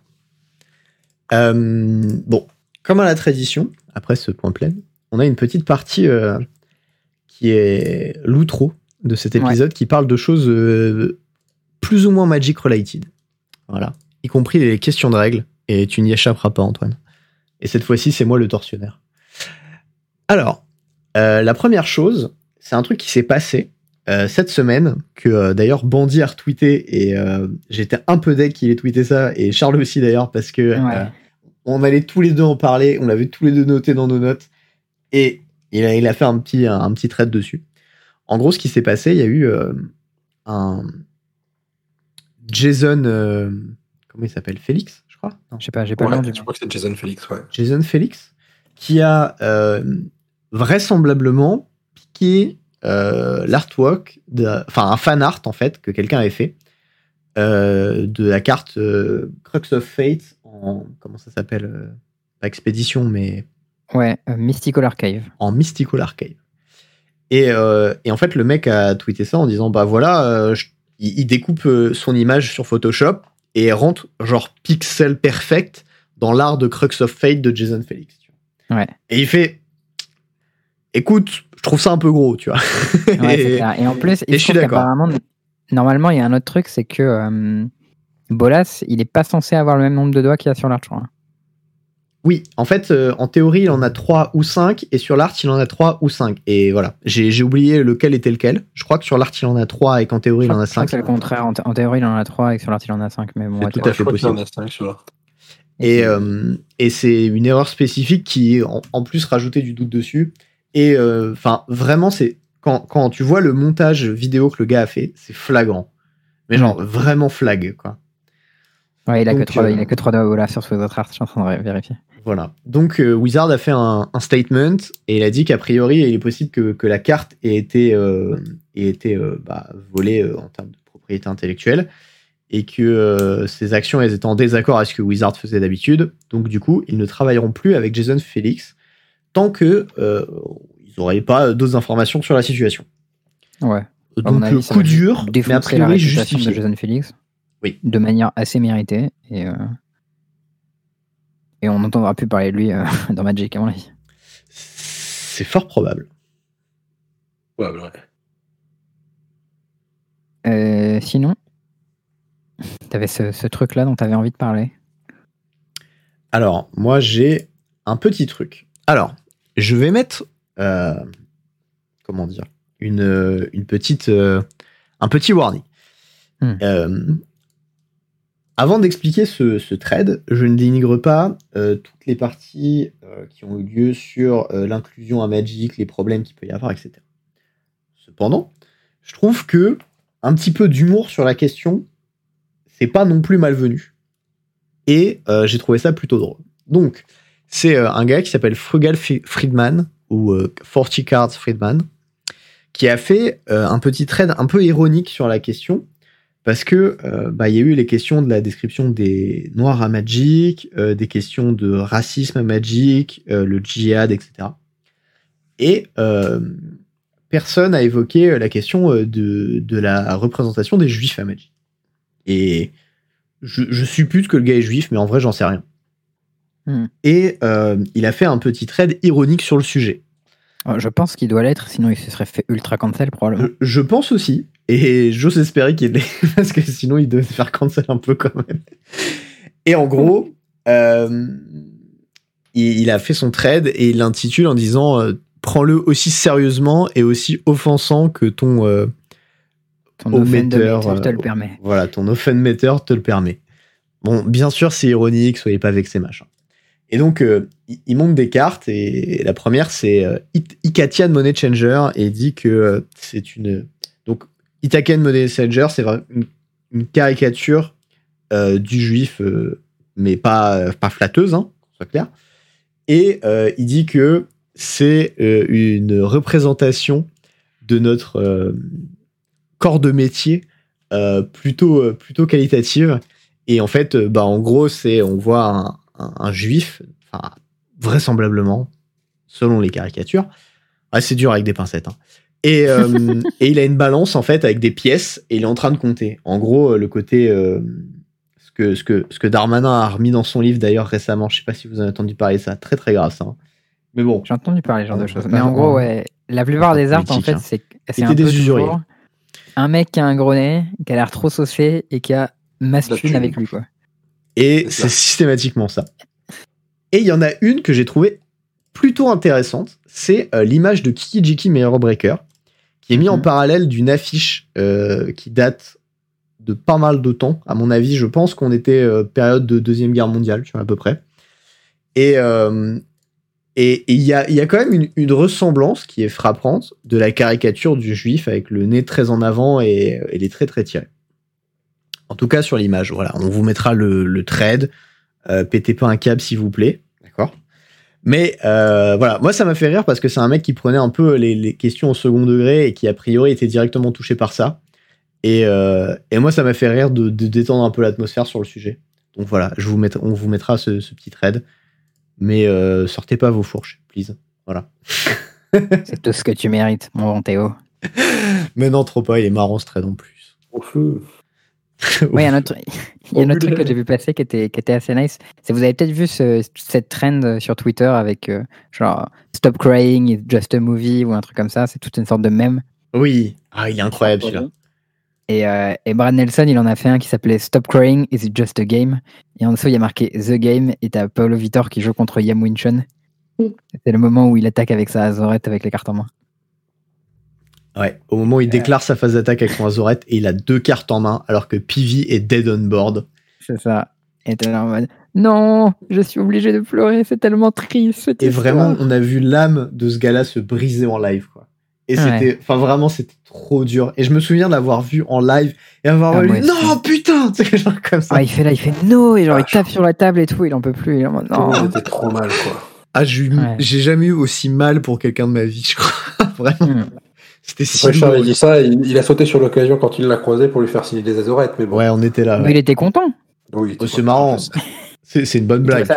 bon, comme à la tradition, après ce point plein, on a une petite partie qui est l'outro de cet épisode qui parle de choses plus ou moins Magic related. Voilà. Y compris les questions de règles. Et tu n'y échapperas pas, Antoine. Et cette fois-ci, c'est moi le tortionnaire. Alors, euh, la première chose, c'est un truc qui s'est passé euh, cette semaine, que euh, d'ailleurs Bandy a retweeté, et j'étais un peu deck qu'il ait tweeté ça, et Charles aussi d'ailleurs, parce que on allait tous les deux en parler, on l'avait tous les deux noté dans nos notes, et il a, il a fait un petit, un, un petit trade dessus. En gros, ce qui s'est passé, il y a eu un, Jason. Euh, comment il s'appelle? Félix, je crois? Je sais pas, j'ai pas le nom. Je crois que c'est Jason Félix, ouais. Jason Félix, qui a euh, vraisemblablement piqué euh, l'artwork, enfin un fan art en fait, que quelqu'un avait fait, de la carte Crux of Fate en. Comment ça s'appelle Pas Expédition, mais. Ouais, Mystical Archive. En Mystical Archive. Et, et, en fait, le mec a tweeté ça en disant Bah voilà, je il, découpe euh, son image sur Photoshop et rentre genre pixel perfect dans l'art de Crux of Fate de Jason Felix. Ouais. Et il fait écoute, je trouve ça un peu gros, tu vois. et, et, en plus, et je suis d'accord. Normalement, il y a un autre truc, c'est que euh, Bolas, il n'est pas censé avoir le même nombre de doigts qu'il y a sur crois. Oui, en fait, euh, en théorie, il en a 3 ou 5, et sur l'art, il en a 3 ou 5. Et voilà, j'ai oublié lequel était lequel. Je crois que sur l'art, il en a 3 et qu'en théorie, il en a 5. C'est le contraire. En, théorie, il en a 3 et sur l'art, il en a 5. Mais bon, tout à fait possible. Il en a 5 sur l'art. Et, euh, et c'est une erreur spécifique qui, en, en plus, rajoutait du doute dessus. Et euh, enfin, vraiment, c'est quand, quand tu vois le montage vidéo que le gars a fait, c'est flagrant. Mais genre, vraiment flag, quoi. Ouais, il a, que 3, il a que 3 doigts là sur ce autres art, je suis en train de vérifier. Voilà. Donc euh, Wizard a fait un, un, statement et il a dit qu'a priori, il est possible que, que, la carte ait été, euh, ait été euh, bah, volée en termes de propriété intellectuelle et que ces actions elles étaient en désaccord avec ce que Wizard faisait d'habitude. Donc du coup, ils ne travailleront plus avec Jason Felix tant que ils n'auraient pas d'autres informations sur la situation. Ouais. Donc coup dur, mais a priori justifié. de Jason Felix. Oui. De manière assez méritée et et on n'entendra plus parler de lui euh, dans Magic, à mon avis. C'est fort probable. Ouais, ouais. Euh, sinon, t'avais ce, ce truc-là dont t'avais envie de parler Alors, moi, j'ai un petit truc. Alors, je vais mettre. Euh, comment dire une, une petite. Euh, un petit warning. Hmm. Avant d'expliquer ce, trade, je ne dénigre pas euh, toutes les parties euh, qui ont eu lieu sur euh, l'inclusion à Magic, les problèmes qu'il peut y avoir, etc. Cependant, je trouve que un petit peu d'humour sur la question, c'est pas non plus malvenu. Et j'ai trouvé ça plutôt drôle. Donc, c'est un gars qui s'appelle Frugal Friedman, ou 40 Cards Friedman, qui a fait un petit trade un peu ironique sur la question, parce que euh, bah, il y a eu les questions de la description des noirs à Magic, euh, des questions de racisme à Magic, euh, le djihad, etc. Et personne n'a évoqué la question de, de, la représentation des juifs à Magic. Et je, je, suppute que le gars est juif, mais en vrai, j'en sais rien. Hmm. Et il a fait un petit trade ironique sur le sujet. Je pense qu'il doit l'être, sinon il se serait fait ultra cancel probablement. Je, pense aussi, et j'ose espérer qu'il l'ait, parce que sinon il devait se faire cancel un peu quand même. Et en gros, euh, il, a fait son trade et il l'intitule en disant euh, Prends-le aussi sérieusement et aussi offensant que ton, euh, ton te le permet. Voilà, ton offen meter te le permet. Bon, bien sûr, c'est ironique, soyez pas vexés, machin. Et donc, euh, il monte des cartes et la première, c'est euh, Ikatian Money Changer et il dit que euh, c'est une. Donc, Itaken Money Changer, c'est une, caricature du juif, mais pas, pas flatteuse, hein, soit clair. Et il dit que c'est une représentation de notre corps de métier plutôt, plutôt qualitative. Et en fait, bah, en gros, c'est on voit un, un, juif, enfin, vraisemblablement, selon les caricatures. Ah, c'est dur avec des pincettes. Hein. Et, euh, et, il a une balance, en fait, avec des pièces, et il est en train de compter. En gros, le côté. Euh, ce, que, ce, que, ce que Darmanin a remis dans son livre, d'ailleurs, récemment, je sais pas si vous avez entendu parler de ça, très très grave ça. Hein. Mais bon. J'ai entendu parler ce genre de choses. Mais en gros, ouais, la plupart des arts, en fait, hein. c'est c'est un des usuriers. Un mec qui a un gros nez, qui a l'air trop saucé et qui a masculine avec lui, quoi. Et c'est systématiquement ça. Et il y en a une que j'ai trouvée plutôt intéressante, c'est euh, l'image de Kikijiki Mirror Breaker, qui est mis en mhm. parallèle d'une affiche euh, qui date de pas mal de temps. À mon avis, je pense qu'on était euh, période de Deuxième Guerre mondiale, tu vois, à peu près. Et et il y a, y a, quand même une, une, ressemblance qui est frappante de la caricature du juif avec le nez très en avant et, et les traits très tirés. En tout cas, sur l'image, voilà, on vous mettra le, le trade. Euh, pétez pas un câble, s'il vous plaît. D'accord Mais euh, voilà, moi, ça m'a fait rire parce que c'est un mec qui prenait un peu les, les, questions au second degré et qui, a priori, était directement touché par ça. Et, euh, et moi, ça m'a fait rire de, de, détendre un peu l'atmosphère sur le sujet. Donc voilà, je vous met, on vous mettra ce, ce petit trade. Mais euh, sortez pas vos fourches, please. Voilà. c'est tout ce que tu mérites, mon bon Théo. Mais non, trop pas, il est marrant ce trade en plus. Au feu. Oui, il y a un autre, truc que j'ai vu passer qui était, qui était assez nice. C'est vous avez peut-être vu cette trend sur Twitter avec genre Stop Crying, it's just a movie ou un truc comme ça. C'est toute une sorte de mème. Oui, ah, il est incroyable celui-là. Et, euh, et, Brad Nelson, il en a fait un qui s'appelait Stop Crying, Is It Just a Game Et en dessous, il y a marqué The Game et t'as Paolo Vitor qui joue contre Yam Winchon. C'est le moment où il attaque avec sa Azorette avec les cartes en main. Ouais, au moment où il euh. déclare sa phase d'attaque avec son Azorette et il a deux cartes en main alors que Pivi est dead on board. C'est ça. Et t'es là en mode Non, je suis obligé de pleurer, c'est tellement triste. Et vraiment, on a vu l'âme de ce gars-là se briser en live. Quoi. Et c'était, enfin vraiment, c'était trop dur. Et je me souviens d'avoir vu en live et avoir ah, vu non putain, c'est genre comme ça. Ah, il fait là, il fait no et genre il tape sur la table et tout, il en peut plus. Il en non. C'était trop mal quoi. Ah, j'ai jamais eu aussi mal pour quelqu'un de ma vie, je crois. vraiment. Hmm. C'était si Charles dit ça, il, a sauté sur l'occasion quand il l'a croisé pour lui faire signer des azorettes, mais bon. Ouais, on était là. Mais il était content. Oui. Oh, c'est marrant. C'est une bonne blague.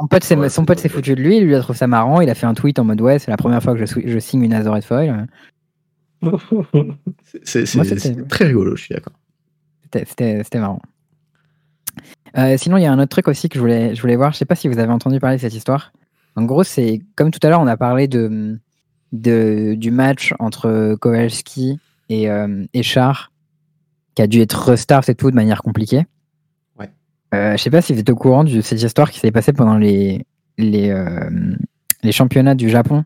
Son pote, son pote s'est foutu de lui, il lui a trouvé ça marrant, il a fait un tweet en mode ouais, c'est la première fois que je, je signe une Azorette Foil. c'est très rigolo, je suis d'accord. C'était marrant. Euh, sinon, il y a un autre truc aussi que je voulais, je voulais voir. Je sais pas si vous avez entendu parler de cette histoire. En gros, c'est comme tout à l'heure, on a parlé de, de, du match entre Kowalski et, euh, et Char, qui a dû être restart et tout de manière compliquée. Euh, je sais pas si vous êtes au courant de cette histoire qui s'est passée pendant les, les, euh, les championnats du Japon.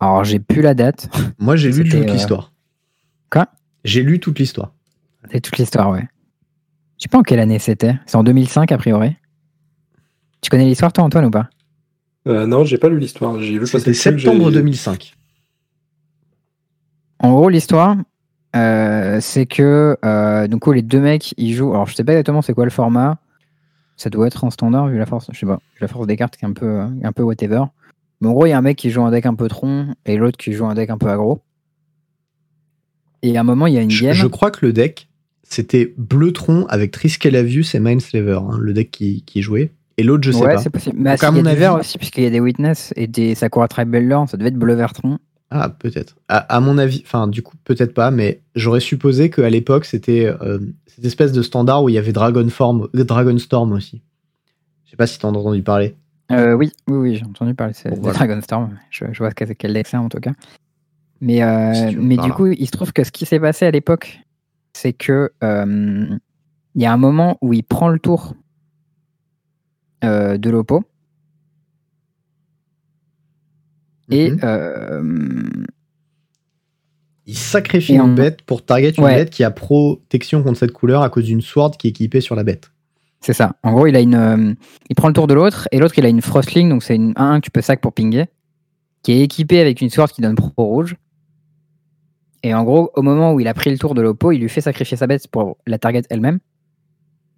Alors, j'ai plus la date. Moi, j'ai lu toute euh, l'histoire. Quoi? J'ai lu toute l'histoire. C'est toute l'histoire, ouais. Je sais pas en quelle année c'était. C'est en 2005, a priori. Tu connais l'histoire, toi, Antoine, ou pas? Euh, Non, j'ai pas lu l'histoire. J'ai vu C'était septembre 2005. En gros, l'histoire, euh, c'est que euh, les deux mecs ils jouent. Alors je sais pas exactement c'est quoi le format. Ça doit être en standard vu la force. Je sais pas. La force des cartes qui est un peu un peu whatever. Mais en gros il y a un mec qui joue un deck un peu tronc et l'autre qui joue un deck un peu aggro. Et à un moment il y a une game. Je, crois que le deck c'était bleu tronc avec Triskelavius et Mindslaver, hein, le deck qui, qui jouait. Et l'autre, je sais ouais, pas. c'est possible. Mais à mon avis... aussi, puisqu'il y a des Witness et des Sakura Tribeller, ça devait être bleu vert tronc. Ah, peut-être. À, mon avis, enfin, du coup, peut-être pas, mais j'aurais supposé qu'à l'époque, c'était euh, cette espèce de standard où il y avait Dragon, Form, Dragon Storm aussi. Je sais pas si tu as entendu parler. Euh, oui, oui, oui, j'ai entendu parler de Dragon Storm. Je, vois quel deck c'est en tout cas. Mais, euh, mais du coup, il se trouve que ce qui s'est passé à l'époque, c'est que il y a un moment où il prend le tour de l'Oppo Et mhm. euh, il sacrifie une bête pour target une bête qui a protection contre cette couleur à cause d'une sword qui est équipée sur la bête. C'est ça. En gros, il a une, euh, il prend le tour de l'autre et l'autre il a une frostling, donc c'est une 1 que tu peux sac pour pinguer, qui est équipée avec une sword qui donne pro rouge. Et en gros, au moment où il a pris le tour de l'oppo, il lui fait sacrifier sa bête pour la target elle-même.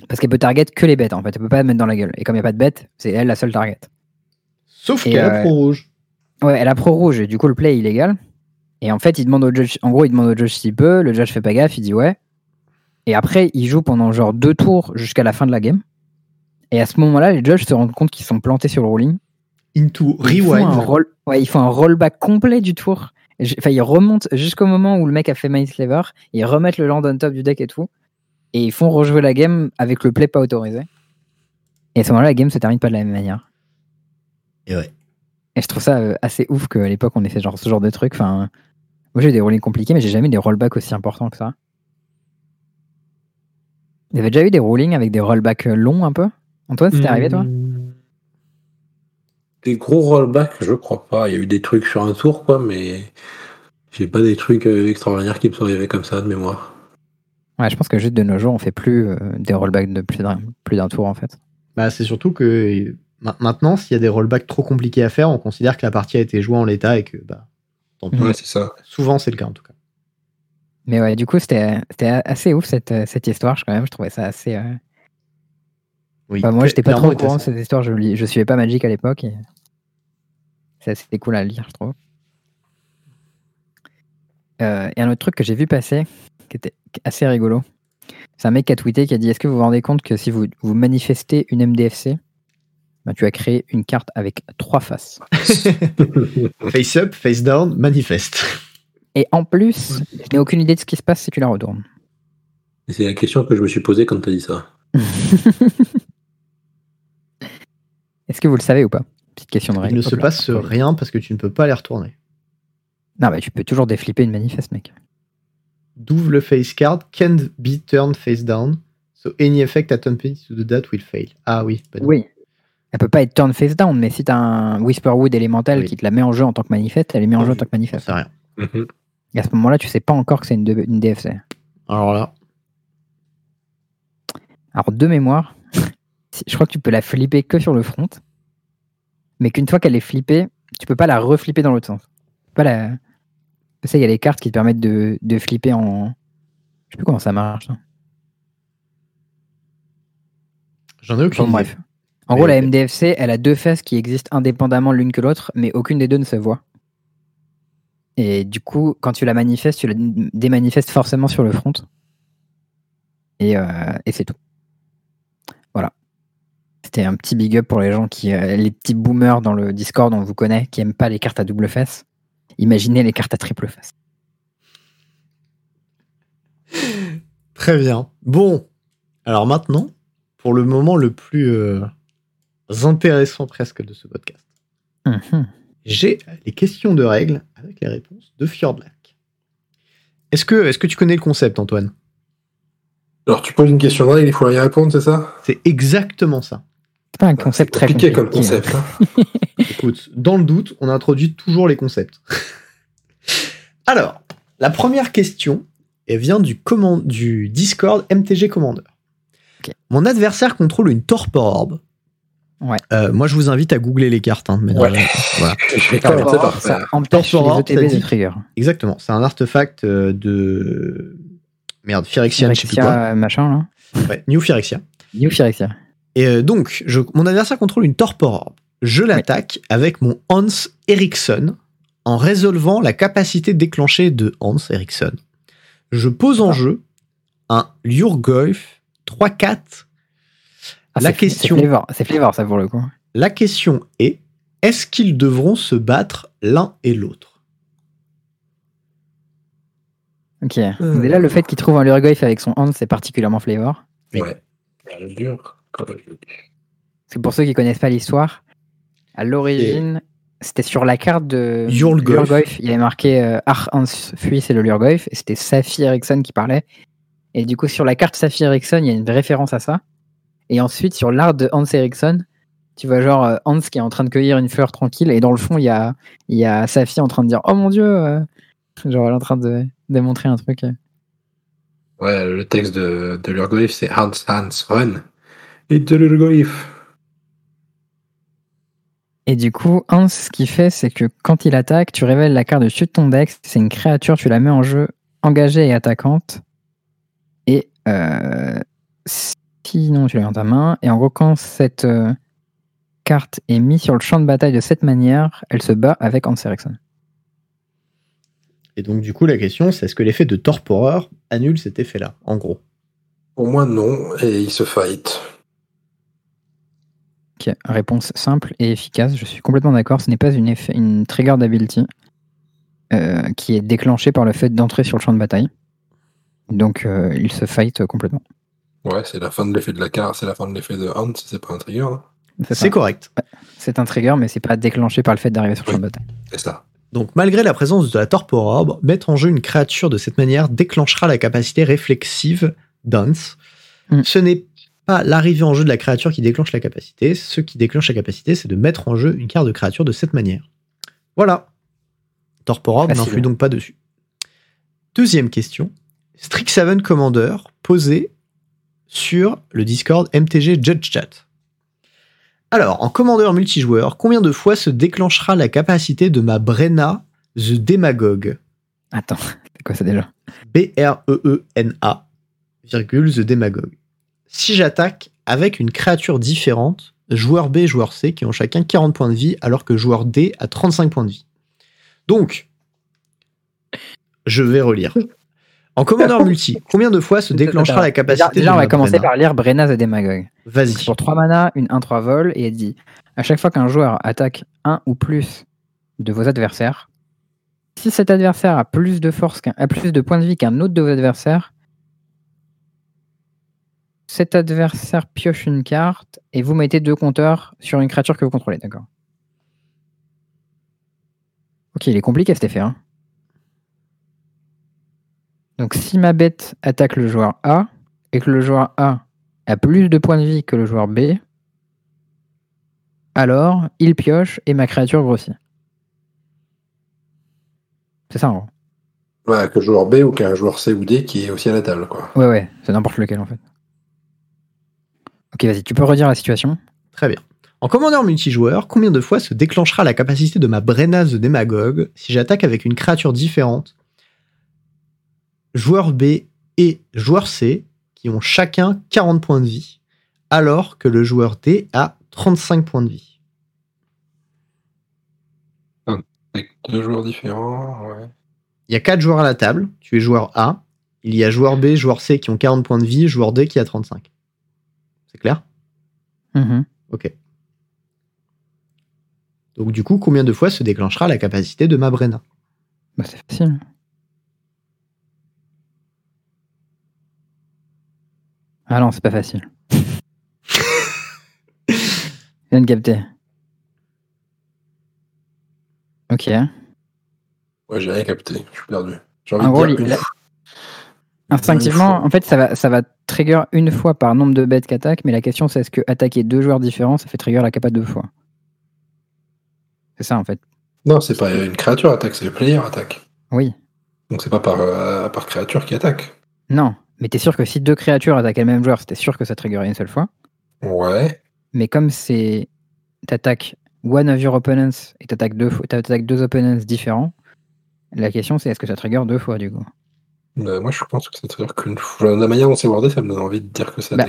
Parce qu'elle peut target que les bêtes en fait, elle peut pas la mettre dans la gueule. Et comme il n'y a pas de bête, c'est elle la seule target. Sauf qu'elle a pro rouge. Ouais, elle a pro rouge et du coup le play est illégal. Et en fait, il demande au judge, en gros, il demande au judge s'il peut, le judge fait pas gaffe, il dit ouais. Et après, il joue pendant genre deux tours jusqu'à la fin de la game. Et à ce moment-là, les judges se rendent compte qu'ils sont plantés sur le rolling. Into rewind. Roll... Ouais, ils font un rollback complet du tour. Enfin, ils remontent jusqu'au moment où le mec a fait Mindslaver. Ils remettent le land on top du deck et tout. Et ils font rejouer la game avec le play pas autorisé. Et à ce moment-là, la game se termine pas de la même manière. Et ouais. Et je trouve ça euh, assez ouf qu'à l'époque on ait fait genre, ce genre de truc. Enfin, moi j'ai eu des rollings compliqués, mais j'ai jamais eu des rollbacks aussi importants que ça. Vous avez déjà eu des rollings avec des rollbacks euh, longs un peu Antoine, c'était arrivé toi? Des gros rollbacks, je crois pas. Il y a eu des trucs sur un tour, quoi, mais j'ai pas des trucs euh, extraordinaires qui me sont arrivés comme ça de mémoire. Ouais, je pense que juste de nos jours, on fait plus des rollbacks de plus d'un tour en fait. Bah, c'est surtout que Maintenant, s'il y a des rollbacks trop compliqués à faire, on considère que la partie a été jouée en l'état et que, bah, c'est ça. Souvent, c'est le cas en tout cas. Mais ouais, du coup, c'était assez ouf cette, cette histoire, quand même. Je trouvais ça assez. Euh... Oui, moi, j'étais pas trop au courant de cette histoire. Je, je suivais pas Magic à l'époque. Et... C'était cool à lire, je trouve. Euh, et un autre truc que j'ai vu passer, qui était assez rigolo, c'est un mec qui a tweeté qui a dit Est-ce que vous vous rendez compte que si vous, vous manifestez une MDFC, bah, tu as créé une carte avec trois faces. face up, face down, manifeste. Et en plus, je n'ai aucune idée de ce qui se passe si tu la retournes. C'est la question que je me suis posée quand tu as dit ça. Est-ce que vous le savez ou pas? Petite question de règle. Il ne se passe rien parce que tu ne peux pas les retourner. Non, mais tu peux toujours déflipper une manifeste, mec. D'ouvre le face card can't be turned face down, so any effect attempted to do that will fail. Ah oui. Oui. Elle peut pas être turned face down, mais si tu as un Whisperwood élémental qui te la met en jeu en tant que manifeste, elle est mise en jeu en tant que manifeste. C'est rien. Mhm. Et à ce moment-là, tu sais pas encore que c'est une, une, DFC. Alors là. Alors, de mémoire, je crois que tu peux la flipper que sur le front, mais qu'une fois qu'elle est flippée, tu peux pas la reflipper dans l'autre sens. Pas la... Il y a les cartes qui te permettent de, de flipper en. Je sais plus comment ça marche. J'en ai aucune. bref. En gros, la MDFC, elle a deux faces qui existent indépendamment l'une que l'autre, mais aucune des deux ne se voit. Et du coup, quand tu la manifestes, tu la démanifestes forcément sur le front. Et, euh, et c'est tout. Voilà. C'était un petit big up pour les gens qui, euh, les petits boomers dans le Discord, on vous connaît, qui aiment pas les cartes à double face. Imaginez les cartes à triple face. Très bien. Bon, alors maintenant, pour le moment le plus euh, intéressant presque de ce podcast, mhm. j'ai les questions de règles avec les réponses de Fjordlac. Est-ce que, est que tu connais le concept, Antoine? Alors, tu poses une question de règle, il faut y répondre, c'est ça? C'est exactement ça. C'est pas un concept très compliqué comme concept. Hein. Écoute, dans le doute, on introduit toujours les concepts. Alors, la première question elle vient du, du Discord MTG Commander. Mon adversaire contrôle une Torpor Orb. Ouais. Euh, moi, je vous invite à googler les cartes. Hein, ouais. voilà. ça empêche les de trigger. Exactement. C'est un artefact euh, de. Merde, Phyrexia, je sais plus quoi. machin, là. Ouais, New Phyrexia. New Phyrexia. Et euh, donc, je, mon adversaire contrôle une Torpor Orb. Je l'attaque avec mon Hans Eriksson en résolvant la capacité déclenchée de Hans Eriksson. Je pose en ah. jeu un Lurgoyf 3-4. Ah, la question. C'est flavor, ça pour le coup. La question est est-ce qu'ils devront se battre l'un et l'autre? Ok. Euh. Déjà, le fait qu'il trouve un Lurgoyf avec son Hans, c'est particulièrement flavor. Ouais. C'est pour ceux qui connaissent pas l'histoire. À l'origine, c'était sur la carte de Lurgoyf. Il avait marqué euh, Hans Fuis c'est le Lurgoyf. Et c'était Safi Eriksson qui parlait. Et du coup, sur la carte Safi Eriksson, il y a une référence à ça. Et ensuite, sur l'art de Hans Eriksson, tu vois genre euh, Hans qui est en train de cueillir une fleur tranquille. Et dans le fond, il y a, il y a Safi en train de dire Oh mon dieu euh. Genre, elle est en train de démontrer un truc. Ouais, le texte de, de Lurgoyf, c'est Hans Hans Run. Et. Et du coup, Hans, ce qu'il fait, c'est que quand il attaque, tu révèles la carte dessus de ton deck. C'est une créature, tu la mets en jeu engagée et attaquante. Et euh, sinon, tu l'as dans ta main. Et en gros, quand cette euh, carte est mise sur le champ de bataille de cette manière, elle se bat avec Hans Eriksson. Et donc, du coup, la question, c'est est-ce que l'effet de Torporer annule cet effet-là, en gros? Pour moi, non. Et il se fight. Réponse simple et efficace. Je suis complètement d'accord. Ce n'est pas une, une trigger d'ability euh, qui est déclenchée par le fait d'entrer sur le champ de bataille. Donc euh, il se fight complètement. Ouais, c'est la fin de l'effet de la carte, c'est la fin de l'effet de Hunt, c'est pas un trigger. Hein. C'est correct. C'est un trigger, mais c'est pas déclenché par le fait d'arriver sur le champ de bataille. C'est ça. Donc malgré la présence de la Torpor mettre en jeu une créature de cette manière déclenchera la capacité réflexive d'Hunt. Mm. Ce n'est pas l'arrivée en jeu de la créature qui déclenche la capacité. Ce qui déclenche la capacité, c'est de mettre en jeu une carte de créature de cette manière. Voilà. Torpor n'influe donc pas dessus. Deuxième question. Strixhaven Commander posé sur le Discord MTG Judge Chat. Alors, en commandeur multijoueur, combien de fois se déclenchera la capacité de ma Brenna The Demagogue? Attends, c'est quoi ça déjà? B-R-E-E-N-A, virgule The Demagogue si j'attaque avec une créature différente, joueur B et joueur C qui ont chacun 40 points de vie, alors que joueur D a 35 points de vie. Donc, je vais relire. En commandeur multi, combien de fois se déclenchera la capacité Déjà, on va commencer par lire Brenna the Demagog. Vas-y. Pour 3 mana, une 1-3 vol, et elle dit à chaque fois qu'un joueur attaque un ou plus de vos adversaires, si cet adversaire a plus de force, a plus de points de vie qu'un autre de vos adversaires, cet adversaire pioche une carte et vous mettez deux compteurs sur une créature que vous contrôlez, d'accord Ok, il est compliqué cet effet. Hein. Donc si ma bête attaque le joueur A et que le joueur A a plus de points de vie que le joueur B, alors il pioche et ma créature grossit. C'est ça en gros. Ouais, que joueur B ou qu'un joueur C ou D qui est aussi à la table, quoi. Ouais, ouais, c'est n'importe lequel en fait. Ok, vas-y, tu peux redire la situation Très bien. En commandeur multijoueur, combien de fois se déclenchera la capacité de ma Brenaz de démagogue si j'attaque avec une créature différente Joueur B et joueur C qui ont chacun 40 points de vie, alors que le joueur D a 35 points de vie? Avec deux joueurs différents, ouais. Il y a quatre joueurs à la table. Tu es joueur A. Il y a joueur B, joueur C qui ont 40 points de vie, joueur D qui a 35. C'est clair? Mhm. Ok. Donc du coup, combien de fois se déclenchera la capacité de ma Brena Bah, c'est facile. Ah non, c'est pas facile. Je viens de capter. Ok. Ouais, j'ai rien capté, je suis perdu. J'ai envie En de gros, dire la-. Instinctivement, en fait, ça va, ça va trigger une fois par nombre de bêtes qu'attaque, mais la question c'est est-ce que attaquer deux joueurs différents, ça fait trigger la capa deux fois? C'est ça en fait. Non, c'est pas une créature attaque, c'est le player attaque. Oui. Donc c'est pas par, euh, par créature qui attaque. Non, mais t'es sûr que si deux créatures attaquaient le même joueur, c'était sûr que ça triggerait une seule fois? Ouais. Mais comme c'est. T'attaques one of your opponents et t'attaques deux, fois- t'attaques deux opponents différents, la question c'est est-ce que ça trigger deux fois du coup? Euh, moi, je pense que c'est trigger qu'une fois. La manière dont c'est wordé, ça me donne envie de dire que ça Bah,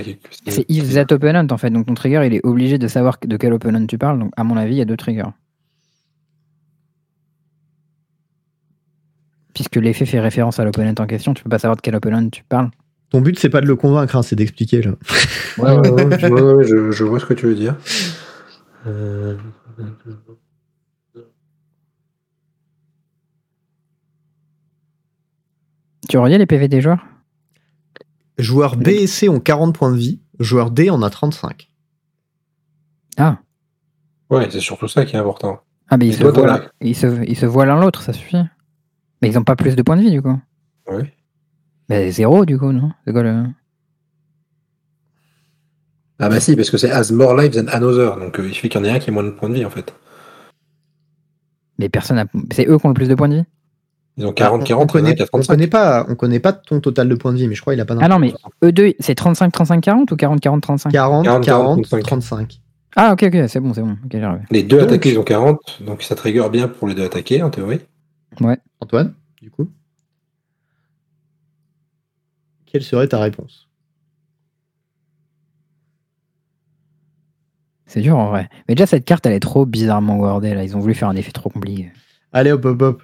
C'est if that opponent en fait, donc ton trigger il est obligé de savoir de quel opponent tu parles, donc à mon avis il y a deux triggers. Puisque l'effet fait référence à l'opponent en question, tu peux pas savoir de quel opponent tu parles. Ton but, c'est pas de le convaincre, hein, c'est d'expliquer. là. Ouais, ouais, ouais, ouais, je- je vois ce que tu veux dire. Euh, Tu reliais les PV des joueurs? Joueurs B et C ont 40 points de vie, joueur D en a 35. Ah, Ouais, c'est surtout ça qui est important. ah mais ils se, voient, l'un- ils, se, ils se voient l'un l'autre, ça suffit. Mais ils ont pas plus de points de vie du coup. Ouais. Bah zéro du coup, non? C'est quoi le... Ah bah si, parce que c'est as more lives than another, donc euh, il suffit qu'il y en ait un qui ait moins de points de vie en fait. Mais personne a... C'est eux qui ont le plus de points de vie? Ils ont 40, on, 40, on connaît, on 35. connaît pas, on connaît pas ton total de points de vie, mais je crois qu'il a pas Ah non mais eux deux, c'est 35, 35, 40 ou 40, 40, 35 40, 40, 40, 35. 35. Ah ok, ok, c'est bon, c'est bon. Les deux Donc- attaqués, ils ont 40, donc ça trigger bien pour les deux attaqués en théorie. Antoine, du coup Quelle serait ta réponse? C'est dur en vrai. Mais déjà cette carte elle est trop bizarrement wordée là, ils ont voulu faire un effet trop compliqué. Allez, hop, hop, hop.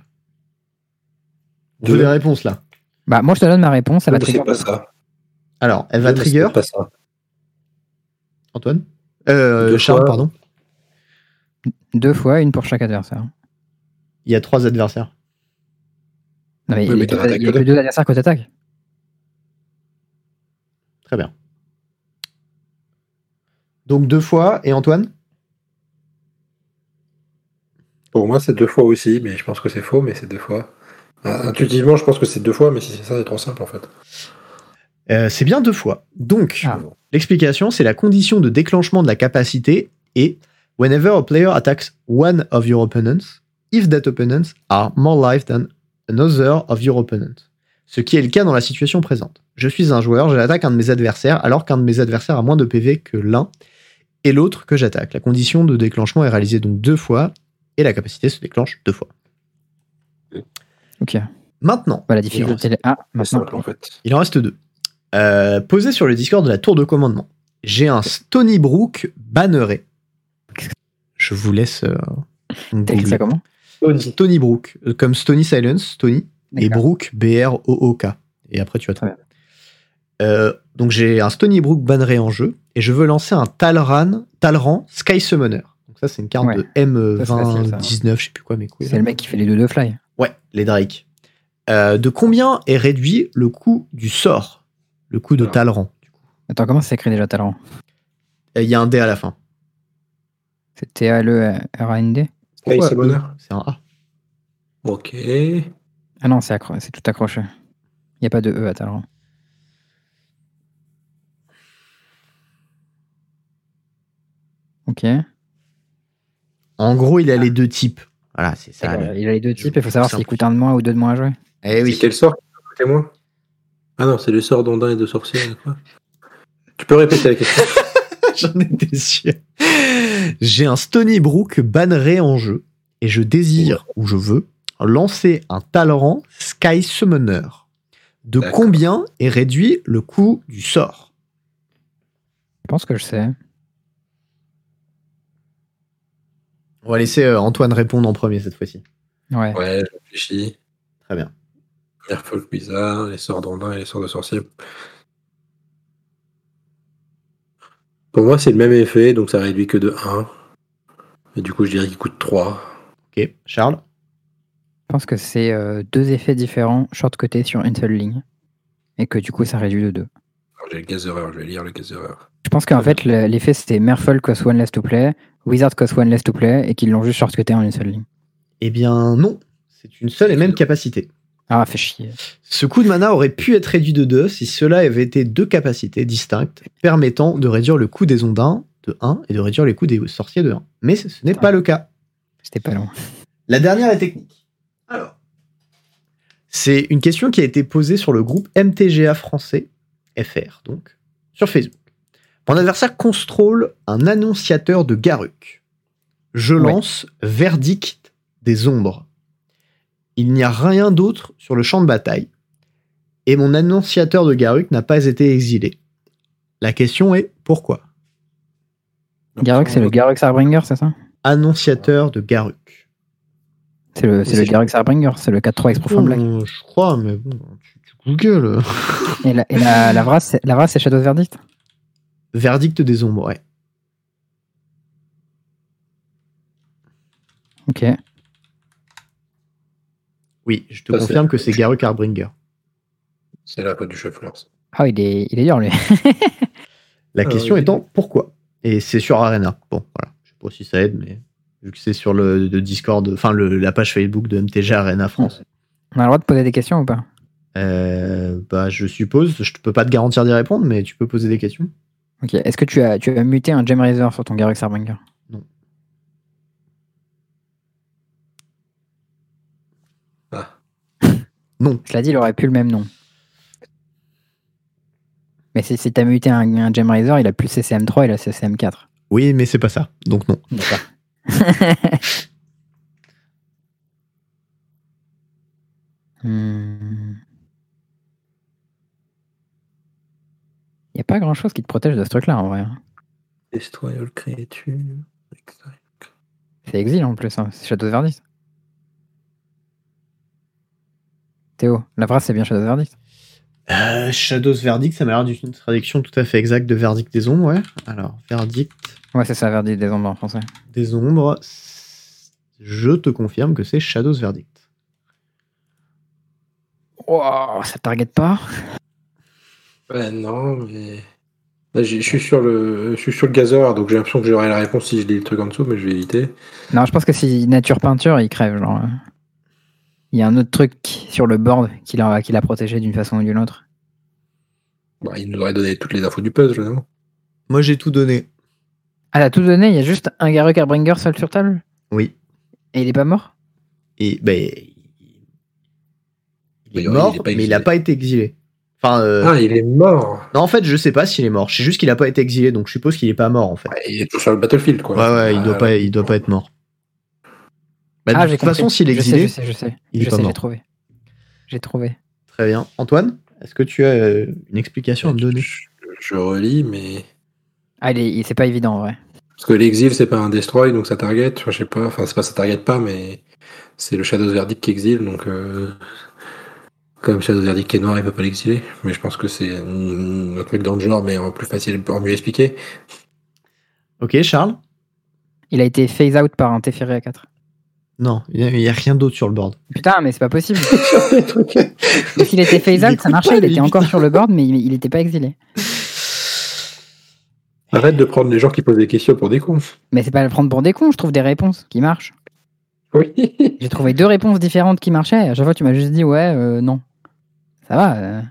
Veux Deux. des réponses là. Bah moi je te donne ma réponse, ça va trigger. c'est pas ça. Alors, elle va trigger, c'est pas ça. Antoine euh, Deux Charles, fois. pardon. Deux fois, une pour chaque adversaire. Il y a trois adversaires. Non mais, Oui, il y mais a que- t'en attaques il y a que que deux. deux adversaires que t'attaques. Très bien. Donc deux fois, et Antoine? Pour moi, c'est deux fois aussi, mais je pense que c'est faux, mais c'est deux fois. Ah, Intuitivement, je pense que c'est deux fois, mais si c'est ça, c'est trop simple en fait. Euh, C'est bien deux fois. Donc, Ah. l'explication, c'est la condition de déclenchement de la capacité et whenever a player attacks one of your opponents, if that opponents are more life than another of your opponents. Ce qui est le cas dans la situation présente. Je suis un joueur, j'attaque un de mes adversaires alors qu'un de mes adversaires a moins de PV que l'un et l'autre que j'attaque. La condition de déclenchement est réalisée donc deux fois et la capacité se déclenche deux fois. Ok. Maintenant, Bah, la difficulté. Ah, maintenant. simple en fait. Il en reste deux. Euh, posé sur le Discord de la tour de commandement, j'ai un Stony Brook banneré. Je vous laisse. euh, T'as écrit googler. ça comment Stony Brook, euh, comme Stony Silence, Stony, et. Brook, B-R-O-O-K. Et après, tu vas trouver. Euh, donc, j'ai un Stony Brook banneré en jeu, et je veux lancer un Talran, Talran Sky Summoner. Donc, ça, c'est une carte Ouais. de Ça, c'est facile, ça. M2019, je sais plus quoi, mais quoi. C'est le mec qui fait les deux de fly. Ouais, les Drake. Euh, de combien est réduit le coût du sort? Le coût de. Talran du coup Attends, comment ça s'écrit déjà Talran? Il y a un D à la fin. C'est T-A-L-E-R-A-N-D C'est un A. Ok. Ah non, c'est accro- c'est tout accroché. Il n'y a pas de E à Talran. Ok. En gros, il a les deux types. Voilà, c'est ça. Le- il a les deux types, il faut savoir s'il coûte un de moins ou deux de moins à jouer. Eh C'est oui. quel sort Écoutez moi Ah non, c'est le sort d'ondin et de sorcier. quoi. Tu peux répéter la question J'en étais sûr. J'ai un Stony Brook banneré en jeu et je désire, ou je veux, lancer un Talrand Sky Summoner. De combien est réduit le coût du sort? Je pense que je sais. On va laisser euh, Antoine répondre en premier cette fois-ci. Ouais. Ouais, je réfléchis. Très bien. Merfolk bizarre, les sorts d'ondins et les sorts de sorciers. Pour moi, c'est le même effet, donc ça réduit que de 1. Et du coup, je dirais qu'il coûte 3. Ok, Charles? Je pense que c'est euh, deux effets différents, short côté sur une seule ligne. Et que du coup, ça réduit de 2. J'ai le je vais lire le gazereur. Je pense qu'en fait, le- l'effet c'était Merfolk cost one less to play, Wizard cost one less to play, et qu'ils l'ont juste short-coté en une seule ligne. Eh bien non, c'est une seule et même capacité. Ah, fait chier. Ce coup de mana aurait pu être réduit de 2 si cela avait été deux capacités distinctes permettant de réduire le coût des ondins de 1 et de réduire les coûts des sorciers de 1. Mais ce, ce n'est pas le cas. C'était pas long. La dernière est technique. Alors, c'est une question qui a été posée sur le groupe MTGA français, FR donc, sur Facebook. Mon adversaire contrôle un annonciateur de Garuk. Je Ouais. lance Verdict des ombres. Il n'y a rien d'autre sur le champ de bataille. Et mon annonciateur de Garuk n'a pas été exilé. La question est pourquoi? Garruk, c'est le Garruk Sarbringer, c'est ça? Annonciateur de Garuk. C'est le, c'est le Garruk Sarbringer, c'est le 4-3 Expo from Black. Je crois, mais bon, tu, tu googles. Et la, et la, la Vras, c'est- la Vras, c'est Shadows Verdict Verdict des ombres, ouais. Ok. Oui, je te Ça, c'est- confirme que c'est Garuk Harbringer. C'est la faute du shuffler. ça. Ah, il est, il est dur, lui. La Ah, question oui. étant pourquoi? Et c'est sur Arena. Bon, voilà. Je sais pas si ça aide, mais vu que c'est sur le, le Discord, enfin le- la page Facebook de MTG Arena France. On a le droit de poser des questions ou pas? Euh, bah, je suppose, je peux pas te garantir d'y répondre, mais tu peux poser des questions. Ok. Est-ce que tu as, tu as muté un Gem Razor sur ton Garruk Sarbringer Ah. Non. Je l'ai dit, il aurait pu le même nom. Mais si, si t'as muté un, un Gem Razor, il a plus CCM3, il a CCM4. Oui, mais c'est pas ça, donc non. D'accord. Hmm. Il n'y a pas grand chose qui te protège de ce truc-là en vrai. hein. Destroy all creature. C'est exil en plus, hein. c'est Shadows Verdict. Théo, la phrase c'est bien Shadows Verdict. Euh, Shadows Verdict, ça m'a l'air d'une traduction tout à fait exacte de Verdict des ombres, ouais. Alors, Verdict Ouais, c'est ça, Verdict des ombres en français. des ombres, je te confirme que c'est Shadows Verdict. Wow, ça target pas Ouais, non, mais. Là, je suis sur le, je suis sur le gazeur, donc j'ai l'impression que j'aurai la réponse si je lis le truc en dessous, mais je vais éviter. Non, je pense que si Nature Peinture, il crève. Genre, euh. il y a un autre truc sur le board qui l'a qui l'a protégé d'une façon ou d'une autre. Bah, il nous aurait donné toutes les infos du puzzle, non? Moi, j'ai tout donné. Ah, t'as tout donné Il y a juste un Garruk Harbringer seul sur table? Oui. Et il est pas mort? Et ben, il est mort, il est pas mais il n'a pas été exilé. Enfin, euh, Ah, il est mort non, en fait, je sais pas s'il est mort. Je sais juste qu'il n'a pas été exilé, donc je suppose qu'il est pas mort, en fait. Ouais, Il est toujours sur le battlefield, quoi. Ouais, ouais, il doit Ah, pas, il doit pas être mort. Bah, de Ah, j'ai toute façon, s'il est Je sais, exilé, je sais, je sais. il est je pas sais, mort. j'ai trouvé. J'ai trouvé. très bien. Antoine, est-ce que tu as euh, une explication à me donner? Je, je relis, mais. Ah, il est- il- c'est pas évident en vrai. Parce que l'exil, c'est pas un destroy, donc ça target. Je sais pas. Enfin, c'est pas ça target pas, mais c'est le Shadows Verdict qui exile, donc. Euh... Comme Shadows Verdict qui est noir, il peut pas l'exiler. Mais je pense que c'est un, truc dans le genre, mais en plus facile, en mieux expliqué. Ok, Charles? Il a été phase out par un Teferi à 4. Non, il n'y a, rien d'autre sur le board. Putain, mais c'est pas possible. S'il était phase Il out, ça marchait, pas, il était encore sur le board, mais il, il était pas exilé. Arrête de prendre les gens qui posent des questions pour des cons. Mais c'est pas le prendre pour des cons, je trouve des réponses qui marchent. Oui. J'ai trouvé deux réponses différentes qui marchaient. À chaque fois, tu m'as juste dit ouais, euh, non. Ça va. euh.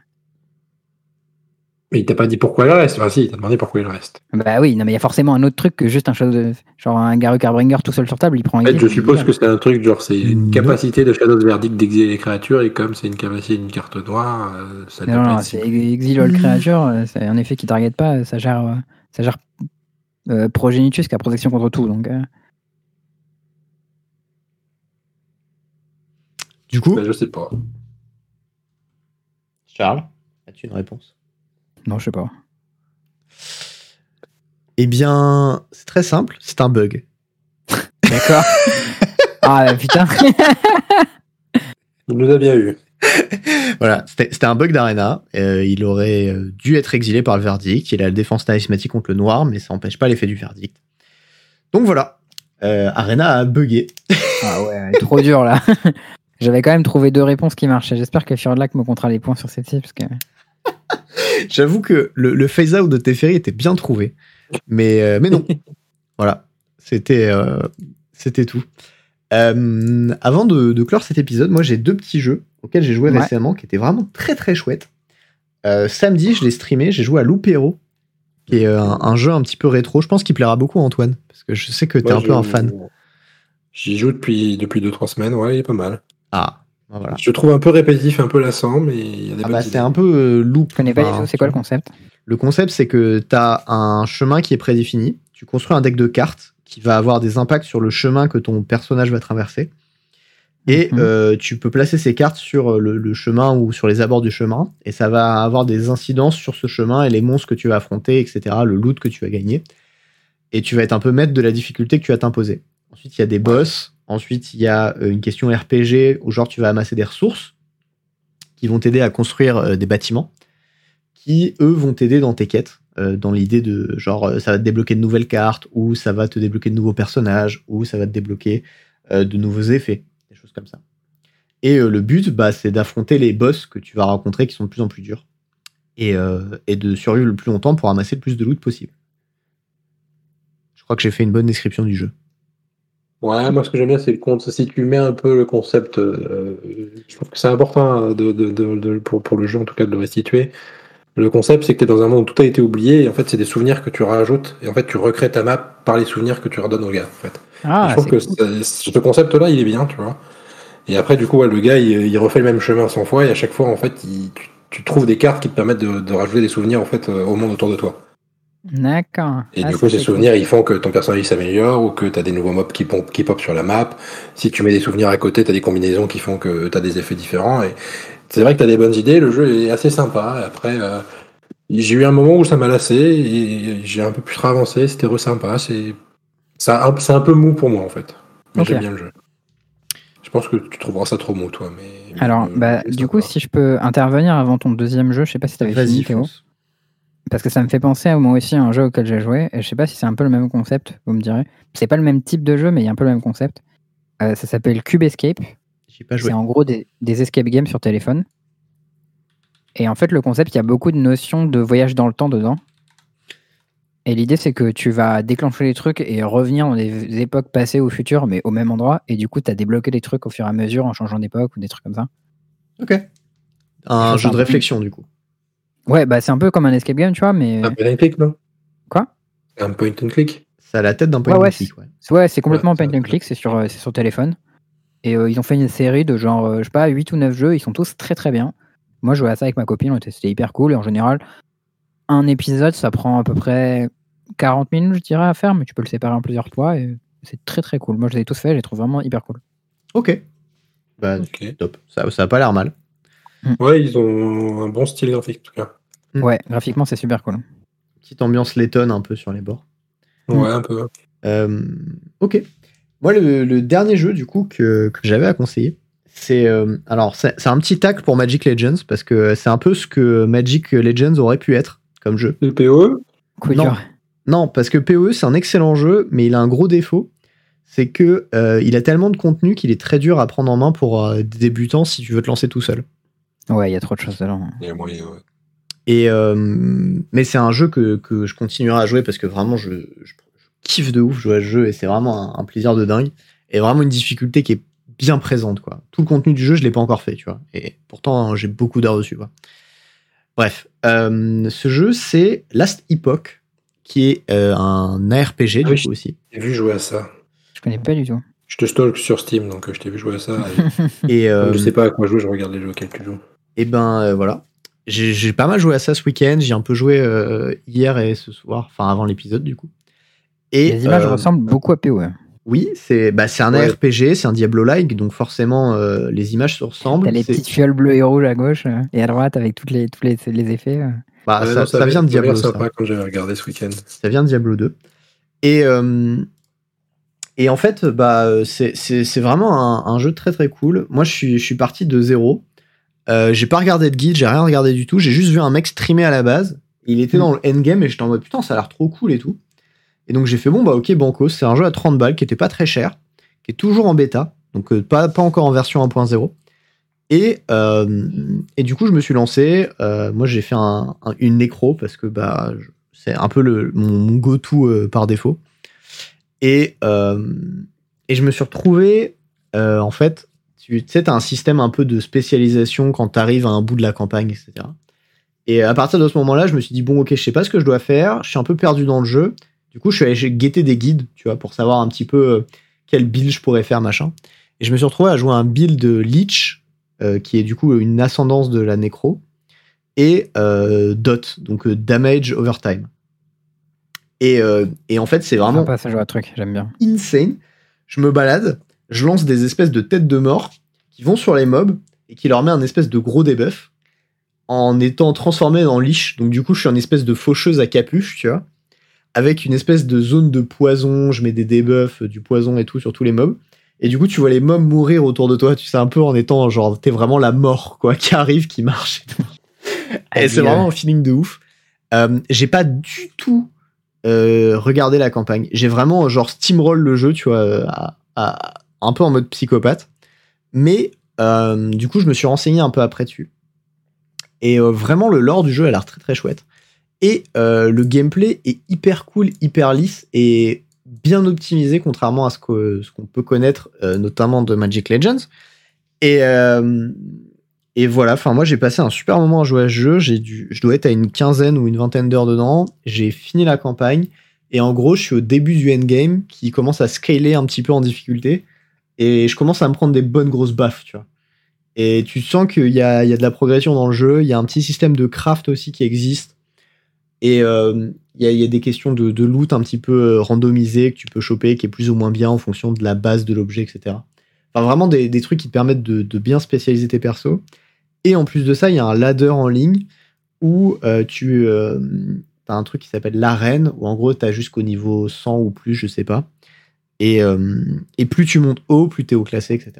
Mais il t'a pas dit pourquoi il reste. Enfin, si, il t'a demandé pourquoi il reste. Bah oui, non, mais il y a forcément un autre truc que juste un Shadow de... Genre un Garuk Carbringer tout seul sur table, il prend un En fait, je suppose que c'est un truc genre c'est une Non. capacité de Shadows Verdict d'exiler les créatures et comme c'est une capacité d'une carte noire, euh, ça Non, non, c'est Exile All Creature, euh, c'est un effet qui target pas, ça gère, euh, ça gère euh, Progenitus qui a protection contre tout. Donc, euh, Du coup, Bah, je sais pas. Charles, as-tu une réponse? Non, je sais pas. Eh bien, c'est très simple, c'est un bug. D'accord. ah putain. Il nous a bien eu. Voilà, c'était c'était un bug d'Arena. Euh, il aurait euh, dû être exilé par le verdict. Il a la défense charismatique contre le noir, mais ça n'empêche pas l'effet du verdict. Donc voilà, euh, Arena a bugué. ah ouais, trop dur là. J'avais quand même trouvé deux réponses qui marchaient. J'espère que Furlac me comptera les points sur celle-ci parce que J'avoue que le, le phase-out de Teferi était bien trouvé, mais, euh, mais non. voilà, c'était euh, c'était tout. Euh, avant de, de clore cet épisode, moi j'ai deux petits jeux auxquels j'ai joué Ouais. récemment qui étaient vraiment très très chouettes. Euh, samedi, je l'ai streamé, j'ai joué à Loupero, qui est un, un jeu un petit peu rétro. Je pense qu'il plaira beaucoup à Antoine, parce que je sais que t'es Moi, un peu un fan. J'y joue depuis depuis deux trois semaines. Ouais, il est pas mal. Ah, ben voilà. Je le trouve un peu répétitif, un peu lassant, mais il y a des Ah bah, c'est un peu euh, je connais pas du Enfin, tout. C'est quoi le concept? Le concept, c'est que tu as un chemin qui est prédéfini. Tu construis un deck de cartes qui va avoir des impacts sur le chemin que ton personnage va traverser. Et Mhm. euh, tu peux placer ces cartes sur le, le chemin ou sur les abords du chemin. Et ça va avoir des incidences sur ce chemin et les monstres que tu vas affronter, etc. Le loot que tu vas gagner. Et tu vas être un peu maître de la difficulté que tu vas t'imposer. Ensuite, il y a des boss. Ensuite, il y a euh, une question RPG où genre tu vas amasser des ressources qui vont t'aider à construire euh, des bâtiments qui, eux, vont t'aider dans tes quêtes, euh, dans l'idée de, genre, ça va te débloquer de nouvelles cartes, ou ça va te débloquer de nouveaux personnages, ou ça va te débloquer de nouveaux effets, des choses comme ça. Et le but, bah, c'est d'affronter les boss que tu vas rencontrer qui sont de plus en plus durs, et, et de survivre le plus longtemps pour amasser le plus de loot possible. Je crois que j'ai fait une bonne description du jeu. Ouais, moi ce que j'aime bien, c'est le concept. Si tu mets un peu le concept, euh, je trouve que c'est important de, de- de- de- pour, pour le jeu en tout cas de le restituer. Le concept, c'est que tu es dans un monde où tout a été oublié et en fait, c'est des souvenirs que tu rajoutes et en fait, tu recrées ta map par les souvenirs que tu redonnes au gars. En fait. Ah, je trouve que cool. ce concept-là, il est bien, tu vois. Et après, du coup, ouais, le gars, il, il refait le même chemin 100 fois et à chaque fois, en fait, il- tu, tu trouves des cartes qui te permettent de, de rajouter des souvenirs en fait euh, au monde autour de toi. D'accord. Et Ah, du coup, ces souvenirs, ils font que ton personnage s'améliore ou que tu as des nouveaux mobs qui, pop- qui pop sur la map. Si tu mets des souvenirs à côté, tu as des combinaisons qui font que tu as des effets différents. Et c'est vrai que tu as des bonnes idées. Le jeu est assez sympa. Et après, euh, j'ai eu un moment où ça m'a lassé et j'ai un peu plus avancé. C'était re sympa. C'est ça, un- c'est un peu mou pour moi en fait. Mais j'aime bien le jeu. Je pense que tu trouveras ça trop mou, toi. Mais, Alors, mais- bah, du coup, si je peux intervenir avant ton deuxième jeu, je sais pas si t'avais Vas-y, fini, Théo. fonce. Parce que ça me fait penser à moi aussi à un jeu auquel j'ai joué. Et je sais pas si c'est un peu le même concept, vous me direz. C'est pas le même type de jeu, mais il y a un peu le même concept. Euh, ça s'appelle Cube Escape. J'ai pas joué. C'est en gros des, des escape games sur téléphone. Et en fait, le concept, il y a beaucoup de notions de voyage dans le temps dedans. Et l'idée, c'est que tu vas déclencher les trucs et revenir dans des époques passées ou futures, mais au même endroit. Et du coup, tu as débloqué des trucs au fur et à mesure en changeant d'époque ou des trucs comme ça. Ok. Un jeu de réflexion, du coup. Ouais, bah c'est un peu comme un escape game, tu vois, mais. Un point and click, non? Quoi? Un point and click Ça a la tête d'un point Ouais, and ouais, click, ouais. Ouais, c'est complètement Ouais, point and click, c'est sur, euh, c'est sur téléphone. Et euh, ils ont fait une série de genre, euh, je sais pas, 8 ou 9 jeux, ils sont tous très très bien. Moi, je jouais à ça avec ma copine, c'était hyper cool. Et en général, un épisode, ça prend à peu près 40 minutes, je dirais, à faire, mais tu peux le séparer en plusieurs fois et c'est très très cool. Moi, je les ai tous faits, je les trouve vraiment hyper cool. Ok. Bah, Ok. top. Ça, ça a pas l'air mal. Ouais, ils ont un bon style graphique en tout cas. Mm. Ouais, graphiquement, c'est super cool. Petite ambiance lettonne un peu sur les bords. Mm. Ouais, un peu. Euh, ok. Moi, le, le dernier jeu, du coup, que, que j'avais à conseiller, c'est. euh, alors, c'est un petit tacle pour Magic Legends, parce que c'est un peu ce que Magic Legends aurait pu être comme jeu. Le PoE Non. Non, parce que PoE, c'est un excellent jeu, mais il a un gros défaut. C'est que euh, il a tellement de contenu qu'il est très dur à prendre en main pour euh, des débutants si tu veux te lancer tout seul. Ouais, il y a trop de choses dedans. Il y a moyen, ouais. Et, mais c'est un jeu que, que, je continuerai à jouer parce que vraiment, je, je, kiffe de ouf jouer à ce jeu et c'est vraiment un, plaisir de dingue. Et vraiment une difficulté qui est bien présente, quoi. Tout le contenu du jeu, je l'ai pas encore fait, tu vois. Et pourtant, j'ai beaucoup d'heures dessus, quoi. Bref, ce jeu, c'est Last Epoch, qui est un ARPG, ah du coup, aussi. J'ai vu jouer à ça. Je connais pas du tout. Je te stalk sur Steam, donc je t'ai vu jouer à ça. Et, je sais pas à quoi jouer, je regarde les jeux auxquels tu joues. Et ben voilà, j'ai pas mal joué à ça ce week-end. J'ai un peu joué euh, hier et ce soir, enfin avant l'épisode du coup. Et, les images euh, ressemblent beaucoup à PoE. Oui, c'est bah, un RPG, c'est un Diablo-like, donc forcément euh, les images se ressemblent. T'as les petites fioles bleues et rouges à gauche et à droite avec toutes les, tous les, les effets. Bah, ça, ça, vient de Diablo. Ça quand j'avais regardé ce week-end. Ça vient de Diablo 2. Et, et en fait, bah, c'est vraiment un, un, jeu très très cool. Moi, je suis, je suis parti de zéro. Euh, j'ai pas regardé de guide, j'ai rien regardé du tout. J'ai juste vu un mec streamer à la base. Il était dans le endgame et j'étais en mode putain, ça a l'air trop cool et tout. Et donc j'ai fait bon, bah ok, Banco, c'est un jeu à 30 balles qui était pas très cher, qui est toujours en bêta, donc euh, pas, pas encore en version 1.0. Et, euh, et du coup, je me suis lancé. moi, j'ai fait un, une nécro parce que bah, c'est un peu le, mon, go-to par défaut. Et, et je me suis retrouvé, en fait, tu sais, tu as un système un peu de spécialisation quand tu arrives à un bout de la campagne, etc. Et à partir de ce moment-là, je me suis dit, bon, ok, je sais pas ce que je dois faire, je suis un peu perdu dans le jeu. Du coup, je suis allé guetter des guides, tu vois, pour savoir un petit peu euh, quel build je pourrais faire, machin. Et je me suis retrouvé à jouer un build de Leech, euh, qui est du coup une ascendance de la Necro, et euh, Dot, donc Damage over time. Et, et en fait, c'est vraiment. Pas ça joue à truc, j'aime bien. Insane. Je me balade, je lance des espèces de têtes de mort qui vont sur les mobs et qui leur met un espèce de gros debuff en étant transformé en liche. Donc du coup, je suis une espèce de faucheuse à capuche, tu vois, avec une espèce de zone de poison. Je mets des debuffs, du poison et tout sur tous les mobs. Et du coup, tu vois les mobs mourir autour de toi. Tu sais un peu en étant genre, t'es vraiment la mort, quoi, qui arrive, qui marche. Et, c'est vraiment un feeling de ouf. Euh, j'ai pas du tout euh, regardé la campagne. J'ai vraiment genre steamroll le jeu, tu vois, à un peu en mode psychopathe. Mais euh, du coup, je me suis renseigné un peu après dessus. Et euh, vraiment, le lore du jeu a l'air très très chouette. Et euh, le gameplay est hyper cool, hyper lisse et bien optimisé, contrairement à ce qu'on peut connaître, notamment de Magic Legends. Et, et voilà, enfin moi j'ai passé un super moment à jouer à ce jeu. Dû, je dois être à une quinzaine ou une vingtaine d'heures dedans. J'ai fini la campagne. Et en gros, je suis au début du endgame qui commence à scaler un petit peu en difficulté et je commence à me prendre des bonnes grosses baffes, tu vois. Et tu sens qu'il y a, y a de la progression dans le jeu, il y a un petit système de craft aussi qui existe, et euh, il y, a, des questions de, loot un petit peu euh, randomisées que tu peux choper, qui est plus ou moins bien en fonction de la base de l'objet, etc. Enfin, vraiment des, trucs qui te permettent de, bien spécialiser tes persos. Et en plus de ça, il y a un ladder en ligne où euh, tu as un truc qui s'appelle l'arène, où en gros, tu as jusqu'au niveau 100 ou plus, je sais pas. Euh, et, plus tu montes haut, plus tu es haut classé, etc.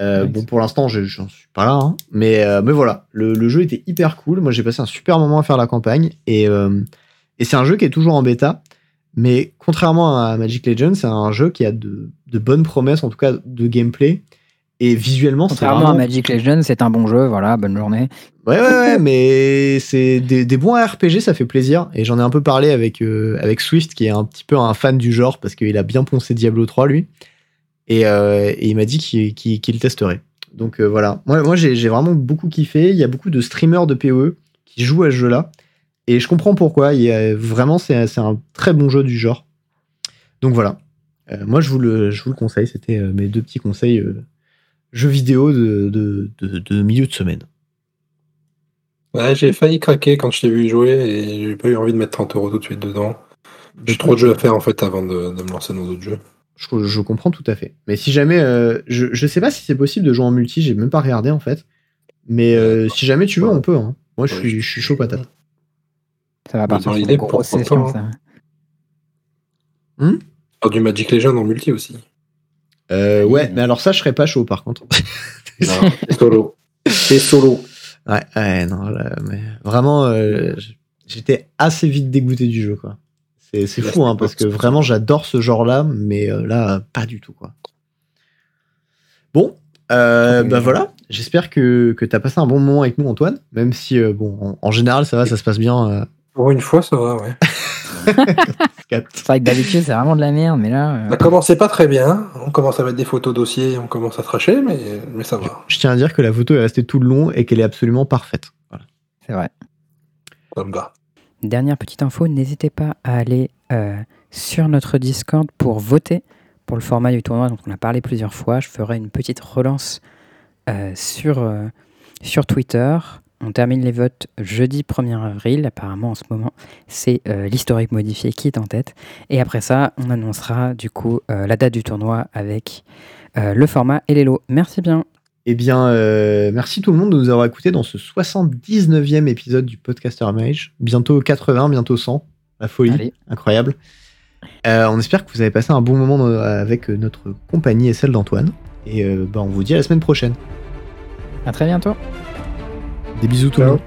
Euh, bon, pour l'instant, j'en suis pas là, hein. mais, euh, mais voilà, le, jeu était hyper cool. Moi, j'ai passé un super moment à faire la campagne et, et c'est un jeu qui est toujours en bêta. Mais contrairement à Magic Legends, c'est un jeu qui a de, de, bonnes promesses, en tout cas de gameplay. Et visuellement, c'est vraiment... à Magic Legends, c'est un bon jeu, voilà, bonne journée. Ouais, ouais, ouais, mais c'est des, des, bons RPG, ça fait plaisir. Et j'en ai un peu parlé avec, euh, avec Swift, qui est un petit peu un fan du genre, parce qu'il a bien poncé Diablo 3, lui. Et, euh, et il m'a dit qu'il le testerait. Donc euh, voilà, moi, moi j'ai vraiment beaucoup kiffé. Il y a beaucoup de streamers de PoE qui jouent à ce jeu-là. Et je comprends pourquoi. Il y a, vraiment, c'est un très bon jeu du genre. Donc voilà. moi, je vous le, je vous le conseille. C'était mes deux petits conseils jeux vidéo de, de, de, milieu de semaine. Ouais, j'ai failli craquer quand je t'ai vu jouer et j'ai pas eu envie de mettre 30 euros tout de suite dedans. J'ai trop de jeux à faire en fait avant de, me lancer dans d'autres jeux. Je, je, comprends tout à fait. Mais si jamais, euh, je, je sais pas si c'est possible de jouer en multi, j'ai même pas regardé en fait. Mais euh, si jamais tu veux, on peut. Hein. Moi, je, suis, je suis chaud patate. Ça va partir sur une grosse session, ça. Hmm? Du Magic Legend en multi aussi. Euh, ouais, mais alors ça, je serais pas chaud par contre. non, c'est solo. C'est solo. Ouais, ouais, non, mais vraiment, euh, j'étais assez vite dégoûté du jeu, quoi. C'est, c'est fou, hein, parce que vraiment, j'adore ce genre-là, mais euh, là, pas du tout, quoi. Bon, euh, bah voilà. J'espère que, que tu as passé un bon moment avec nous, Antoine, même si, bon, en, général, ça va, ça se passe bien. Pour une fois, ça va, ouais. c'est vrai que d'habitude, c'est vraiment de la merde, mais là. Ça commençait pas très bien. On commence à mettre des photos dossiers, on commence à tracher, mais, mais ça va. Je tiens à dire que la photo est restée tout le long et qu'elle est absolument parfaite. Voilà. C'est vrai. Comme gars. Dernière petite info, n'hésitez pas à aller sur notre Discord pour voter pour le format du tournoi dont on a parlé plusieurs fois. Je ferai une petite relance euh, sur, euh, sur Twitter. On termine les votes jeudi 1er avril. Apparemment, en ce moment, c'est euh, l'historique modifié qui est en tête. Et après ça, on annoncera du coup la date du tournoi avec le format et les lots. Merci bien. Eh bien, merci tout le monde de nous avoir écoutés dans ce 79e épisode du Podcaster Mage. Bientôt 80, bientôt 100. La folie, incroyable. Euh, on espère que vous avez passé un bon moment avec notre compagnie et celle d'Antoine. Et euh, bah, on vous dit à la semaine prochaine. À très bientôt. Des bisous tout le monde.